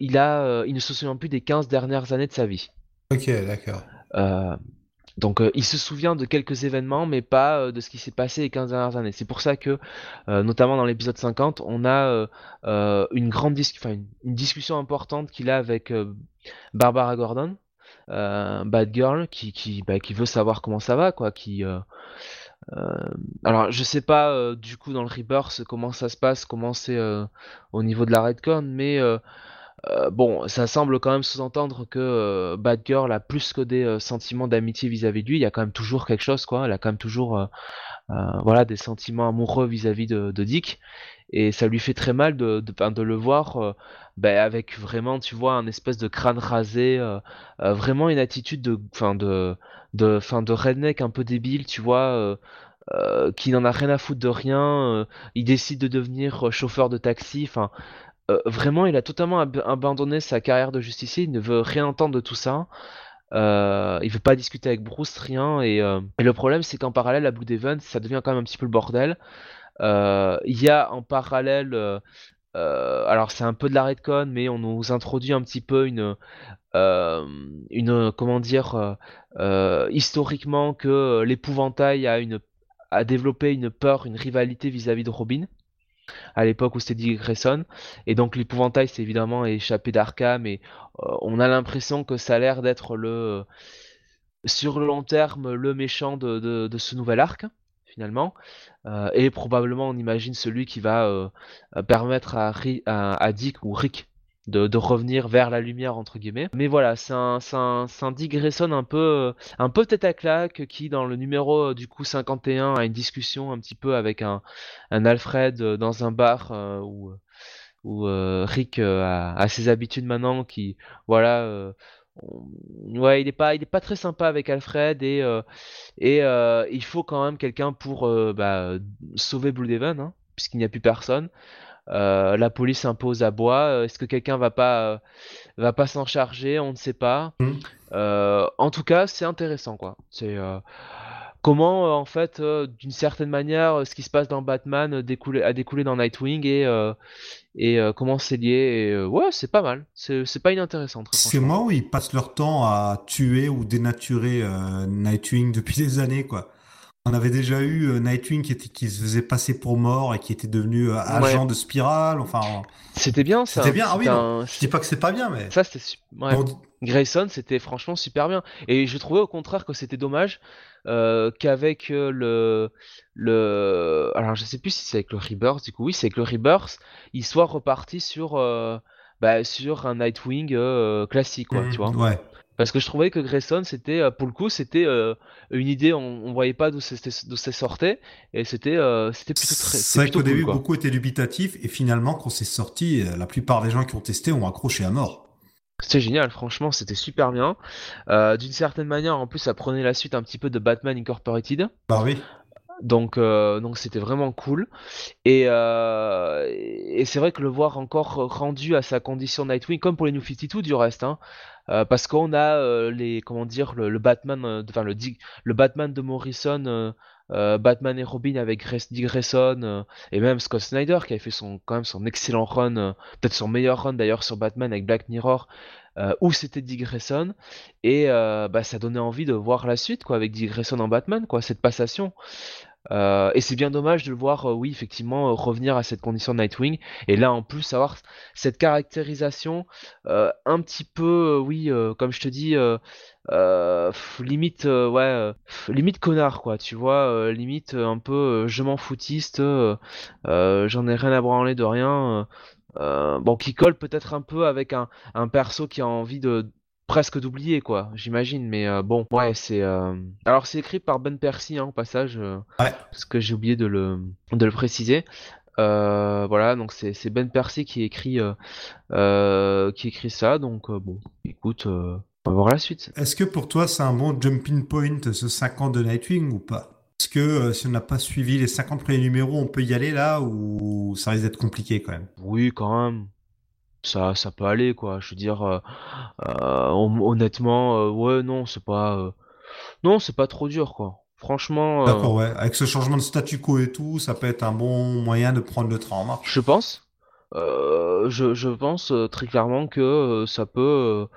il, a, il ne se souvient plus des 15 dernières années de sa vie. Ok, d'accord. Donc euh, il se souvient de quelques événements, mais pas euh, de ce qui s'est passé les 15 dernières années. C'est pour ça que, euh, notamment dans l'épisode 50, on a une grande une, discussion importante qu'il a avec Barbara Gordon, Bad Girl, qui, qui, bah, qui, veut savoir comment ça va, quoi, qui... alors je sais pas du coup dans le Rebirth comment ça se passe, comment c'est au niveau de la Redcon, mais euh, bon, ça semble quand même sous-entendre que euh, Bad Girl a plus que des euh, sentiments d'amitié vis-à-vis de lui. Il y a quand même toujours quelque chose, quoi. Elle a quand même toujours, voilà, des sentiments amoureux vis-à-vis de, Dick. Et ça lui fait très mal de, de, le voir ben, avec vraiment, tu vois, un espèce de crâne rasé, vraiment une attitude de, fin de, de, fin de redneck un peu débile, tu vois. qui n'en a rien à foutre de rien, il décide de devenir chauffeur de taxi, enfin euh, vraiment, il a totalement abandonné sa carrière de justicier. Il ne veut rien entendre de tout ça. Euh, il veut pas discuter avec Bruce, rien. Et, euh, le problème, c'est qu'en parallèle à Blue Devon, ça devient quand même un petit peu le bordel. Euh, il y a en parallèle, alors c'est un peu de la redcon, mais on nous introduit un petit peu une, une comment dire, historiquement que l'épouvantail a une a développé une peur, une rivalité vis-à-vis -vis de Robin à l'époque où c'était Dick Grayson. Et donc l'épouvantail, c'est évidemment échappé d'Arkham, et euh, on a l'impression que ça a l'air d'être le, sur le long terme, le méchant de, ce nouvel arc, finalement. Euh, et probablement, on imagine celui qui va euh, permettre à, Dick ou Rick de, revenir vers la lumière entre guillemets. Mais voilà, c'est un, un, un un peu, un peu tête à claque qui dans le numéro du coup 51 a une discussion un petit peu avec un, un Alfred euh, dans un bar euh, où, où euh, Rick a, ses habitudes maintenant qui voilà ouais il est pas il est pas très sympa avec Alfred et et il faut quand même quelqu'un pour bah, sauver Blue Devon hein, puisqu'il n'y a plus personne euh, la police impose à bois. Euh, est-ce que quelqu'un va pas euh, va pas s'en charger? On ne sait pas. Mmh. en tout cas, c'est intéressant quoi. C'est comment en fait, d'une certaine manière, ce qui se passe dans Batman a découlé dans Nightwing et et comment c'est lié. Et, ouais, c'est pas mal. C'est pas inintéressant. C'est moi où ils passent leur temps à tuer ou dénaturer Nightwing depuis des années quoi. On avait déjà eu euh, Nightwing qui, était, qui se faisait passer pour mort et qui était devenu euh, agent de Spirale. Enfin, c'était bien ça. C'était bien. Ah oui, je dis pas que c'est pas bien, mais ça c'était ouais. Grayson, c'était franchement super bien. Et je trouvais au contraire que c'était dommage euh, qu'avec le le alors je sais plus si c'est avec le Rebirth du coup oui c'est avec le Rebirth il soit reparti sur bah, sur un Nightwing classique quoi mmh, tu vois. Ouais. Parce que je trouvais que Grayson, c'était, euh, pour le coup, c'était euh, une idée, on, voyait pas d'où ça sortait, et c'était euh, c'était plutôt très. C'est vrai qu'au début, beaucoup étaient dubitatifs, et finalement, quand c'est sorti, la plupart des gens qui ont testé ont accroché à mort. C'était génial, franchement, c'était super bien. D'une certaine manière, en plus, ça prenait la suite un petit peu de Batman Incorporated. Bah oui. Donc, donc c'était vraiment cool. Et, et c'est vrai que le voir encore rendu à sa condition Nightwing, comme pour les New 52 du reste, hein, euh, parce qu'on a euh, les comment dire le, Batman euh, enfin le le Batman de Morrison Batman et Robin avec Dick Grayson et même Scott Snyder qui avait fait son quand même son excellent run peut-être son meilleur run d'ailleurs sur Batman avec Black Mirror où c'était Dick Grayson et bah, ça donnait envie de voir la suite quoi avec Dick Grayson en Batman quoi cette passation euh, et c'est bien dommage de le voir, euh, oui, effectivement, euh, revenir à cette condition Nightwing. Et là, en plus, avoir cette caractérisation un petit peu, oui, comme je te dis, limite, ouais, limite connard, quoi. Tu vois, limite un peu je m'en foutiste, j'en ai rien à branler de rien. bon, qui colle peut-être un peu avec un, un perso qui a envie de, presque d'oublier quoi j'imagine mais euh, bon ouais c'est euh, alors c'est écrit par Ben Percy hein, au passage euh, ouais. parce que j'ai oublié de le de le préciser. Voilà donc c'est Ben Percy qui écrit qui écrit ça donc bon écoute on va voir la suite. Est-ce que pour toi c'est un bon jumping point ce 50 de Nightwing ou pas? Est-ce que si on n'a pas suivi les 50 premiers numéros on peut y aller là ou ça risque d'être compliqué quand même? Oui quand même ça, ça peut aller, quoi. Je veux dire, honnêtement, ouais, non, c'est pas, non, c'est pas trop dur, quoi. Franchement. D'accord, ouais. Avec ce changement de statu quo et tout, ça peut être un bon moyen de prendre le train en marche. Je pense. je, je, pense très clairement que ça peut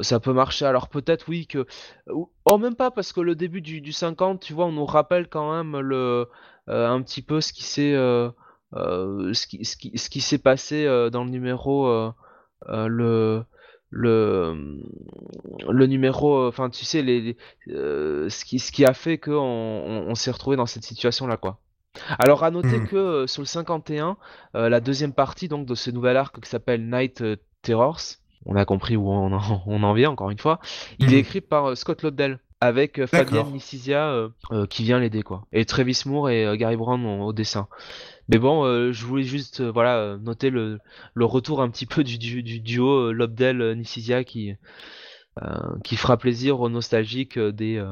ça peut marcher. Alors peut-être oui que oh même pas parce que le début du, du 50, tu vois, on nous rappelle quand même le un petit peu ce qui s'est euh, ce qui, ce qui, ce qui s'est passé euh, dans le numéro euh, le le le numéro enfin tu sais les, ce qui ce qui a fait qu'on on, s'est retrouvé dans cette situation là quoi alors à noter hmm. que sur le 51 la deuxième partie donc de ce nouvel arc qui s'appelle Night Terrors on a compris où on en, on en vient encore une fois il est hmm. écrit par Scott Lobdell avec Fabienne Nicisia qui vient l'aider quoi et Travis Moore et Gary Brown au dessin mais bon, euh, je voulais juste euh, voilà euh, noter le, le, retour un petit peu du, du, du duo Lobdell-Nissisia qui, qui fera plaisir aux nostalgiques des,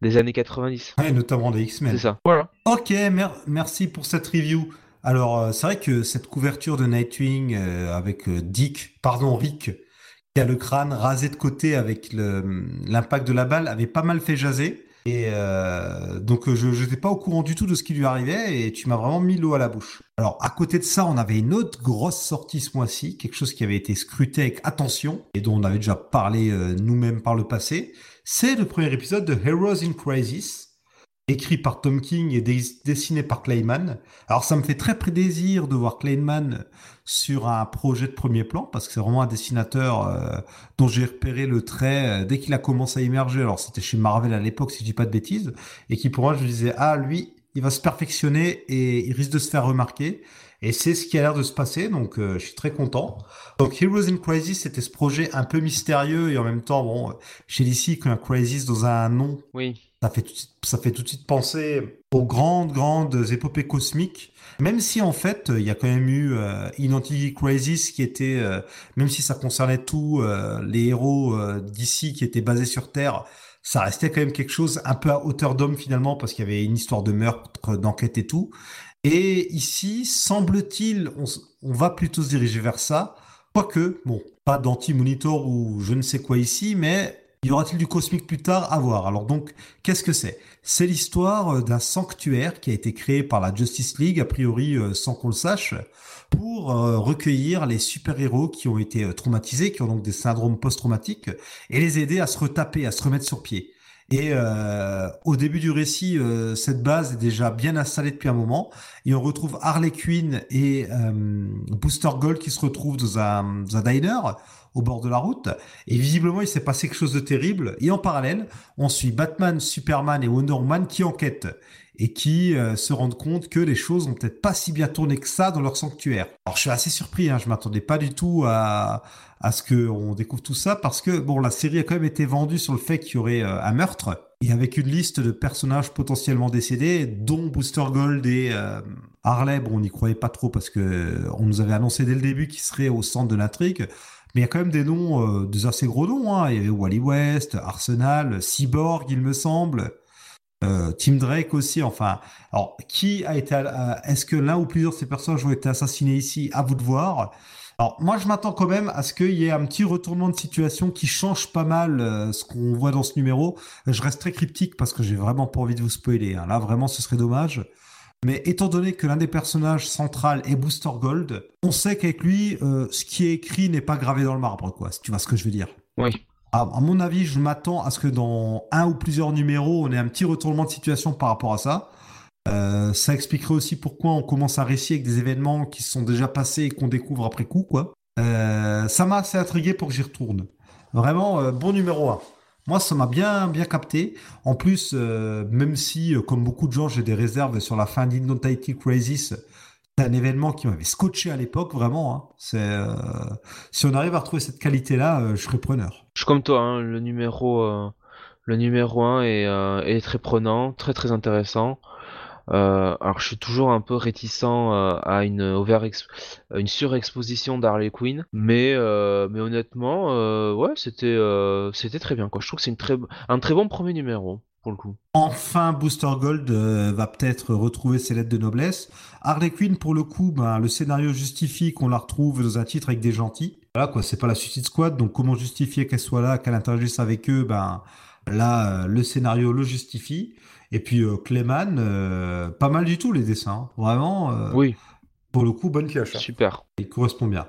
des années 90. Ouais, notamment des X-Men. C'est ça. Voilà. Ok, merci pour cette review. Alors, c'est vrai que cette couverture de Nightwing avec Dick, pardon, Rick, qui a le crâne rasé de côté avec l'impact de la balle, avait pas mal fait jaser. Et euh, donc je n'étais pas au courant du tout de ce qui lui arrivait et tu m'as vraiment mis l'eau à la bouche. Alors à côté de ça, on avait une autre grosse sortie ce mois-ci, quelque chose qui avait été scruté avec attention et dont on avait déjà parlé euh, nous-mêmes par le passé. C'est le premier épisode de Heroes in Crisis, écrit par Tom King et dessiné par Clayman. Alors ça me fait très plaisir de voir Clayman sur un projet de premier plan parce que c'est vraiment un dessinateur euh, dont j'ai repéré le trait euh, dès qu'il a commencé à émerger. Alors c'était chez Marvel à l'époque si je dis pas de bêtises et qui pour moi je disais ah lui il va se perfectionner et il risque de se faire remarquer. Et c'est ce qui a l'air de se passer, donc euh, je suis très content. Donc Heroes in Crisis, c'était ce projet un peu mystérieux et en même temps, bon, chez DC, qu'un Crisis dans un nom, oui. Ça, fait tout, de suite penser aux grandes, grandes épopées cosmiques. Même si en fait, il y a quand même eu euh, Identity Crisis qui était, euh, même si ça concernait tous les héros d'ici qui étaient basés sur Terre, ça restait quand même quelque chose un peu à hauteur d'homme finalement parce qu'il y avait une histoire de meurtre, d'enquête et tout. Et ici, semble-t-il, on, va plutôt se diriger vers ça. Quoique, bon, pas d'anti-monitor ou je ne sais quoi ici, mais y aura-t-il du cosmique plus tard À voir. Alors donc, qu'est-ce que c'est? C'est l'histoire euh, d'un sanctuaire qui a été créé par la Justice League, a priori euh, sans qu'on le sache, pour euh, recueillir les super-héros qui ont été traumatisés, qui ont donc des syndromes post-traumatiques, et les aider à se retaper, à se remettre sur pied. Et au début du récit, cette base est déjà bien installée depuis un moment. Et on retrouve Harley Quinn et Booster Gold qui se retrouvent dans un, diner au bord de la route. Et visiblement, il s'est passé quelque chose de terrible. Et en parallèle, on suit Batman, Superman et Wonder Woman qui enquêtent et qui euh, se rendent compte que les choses ont peut-être pas si bien tourné que ça dans leur sanctuaire. Alors je suis assez surpris, hein, je m'attendais pas du tout à, à ce qu'on découvre tout ça parce que bon la série a quand même été vendue sur le fait qu'il y aurait euh, un meurtre et avec une liste de personnages potentiellement décédés dont Booster Gold et euh, Harley. Bon on n'y croyait pas trop parce que on nous avait annoncé dès le début qu'ils seraient au centre de l'intrigue. Mais il y a quand même des noms, des assez gros noms. Hein. Il y avait Wally West, Arsenal, Cyborg, il me semble. Euh, Tim Drake aussi, enfin. Alors, qui a été. Euh, est-ce que l'un ou plusieurs de ces personnages ont été assassinés ici? À vous de voir. Alors, moi, je m'attends quand même à ce qu'il y ait un petit retournement de situation qui change pas mal euh, ce qu'on voit dans ce numéro. Je reste très cryptique parce que j'ai vraiment pas envie de vous spoiler. Hein. Là, vraiment, ce serait dommage. Mais étant donné que l'un des personnages centrales est Booster Gold, on sait qu'avec lui, ce qui est écrit n'est pas gravé dans le marbre, quoi, si tu vois ce que je veux dire. Oui à, mon avis, je m'attends à ce que dans un ou plusieurs numéros, on ait un petit retournement de situation par rapport à ça. Euh, ça expliquerait aussi pourquoi on commence à réciter avec des événements qui se sont déjà passés et qu'on découvre après coup, quoi. Euh, ça m'a assez intrigué pour que j'y retourne. Vraiment, euh, bon numéro 1. Moi, ça m'a bien, bien capté. En plus, même si, comme beaucoup de gens, j'ai des réserves sur la fin d'Identity Crisis, c'est un événement qui m'avait scotché à l'époque, vraiment. Hein. C'est, euh, si on arrive à retrouver cette qualité-là, euh, je serais preneur. Je suis comme toi, hein, le numéro, euh, le numéro 1 est, est, très prenant, très très intéressant. Alors je suis toujours un peu réticent à une, surexposition d'Harley Quinn, mais, mais honnêtement, ouais, c'était, c'était très bien. Quoi. Je trouve que c'est une très, un très bon premier numéro. pour le coup. Enfin, Booster Gold va peut-être retrouver ses lettres de noblesse. Harley Quinn, pour le coup, ben, le scénario justifie qu'on la retrouve dans un titre avec des gentils. Voilà quoi, c'est pas la Suicide Squad, donc comment justifier qu'elle soit là, qu'elle interagisse avec eux, ben là, le scénario le justifie. Et puis Clayman, pas mal du tout les dessins, vraiment. oui. Pour le coup, bonne pioche. Hein. Super. Il correspond bien.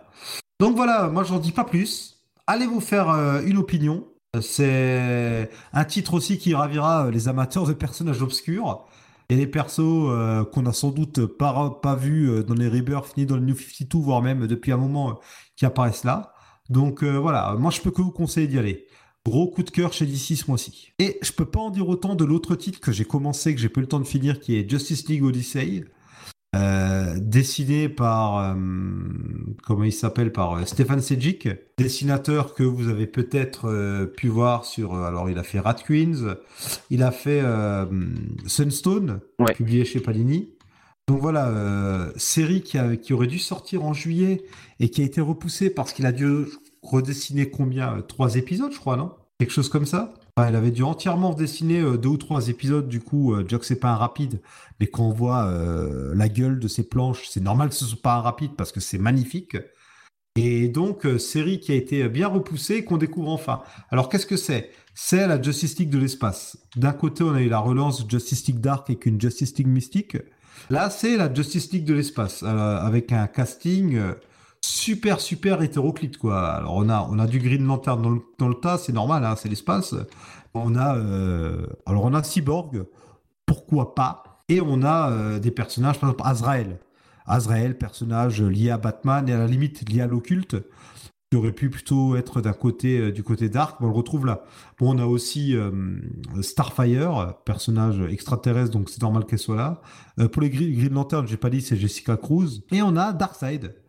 Donc voilà, moi j'en dis pas plus. Allez vous faire euh, une opinion. C'est un titre aussi qui ravira euh, les amateurs de personnages obscurs et les persos euh, qu'on a sans doute pas, pas vus dans les Rebirth ni dans le New 52, voire même depuis un moment qui apparaissent là. Donc voilà, moi je peux que vous conseiller d'y aller. Gros coup de cœur chez DC ce mois-ci. Et je peux pas en dire autant de l'autre titre que j'ai commencé, que j'ai pas eu le temps de finir, qui est Justice League Odyssey. Euh, dessiné par euh, comment il s'appelle par euh, Stéphane Sejic, dessinateur que vous avez peut-être pu voir sur alors il a fait Rat Queens, il a fait Sunstone publié chez Panini. Donc voilà, série qui, a, qui aurait dû sortir en juillet et qui a été repoussée parce qu'il a dû redessiner combien Trois épisodes, je crois, non? Quelque chose comme ça? Elle avait dû entièrement dessiner euh, deux ou trois épisodes, du coup, euh, déjà que c'est pas un rapide, mais quand on voit euh, la gueule de ces planches, c'est normal que ce soit pas un rapide parce que c'est magnifique. Et donc, série qui a été bien repoussée et qu'on découvre enfin. Alors, qu'est-ce que c'est? C'est la Justice League de l'espace. D'un côté, on a eu la relance Justice League Dark avec une Justice League mystique. Là, c'est la Justice League de l'espace, avec un casting super super hétéroclite quoi. Alors on a on a du Green Lantern dans le, dans le tas, c'est normal, hein, c'est l'espace. On a euh, alors on a Cyborg, pourquoi pas Et on a euh, des personnages, par exemple Azrael. Azrael, personnage lié à Batman et à la limite lié à l'occulte, qui aurait pu plutôt être d'un côté euh, du côté dark, on le retrouve là. Bon, on a aussi Starfire, personnage extraterrestre, donc c'est normal qu'elle soit là. pour les Green Lantern, j'ai pas dit, c'est Jessica Cruz. Et on a Darkseid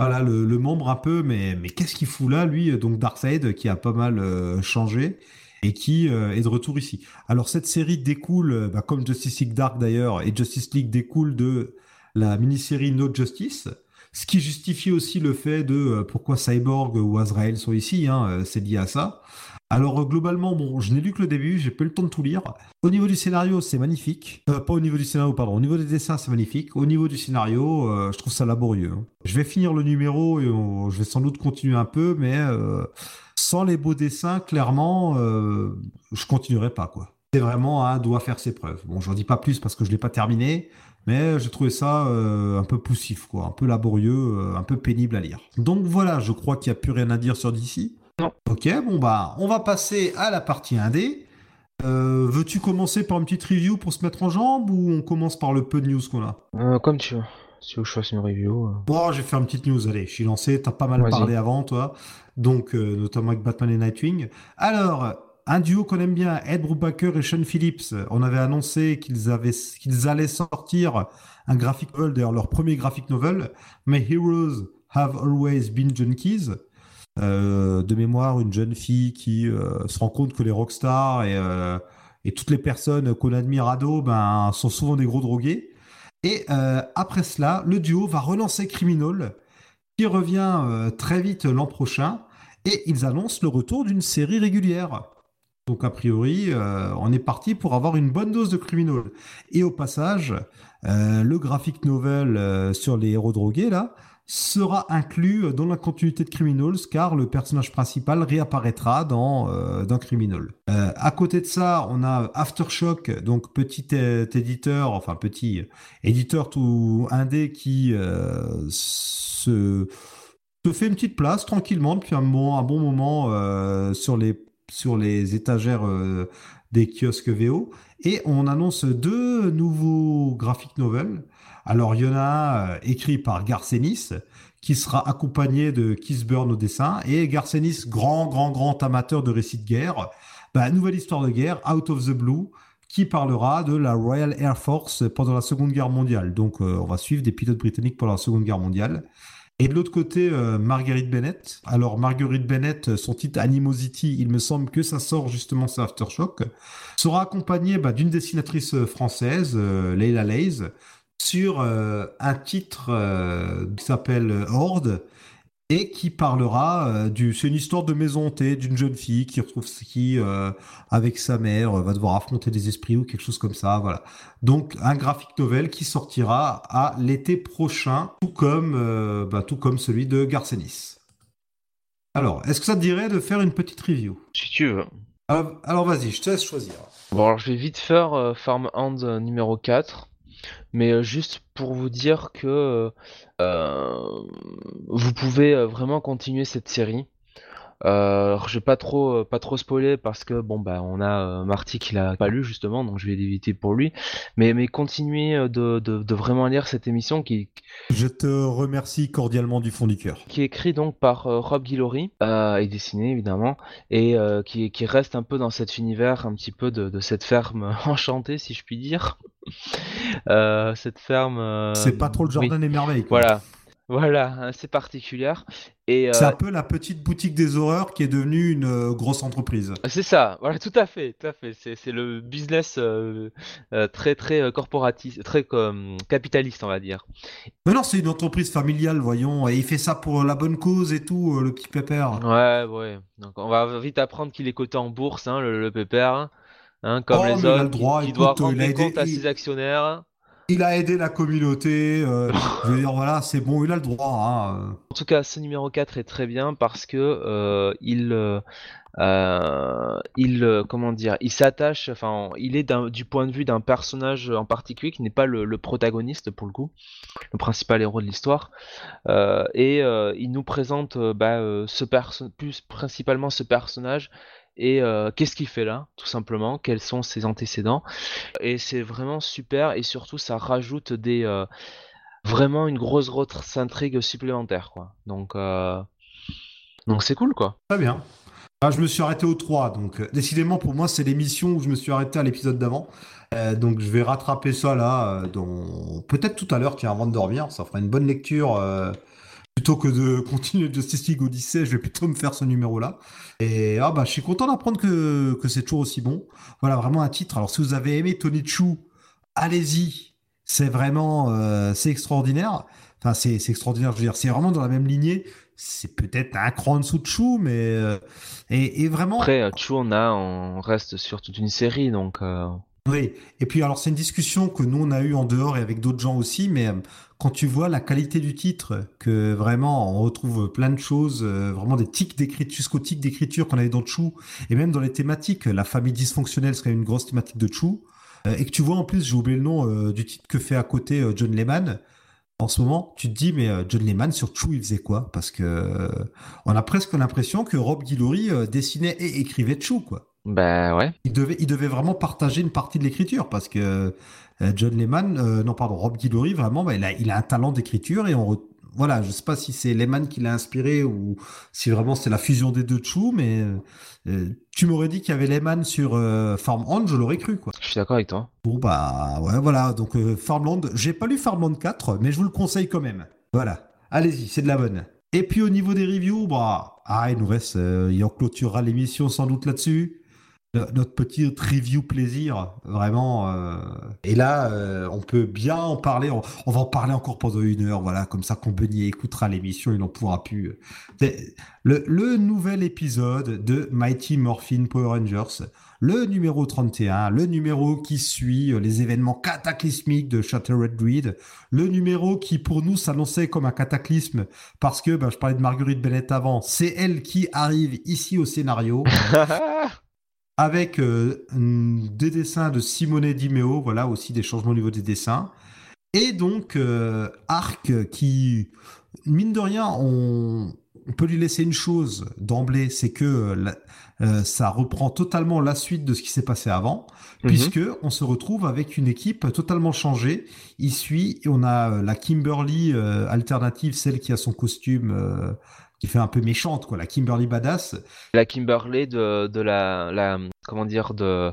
voilà, le, membre un peu, mais, mais qu'est-ce qu'il fout là, lui Donc Darkseid, qui a pas mal euh, changé et qui euh, est de retour ici. Alors cette série découle, euh, bah, comme Justice League Dark d'ailleurs, et Justice League découle de la mini-série No Justice, ce qui justifie aussi le fait de pourquoi Cyborg ou Azrael sont ici, hein, c'est lié à ça. Alors euh, globalement, bon, je n'ai lu que le début, j'ai pas eu le temps de tout lire. Au niveau du scénario, c'est magnifique. Euh, pas au niveau du scénario, pardon. Au niveau des dessins, c'est magnifique. Au niveau du scénario, euh, je trouve ça laborieux. Hein. Je vais finir le numéro et je vais sans doute continuer un peu, mais sans les beaux dessins, clairement, je continuerai pas quoi. C'est vraiment un doit faire ses preuves. Bon, j'en dis pas plus parce que je l'ai pas terminé, mais j'ai trouvé ça un peu poussif, quoi, un peu laborieux, un peu pénible à lire. Donc voilà, je crois qu'il n'y a plus rien à dire sur DC. Non. Ok, bon bah, on va passer à la partie 1D. Euh, veux-tu commencer par une petite review pour se mettre en jambe ou on commence par le peu de news qu'on a? Euh, Comme tu veux. Si tu veux que je fasse une review. Euh. Bon, je vais faire une petite news. Allez, je suis lancé. T'as pas mal parlé avant, toi. Donc, notamment avec Batman et Nightwing. Alors, un duo qu'on aime bien, Ed Brubaker et Sean Phillips. On avait annoncé qu'ils avaient, qu'ils allaient sortir un graphic novel, d'ailleurs leur premier graphic novel, My Heroes Have Always Been Junkies. Euh, de mémoire, une jeune fille qui euh, se rend compte que les rockstars et, euh, et toutes les personnes qu'on admire ado ben, sont souvent des gros drogués. Et après cela, le duo va relancer Criminal, qui revient très vite l'an prochain, et ils annoncent le retour d'une série régulière. Donc a priori, on est parti pour avoir une bonne dose de Criminal. Et au passage, le graphic novel sur les héros drogués, là, sera inclus dans la continuité de Criminals car le personnage principal réapparaîtra dans, euh, Criminal. Euh, à côté de ça, on a Aftershock, donc petit éditeur, enfin petit éditeur tout indé qui euh, se, fait une petite place tranquillement depuis un bon, un bon moment sur, les, sur les étagères des kiosques VO. Et on annonce deux nouveaux graphic novels. Alors, il y en a euh, écrit par Garcenis, qui sera accompagné de Kisburn au dessin, et Garcenis, grand, grand, grand amateur de récits de guerre. Bah, nouvelle histoire de guerre, Out of the Blue, qui parlera de la Royal Air Force pendant la Seconde Guerre mondiale. Donc, euh, on va suivre des pilotes britanniques pendant la Seconde Guerre mondiale. Et de l'autre côté, euh, Marguerite Bennett. Alors, Marguerite Bennett, son titre Animosity, il me semble que ça sort justement sur Aftershock, sera accompagné bah, d'une dessinatrice française, Leila Leys, sur euh, un titre euh, qui s'appelle Horde et qui parlera euh, du. C'est une histoire de maison hantée d'une jeune fille qui retrouve qui euh, avec sa mère va devoir affronter des esprits ou quelque chose comme ça. Voilà. Donc un graphic novel qui sortira à l'été prochain, tout comme euh, bah, tout comme celui de Garcenis. Alors, est-ce que ça te dirait de faire une petite review? Si tu veux. Alors, vas-y, je te laisse choisir. Bon, alors je vais vite faire Farmhand numéro 4. Mais juste pour vous dire que vous pouvez vraiment continuer cette série. Euh, je vais pas trop, pas trop spoiler parce que bon bah on a Marty qui l'a pas lu justement, donc je vais l'éviter pour lui. Mais mais continuez de, de, vraiment lire cette émission qui. Je te remercie cordialement du fond du cœur. Qui est écrit donc par Rob Guillory et dessiné évidemment et qui, qui reste un peu dans cet univers un petit peu de, de cette ferme enchantée si je puis dire. Euh, cette ferme. Euh, c'est pas trop le jardin des merveilles. Voilà. Voilà, assez particulière. Et C'est un euh, peu la petite boutique des horreurs qui est devenue une grosse entreprise. C'est ça, voilà, tout à fait, tout à fait. C'est, le business très très corporatiste, très capitaliste, on va dire. Mais non, c'est une entreprise familiale, voyons, et il fait ça pour la bonne cause et tout, le petit pépère. Ouais, ouais. Donc on va vite apprendre qu'il est coté en bourse, hein, le, pépère. Hein, comme oh, les autres, droit, qui, doit rendre compte à ses actionnaires. Il a aidé la communauté. Euh, je veux dire, voilà, c'est bon, il a le droit. Hein. En tout cas, ce numéro 4 est très bien parce que euh, il, euh, il, comment dire, il s'attache. Enfin, il est du point de vue d'un personnage en particulier qui n'est pas le, protagoniste pour le coup, le principal héros de l'histoire, et il nous présente bah, plus principalement ce personnage et euh, qu'est-ce qu'il fait là, tout simplement, quels sont ses antécédents? Et c'est vraiment super, et surtout ça rajoute euh, vraiment une grosse intrigue supplémentaire, quoi. Donc euh, donc c'est cool, quoi. Très bien. Ah, je me suis arrêté au 3, donc décidément pour moi c'est l'émission où je me suis arrêté à l'épisode d'avant. donc je vais rattraper ça là, peut-être tout à l'heure, tiens, avant de dormir, ça fera une bonne lecture plutôt que de continuer Justice League Odyssey, je vais plutôt me faire ce numéro-là. Et ah bah, je suis content d'apprendre que, que c'est toujours aussi bon. Voilà, vraiment un titre. Alors, si vous avez aimé Tony Chou, allez-y. C'est vraiment, euh, c'est extraordinaire. Enfin, c'est extraordinaire, je veux dire, c'est vraiment dans la même lignée. C'est peut-être un cran en dessous de Chou, mais euh, et, et, vraiment. Après, euh, Chou, on on reste sur toute une série, donc. Oui, et puis alors c'est une discussion que nous on a eu en dehors et avec d'autres gens aussi, mais quand tu vois la qualité du titre, que vraiment on retrouve plein de choses, euh, vraiment des tics d'écriture, jusqu'aux tics d'écriture qu'on avait dans Chou, et même dans les thématiques, la famille dysfonctionnelle serait une grosse thématique de Chou, euh, et que tu vois en plus, j'ai oublié le nom euh, du titre que fait à côté John Lehman, en ce moment, tu te dis, mais John Lehman sur Chou, il faisait quoi? Parce que on a presque l'impression que Rob Guillory dessinait et écrivait Chou, quoi. Bah ouais. Il devait, il devait vraiment partager une partie de l'écriture parce que euh, John Lehman, euh, non pardon, Rob Guillory, vraiment, bah, il, a, il a un talent d'écriture et on voilà, je sais pas si c'est Lehman qui l'a inspiré ou si vraiment c'est la fusion des deux Chou, mais euh, tu m'aurais dit qu'il y avait Lehman sur Farmland, je l'aurais cru quoi. Je suis d'accord avec toi. Bon bah ouais voilà, donc Farmland, j'ai pas lu Farmland 4, mais je vous le conseille quand même. Voilà, allez-y, c'est de la bonne. Et puis au niveau des reviews, bah ah il nous reste, il en clôturera l'émission sans doute là-dessus notre petit review plaisir, vraiment. Euh. Et là, euh, on peut bien en parler. On, va en parler encore pendant une heure, voilà, comme ça qu'on écoutera l'émission, il n'en pourra plus. Le, le, nouvel épisode de Mighty Morphin Power Rangers, le numéro 31, le numéro qui suit les événements cataclysmiques de Shattered Dread, le numéro qui pour nous s'annonçait comme un cataclysme parce que, ben, je parlais de Marguerite Bennett avant, c'est elle qui arrive ici au scénario. avec euh, des dessins de Simone Di Meo, voilà aussi des changements au niveau des dessins. Et donc euh, Arc qui, mine de rien, on, peut lui laisser une chose d'emblée, c'est que euh, ça reprend totalement la suite de ce qui s'est passé avant, mhm. puisque on se retrouve avec une équipe totalement changée. Il suit, on a la Kimberly alternative, celle qui a son costume qui fait un peu méchante, quoi, la Kimberly Badass. La Kimberly de, de la, la, comment dire, de,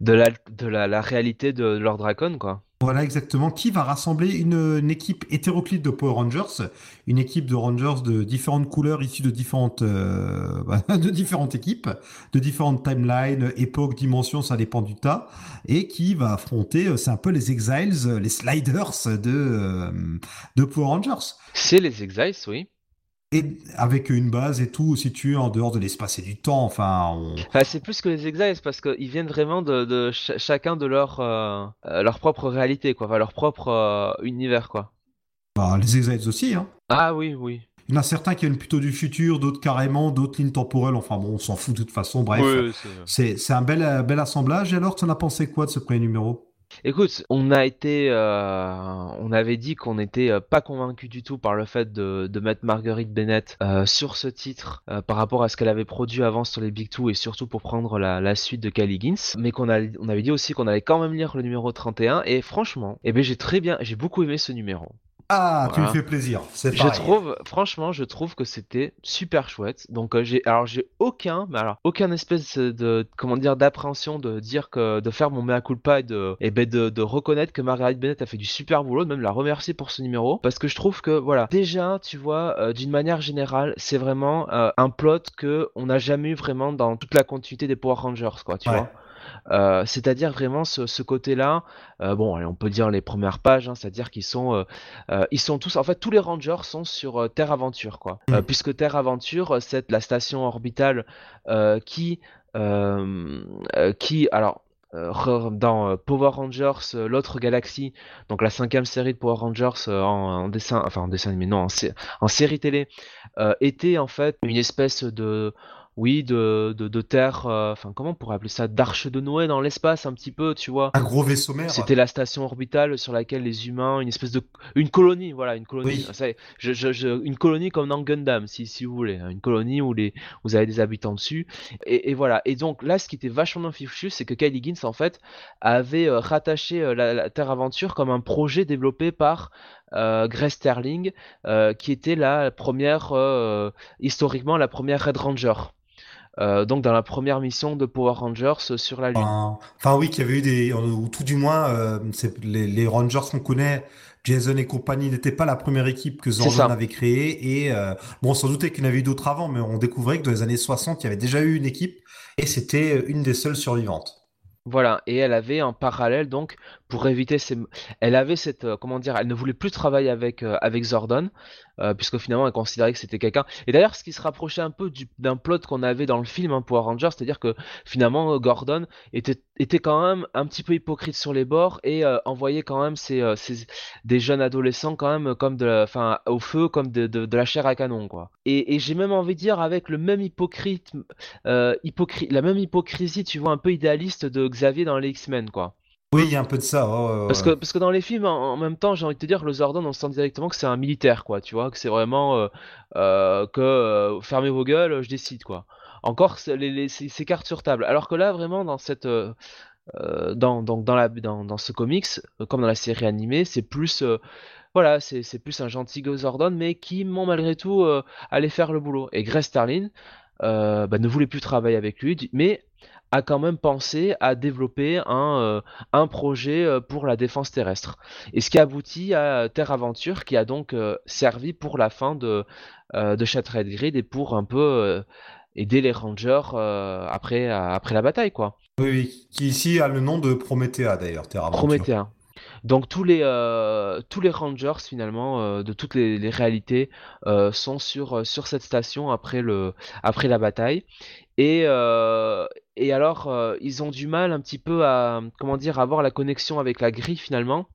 de, la, de la, la réalité de Lord Dracon, quoi. Voilà exactement, qui va rassembler une, une, équipe hétéroclite de Power Rangers, une équipe de Rangers de différentes couleurs issues de différentes, euh, de différentes équipes, de différentes timelines, époques, dimensions, ça dépend du tas, et qui va affronter, euh, c'est un peu les Exiles, les Sliders de, euh, de Power Rangers. C'est les Exiles, oui. Et avec une base et tout situé en dehors de l'espace et du temps. Enfin, c'est plus que les Exiles parce qu'ils viennent vraiment de, chacun de leur, euh, euh, leur propre réalité, quoi. Enfin, leur propre euh, univers, quoi. Bah, les Exiles aussi, hein. Ah oui, oui. Il y en a certains qui viennent plutôt du futur, d'autres carrément, d'autres lignes temporelles. Enfin bon, on s'en fout de toute façon. Bref, c'est un bel, bel assemblage. Et alors, tu en as pensé quoi de ce premier numéro? Écoute, euh, on avait dit qu'on n'était euh, pas convaincu du tout par le fait de, mettre Marguerite Bennett euh, sur ce titre par rapport à ce qu'elle avait produit avant sur les Big Two et surtout pour prendre la, suite de Kelly Gins, mais qu'on on avait dit aussi qu'on allait quand même lire le numéro 31 et franchement, eh ben j'ai très bien, j'ai beaucoup aimé ce numéro. Ah, tu me fais plaisir. C'est Je trouve, franchement, je trouve que c'était super chouette. Donc euh, j'ai, alors j'ai aucun, mais alors aucun espèce de, comment dire, d'appréhension de dire que de faire mon mea culpa et de, et ben de, de, reconnaître que Margaret Bennett a fait du super boulot, de même la remercier pour ce numéro, parce que je trouve que voilà, déjà, tu vois, euh, d'une manière générale, c'est vraiment euh, un plot que on n'a jamais eu vraiment dans toute la continuité des Power Rangers, quoi, tu vois. Euh, c'est-à-dire vraiment ce, côté-là. Euh, bon, on peut dire les premières pages, hein, c'est-à-dire qu'ils sont, euh, ils sont tous, en fait, tous les rangers sont sur Terre Aventure, quoi. Mm. puisque Terre Aventure, c'est la station orbitale qui, qui, alors. dans Power Rangers, l'autre galaxie, donc la cinquième série de Power Rangers en, dessin, enfin en dessin animé, non, en série télé, était en fait une espèce de, oui, de, de, terre, euh, enfin, comment on pourrait appeler ça? D'arche de Noé dans l'espace, un petit peu, tu vois? Un gros vaisseau mère. C'était la station orbitale sur laquelle les humains, une espèce de. Une colonie, voilà, une colonie. une colonie comme dans Gundam, si, si vous voulez. Hein, une colonie où les, vous avez des habitants dessus. Et, voilà. Et donc, là, ce qui était vachement fichu, c'est que Kylie Gins, en fait, avait euh, rattaché euh, la, Terre Aventure comme un projet développé par Grace Sterling, qui était la première, historiquement, la première Red Ranger. Euh, donc dans la première mission de Power Rangers sur la Lune. Enfin, oui, qu'il y avait eu des, ou tout du moins, euh, les, Rangers qu'on connaît, Jason et compagnie n'étaient pas la première équipe que Zordon avait créée et euh, bon, on s'en doutait qu'il y en avait eu d'autres avant, mais on découvrait que dans les années 60, il y avait déjà eu une équipe et c'était une des seules survivantes. Voilà, et elle avait en parallèle donc pour éviter ces, elle avait cette, comment dire, elle ne voulait plus travailler avec avec Zordon, euh, puisque finalement elle considérait que c'était quelqu'un. Et d'ailleurs, ce qui se rapprochait un peu d'un plot qu'on avait dans le film hein, Power c'est-à-dire que finalement Gordon était, était quand même un petit peu hypocrite sur les bords et euh, envoyait quand même ses, euh, des jeunes adolescents quand même comme de, enfin au feu comme de, de, la chair à canon quoi. Et, et j'ai même envie de dire avec le même hypocrite, hypocrite, la même hypocrisie, tu vois, un peu idéaliste de Xavier dans les X-Men quoi. Oui, il y a un peu de ça. parce, que, parce que dans les films, en, même temps, j'ai envie de te dire, le Zordon, on sent directement que c'est un militaire, quoi. Tu vois, que c'est vraiment euh, euh, que euh, fermez vos gueules, je décide, quoi. Encore, c'est les, cartes sur table. Alors que là, vraiment, dans cette. dans, dans, la, dans, dans ce comics, comme dans la série animée, c'est plus. voilà, c'est plus un gentil Zordon, mais qui, malgré tout, allait faire le boulot. Et Grace Starlin bah, ne voulait plus travailler avec lui, mais a quand même pensé à développer un, euh, un projet euh, pour la défense terrestre. Et ce qui aboutit à Terre Aventure, qui a donc euh, servi pour la fin de, de Shattered Grid et pour un peu aider les Rangers après, après la bataille. quoi. Oui, qui ici a le nom de Promethea d'ailleurs, Terre Aventure. Promethea. Donc tous les, tous les Rangers finalement de toutes les, les réalités sont sur, sur cette station après, le, après la bataille. Et, et alors, euh, ils ont du mal un petit peu à, comment dire, avoir la connexion avec la grille finalement.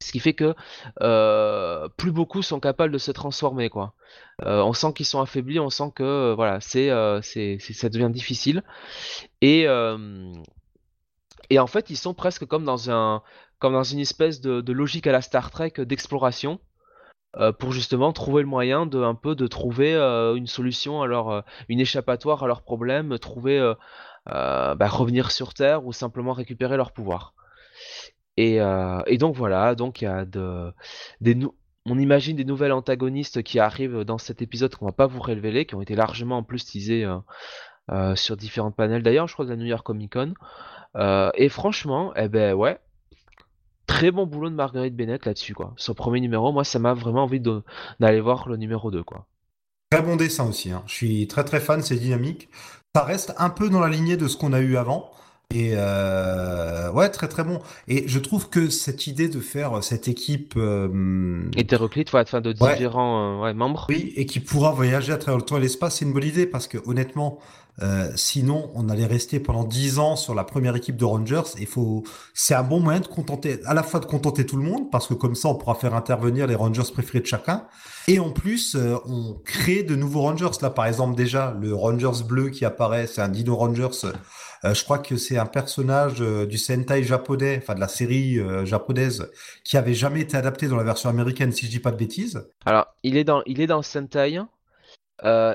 Ce qui fait que euh, plus beaucoup sont capables de se transformer, quoi. Euh, on sent qu'ils sont affaiblis, on sent que voilà, c'est, c'est, ça devient difficile. Et, et en fait, ils sont presque comme dans un, comme dans une espèce de logique à la Star Trek d'exploration. Euh, pour justement trouver le moyen de un peu de trouver euh, une solution à leur, euh, une échappatoire à leurs problèmes, trouver bah, revenir sur Terre ou simplement récupérer leur pouvoir. Et, et donc voilà, donc il y a de, des on imagine des nouvelles antagonistes qui arrivent dans cet épisode qu'on va pas vous révéler, qui ont été largement en plus teasés sur différentes panels d'ailleurs, je crois de la New York Comic Con. et franchement, eh ben ouais, très bon boulot de Marguerite Bennett là-dessus, quoi. Son premier numéro, moi, ça m'a vraiment envie d'aller voir le numéro 2, quoi. Très bon dessin aussi, hein. je suis très très fan, c'est dynamique. Ça reste un peu dans la lignée de ce qu'on a eu avant. Et euh, ouais, très très bon. Et je trouve que cette idée de faire cette équipe hétéroclite, ouais, enfin de différents ouais, membres. Oui, et qui pourra voyager à travers le temps et l'espace, c'est une bonne idée parce que honnêtement, euh, sinon, on allait rester pendant 10 ans sur la première équipe de Rangers. Il faut, c'est un bon moyen de contenter, à la fois de contenter tout le monde, parce que comme ça, on pourra faire intervenir les Rangers préférés de chacun. Et en plus, euh, on crée de nouveaux Rangers. Là, par exemple, déjà, le Rangers bleu qui apparaît, c'est un Dino Rangers. Euh, je crois que c'est un personnage du Sentai japonais, enfin de la série japonaise, qui avait jamais été adapté dans la version américaine, si je dis pas de bêtises. Alors, il est dans, il est dans le Sentai.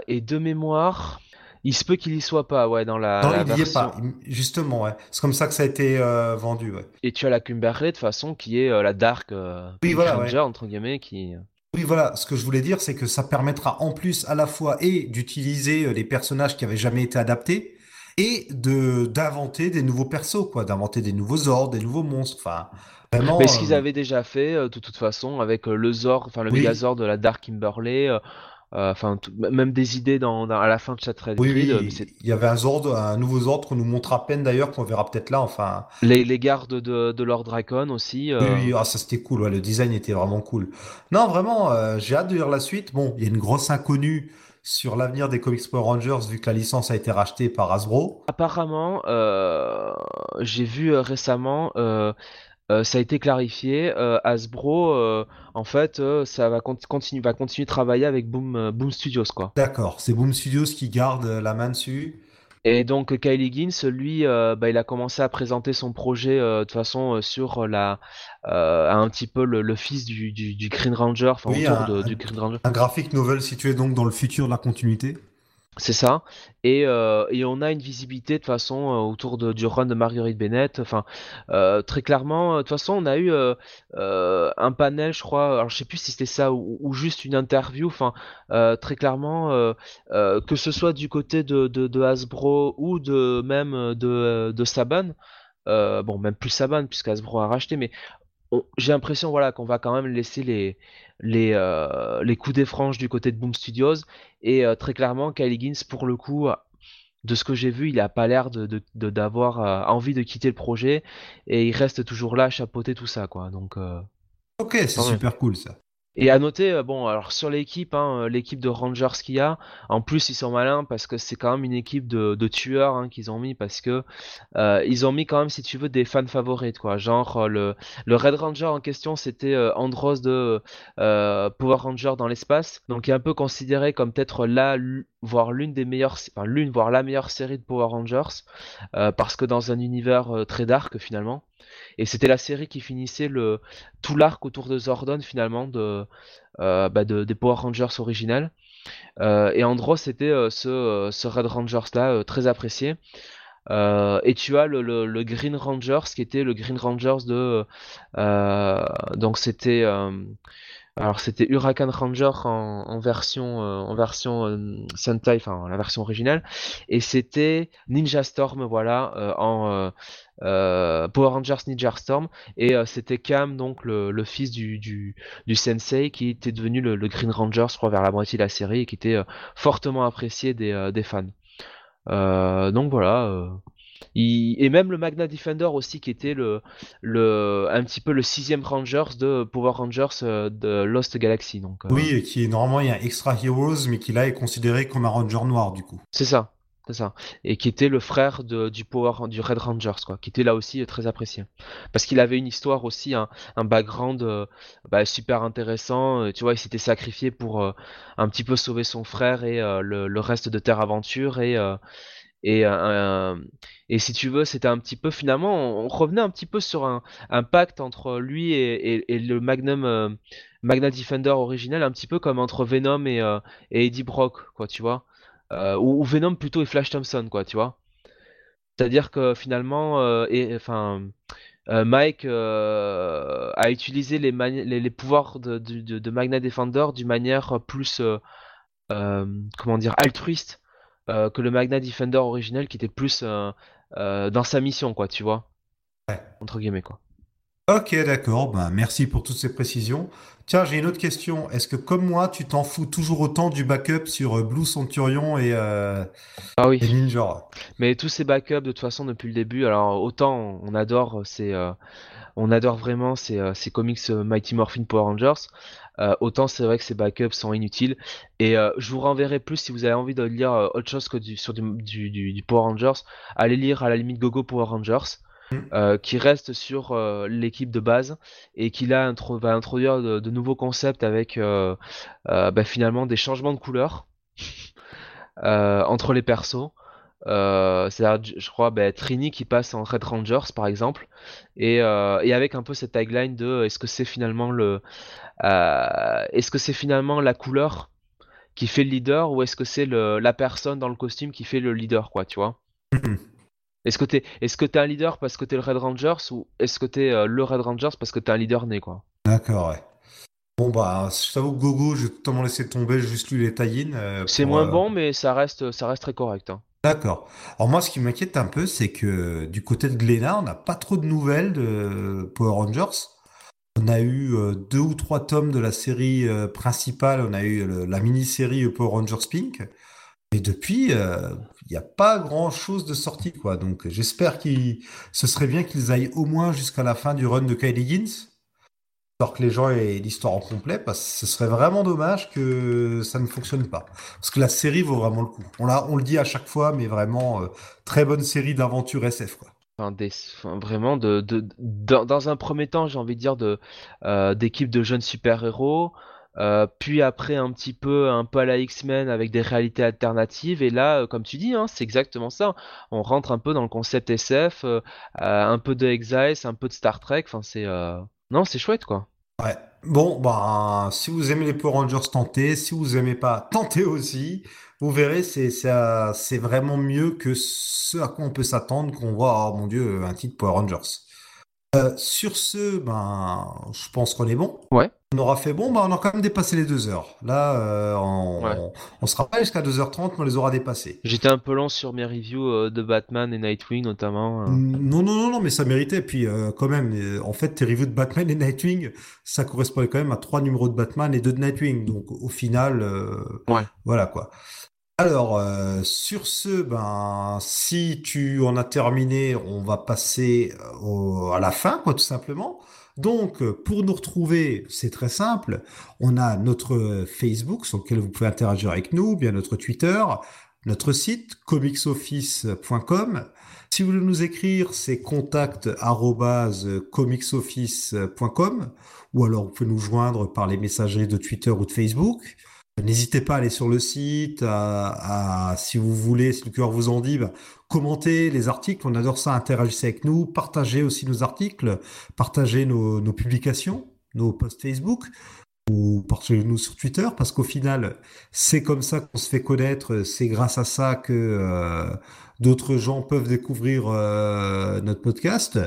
et de mémoire, il se peut qu'il y soit pas, ouais, dans la. Non, il y est pas, justement, ouais. C'est comme ça que ça a été euh, vendu, ouais. Et tu as la Cumberley de façon qui est euh, la Dark euh, oui, voilà, entre guillemets, qui. Oui, voilà. Ce que je voulais dire, c'est que ça permettra en plus à la fois et d'utiliser les personnages qui avaient jamais été adaptés et de d'inventer des nouveaux persos, quoi, d'inventer des nouveaux ordres, des nouveaux monstres. Enfin, vraiment. Mais ce qu'ils avaient déjà fait, de toute façon, avec le Zord, enfin le Megazord de la Dark Kimberley. Euh, enfin même des idées dans, à la fin de cette Oui, oui il y avait un Zord, un nouveau Zord qu'on nous montre à peine d'ailleurs, qu'on verra peut-être là. Enfin, les, les gardes de, de Lord Dracon aussi. Euh. Oui, ah, ça c'était cool. Ouais, le design était vraiment cool. Non, vraiment, euh, j'ai hâte de lire la suite. Bon, il y a une grosse inconnue sur l'avenir des Comics Power Rangers vu que la licence a été rachetée par Hasbro. Apparemment, j'ai vu récemment euh, ça a été clarifié. Euh, Hasbro, euh, en fait, ça va, continuer, va continuer de travailler avec Boom, Boom Studios, quoi. D'accord, c'est Boom Studios qui garde la main dessus. Et donc Kylie Higgins, lui, bah, il a commencé à présenter son projet de façon sur la, un petit peu le, fils du, Green Ranger, enfin autour du Green Ranger. Un graphique novel situé donc dans le futur de la continuité. C'est ça. Et, euh, et, on a une visibilité de façon euh, autour de, du run de Marguerite Bennett. Enfin, euh, très clairement, de toute façon, on a eu un panel, je crois. Alors, je sais plus si c'était ça ou, juste une interview. Enfin, très clairement, que ce soit du côté de, Hasbro ou de même de, de Saban. bon, même plus Saban puisque Hasbro a racheté, mais j'ai l'impression voilà qu'on va quand même laisser les les, euh, les coups des franges du côté de Boom Studios. Et euh, très clairement, Kylie Higgins, pour le coup, de ce que j'ai vu, il n'a pas l'air de, d'avoir euh, envie de quitter le projet. Et il reste toujours là à chapeauter tout ça. Quoi. Donc, ok, c'est super cool ça. Et à noter, euh, bon, alors sur l'équipe, hein, euh, l'équipe de Rangers qu'il y a, en plus ils sont malins parce que c'est quand même une équipe de, tueurs hein, qu'ils ont mis parce que euh, ils ont mis quand même, si tu veux, des fans favorites, quoi. Genre le, le Red Ranger en question, c'était Andros de Power Ranger dans l'espace, donc il est un peu considéré comme peut-être la, voire l'une des meilleures, enfin l'une, voire la meilleure série de Power Rangers, parce que dans un univers très dark finalement. Et c'était la série qui finissait le, tout l'arc autour de Zordon finalement de, euh, bah, des Power Rangers originels. Euh, et Andros c'était euh, ce, ce, Red Rangers là très apprécié. et tu as le, le, Green Rangers qui était le Green Rangers de donc c'était alors c'était Huracan Ranger en, version en version Sentai, enfin la version originale, et c'était Ninja Storm voilà en euh, Power Rangers Ninja Storm. Et euh, c'était Cam donc le, fils du, sensei qui était devenu le, Green Ranger je crois vers la moitié de la série et qui était euh, fortement apprécié des fans. Donc voilà et même le Magna Defender aussi qui était le, le un petit peu le sixième Rangers de Power Rangers de Lost Galaxy donc oui et qui normalement il y a Extra Heroes mais qui là est considéré comme un Ranger noir du coup c'est ça ça. Et qui était le frère du Power du Red Rangers, quoi, qui était là aussi très apprécié. Parce qu'il avait une histoire aussi, un, background euh, bah, super intéressant. Euh, tu vois, il s'était sacrifié pour euh, un petit peu sauver son frère et le, reste de Terre Aventure et et, et si tu veux, c'était un petit peu finalement, on, revenait un petit peu sur un, pacte entre lui et, le Magnum Magna Defender original, un petit peu comme entre Venom et, et Eddie Brock, quoi, tu vois. Euh, ou, Venom plutôt et Flash Thompson, quoi, tu vois. C'est-à-dire que finalement, euh, et, enfin, euh, Mike a utilisé les, les, pouvoirs de, de, Magna Defender d'une manière plus, comment dire, altruiste que le Magna Defender originel qui était plus dans sa mission, quoi, tu vois. Entre guillemets, quoi. Ok, d'accord. Ben, merci pour toutes ces précisions. Tiens, j'ai une autre question. Est-ce que, comme moi, tu t'en fous toujours autant du backup sur euh, Blue Centurion et, euh, Ah oui. et Ninja? Mais tous ces backups de toute façon depuis le début, alors autant on adore ces, euh, on adore vraiment ces, euh, ces comics euh, Mighty Morphin Power Rangers, euh, autant c'est vrai que ces backups sont inutiles. Et euh, je vous renverrai plus si vous avez envie de lire euh, autre chose que du, sur du, du, du- du Power Rangers, allez lire à la limite Gogo Power Rangers. Mm. qui reste sur l'équipe de base et qui là intro- va introduire de, de nouveaux concepts avec bah, finalement des changements de couleurs entre les persos. Euh, c'est-à-dire, je crois, bah, Trini qui passe en Red Rangers par exemple, et, euh, et avec un peu cette tagline de est-ce que c'est finalement le, euh, est-ce que c'est finalement la couleur qui fait le leader ou est-ce que c'est la personne dans le costume qui fait le leader, quoi, tu vois? Est-ce que t'es, est-ce que t'es un leader parce que t'es le Red Rangers ou est-ce que t'es le Red Rangers parce que t'es un leader né, quoi? D'accord, ouais. Bon, bah, je t'avoue que Gogo, j'ai totalement laissé tomber, j'ai juste lu les tie-in. euh, C'est moins euh, bon, mais ça reste, ça reste très correct, hein. D'accord. Alors moi, ce qui m'inquiète un peu, c'est que du côté de Glénat, on n'a pas trop de nouvelles de Power Rangers. On a eu euh, deux ou trois tomes de la série euh, principale, on a eu la mini-série Power Rangers Pink. Et depuis, euh, il n'y a pas grand-chose de sorti, quoi. Donc j'espère qu'il, ce serait bien qu'ils aillent au moins jusqu'à la fin du run de Kylie Higgins, que les gens aient l'histoire en complet, parce que ce serait vraiment dommage que ça ne fonctionne pas. Parce que la série vaut vraiment le coup. On l'a, on le dit à chaque fois, mais vraiment, euh, très bonne série d'aventure SF. Enfin, vraiment, de, de, dans, un premier temps, j'ai envie de dire de euh, d'équipe de jeunes super-héros, euh, puis après un petit peu, un peu à la X-Men avec des réalités alternatives, et là, comme tu dis, hein, c'est exactement ça. On rentre un peu dans le concept SF, un peu de Exiles, un peu de Star Trek. Enfin, c'est non, c'est chouette, quoi. Ouais. Bon, bah, si vous aimez les Power Rangers, tentez. Si vous aimez pas, tentez aussi. Vous verrez, c'est, c'est, vraiment mieux que ce à quoi on peut s'attendre quand on voit, oh mon Dieu, un titre Power Rangers. Euh, sur ce, ben, je pense qu'on est bon. Ouais. On aura fait bon, ben, on a quand même dépassé les deux heures. Là, euh, on, Ouais. on, on sera pas jusqu'à 2h30, mais on les aura dépassés. J'étais un peu long sur mes reviews euh, de Batman et Nightwing notamment. euh. Non, non, non, non, mais ça méritait. Puis, euh, quand même, euh, en fait, tes reviews de Batman et Nightwing, ça correspondait quand même à trois numéros de Batman et deux de Nightwing. Donc, au final, euh, Ouais. voilà quoi. Alors, euh, sur ce, ben, si tu en as terminé, on va passer au- à la fin, quoi, tout simplement. Donc, pour nous retrouver, c'est très simple. On a notre Facebook sur lequel vous pouvez interagir avec nous, bien notre Twitter, notre site comicsoffice.com. Si vous voulez nous écrire, c'est contact@comicsoffice.com ou alors vous pouvez nous joindre par les messageries de Twitter ou de Facebook. N'hésitez pas à aller sur le site, à, si vous voulez, si le cœur vous en dit, bah, commentez les articles, on adore ça, interagissez avec nous, partagez aussi nos articles, partagez nos, nos publications, nos posts Facebook, ou partagez-nous sur Twitter, parce qu'au final, c'est comme ça qu'on se fait connaître, c'est grâce à ça que euh, d'autres gens peuvent découvrir euh, notre podcast.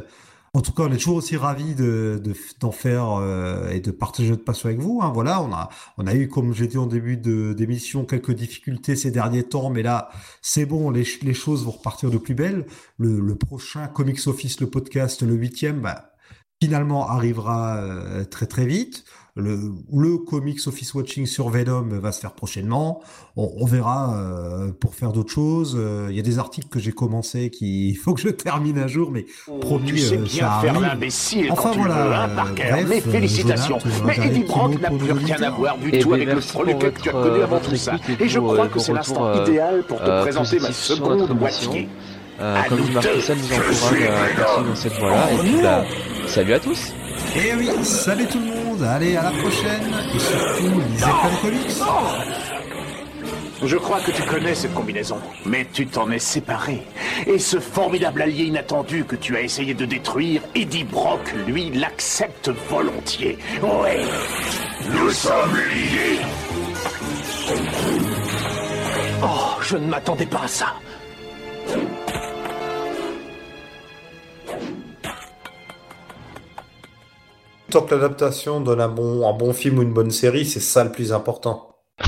En tout cas, on est toujours aussi ravis de, de- d'en faire euh, et de partager notre passion avec vous. hein. Voilà, on a, on a eu, comme j'ai dit en début de, d'émission, quelques difficultés ces derniers temps, mais là, c'est bon, les, les choses vont repartir de plus belle. Le, le prochain Comics Office, le podcast, le huitième, bah, finalement arrivera euh, très très vite. Le, le Comics Office Watching sur Venom va se faire prochainement. On, on verra euh, pour faire d'autres choses. Euh, Il y a des articles que j'ai commencé qui il faut que je termine un jour, mais promis, tu sais euh, bien ça faire l'imbécile Enfin, quand tu voilà, veux, hein, euh, Parker. bref, Mais félicitations. Jonathan, Mais Eddie Brock n'a plus rien à voir du Eh tout avec le freluquet que tu as connu avant tout ça. et je crois que c'est l'instant euh, idéal pour te euh, présenter ma seconde moitié. Euh, comme dit Marcel, nous encourage à continuer dans cette voie-là. Et puis, bah, salut à tous! Et oui, salut tout le monde, allez à la prochaine, et surtout lisez plein de comics. Je crois que tu connais cette combinaison, mais tu t'en es séparé. Et ce formidable allié inattendu que tu as essayé de détruire, Eddie Brock, lui, l'accepte volontiers. Ouais. Nous sommes liés. Oh, je ne m'attendais pas à ça. Tant que l'adaptation donne un bon, un bon film ou une bonne série, c'est ça le plus important.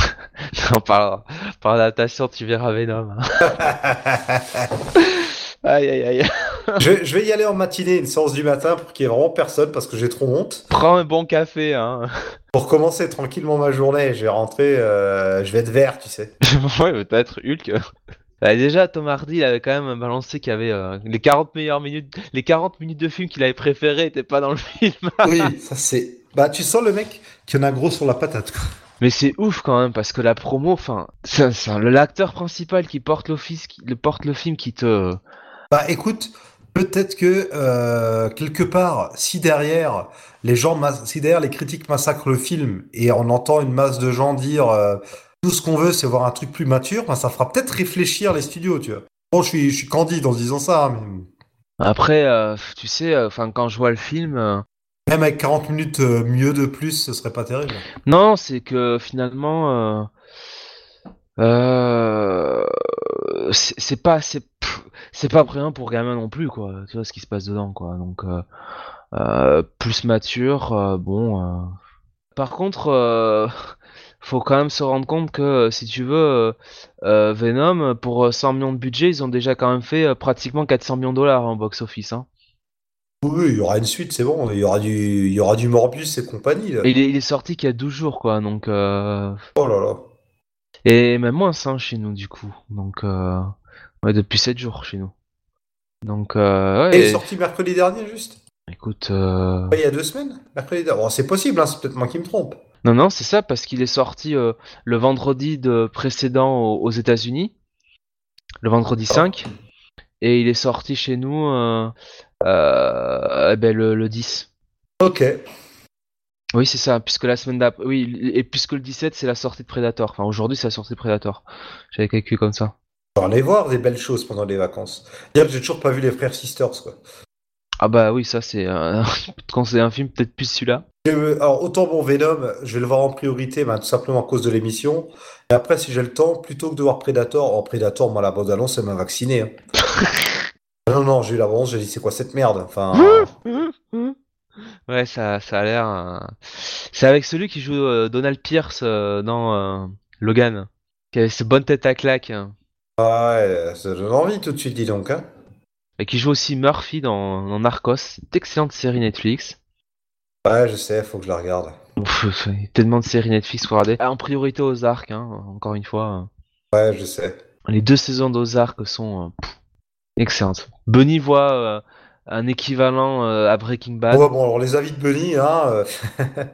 Non, par, par adaptation, tu verras Venom. hein. aïe aïe aïe. je, vais- je vais y aller en matinée, une séance du matin pour qu'il y ait vraiment personne parce que j'ai trop honte. Prends un bon café, hein. Pour commencer tranquillement ma journée, je vais rentrer, euh, je vais être vert, tu sais. ouais, peut-être Hulk. Bah, déjà, Tom Hardy, il avait quand même balancé qu'il y avait euh, les 40 meilleures minutes, les 40 minutes de film qu'il avait préféré étaient pas dans le film. Oui, ça c'est. Bah, tu sens le mec qui en a gros sur la patate. Mais c'est ouf quand même parce que la promo, enfin, c'est l'acteur principal qui porte l'office, qui le porte le film, qui te. Bah, écoute, peut-être que euh, quelque part, si derrière les gens, si derrière les critiques massacrent le film et on entend une masse de gens dire euh, tout ce qu'on veut, c'est voir un truc plus mature, bah, ça fera peut-être réfléchir les studios, tu vois. Bon, je suis, je suis candide en se disant ça, hein, mais Après, euh, tu sais, euh, enfin, quand je vois le film, euh, même avec 40 minutes euh, mieux de plus, ce serait pas terrible. non, c'est que finalement, euh, euh, c'est pas, c'est, pas brillant pour gamin non plus, quoi. Tu vois ce qui se passe dedans, quoi. Donc, plus mature, bon. Par contre, faut quand même se rendre compte que euh, si tu veux, euh, euh, Venom pour euh, 100 millions de budget, ils ont déjà quand même fait pratiquement 400 millions de dollars en box-office. Hein. Oui, il y aura une suite, c'est bon. Il y aura du, il y aura du Morbius et compagnie. là. Et il est, il est sorti qu'il y a 12 jours, quoi. Donc, euh, Oh là là. et même moins hein, chez nous, du coup. Donc, euh, ouais, depuis 7 jours chez nous. Donc, euh, Et il est sorti mercredi dernier, juste? écoute, Ouais, Il y a deux semaines Mercredi dernier. Bon, c'est possible, hein, c'est peut-être moi qui me trompe. Non, non, c'est ça parce qu'il est sorti euh, le vendredi de précédent aux, aux États-Unis, le vendredi 5, et il est sorti chez nous euh, euh, eh ben, le, le 10. Ok. Oui, c'est ça, puisque la semaine d'après, oui, et puisque le 17 c'est la sortie de Predator. Enfin, aujourd'hui c'est la sortie de Predator. J'avais calculé comme ça. On va aller voir des belles choses pendant les vacances. Que j'ai toujours pas vu les frères Sisters, quoi. Ah bah oui, ça c'est quand c'est un film peut-être plus celui-là. Alors, autant mon Venom, je vais le voir en priorité, ben, tout simplement à cause de l'émission. Et après, si j'ai le temps, plutôt que de voir Predator, en Predator, moi, la bande-annonce, elle m'a vacciné. hein. Non, non, j'ai eu la bande j'ai dit, c'est quoi cette merde? Enfin, Ouais, ça, ça a l'air. euh, C'est avec celui qui joue euh, Donald Pierce euh, dans euh, Logan, qui avait cette bonne tête à claque, hein. ah ouais, ça donne envie tout de suite, dis donc, hein. et qui joue aussi Murphy dans, dans Narcos, cette excellente série Netflix. Ouais, je sais, faut que je la regarde. Ouf, il y a tellement de séries Netflix pour regarder. Ah, En priorité aux arcs, hein, encore une fois. Ouais, je sais. Les deux saisons d'Ozark sont euh, pff, excellentes. Bunny voit euh, un équivalent euh, à Breaking Bad. Ouais, bon, alors les avis de Bunny, hein,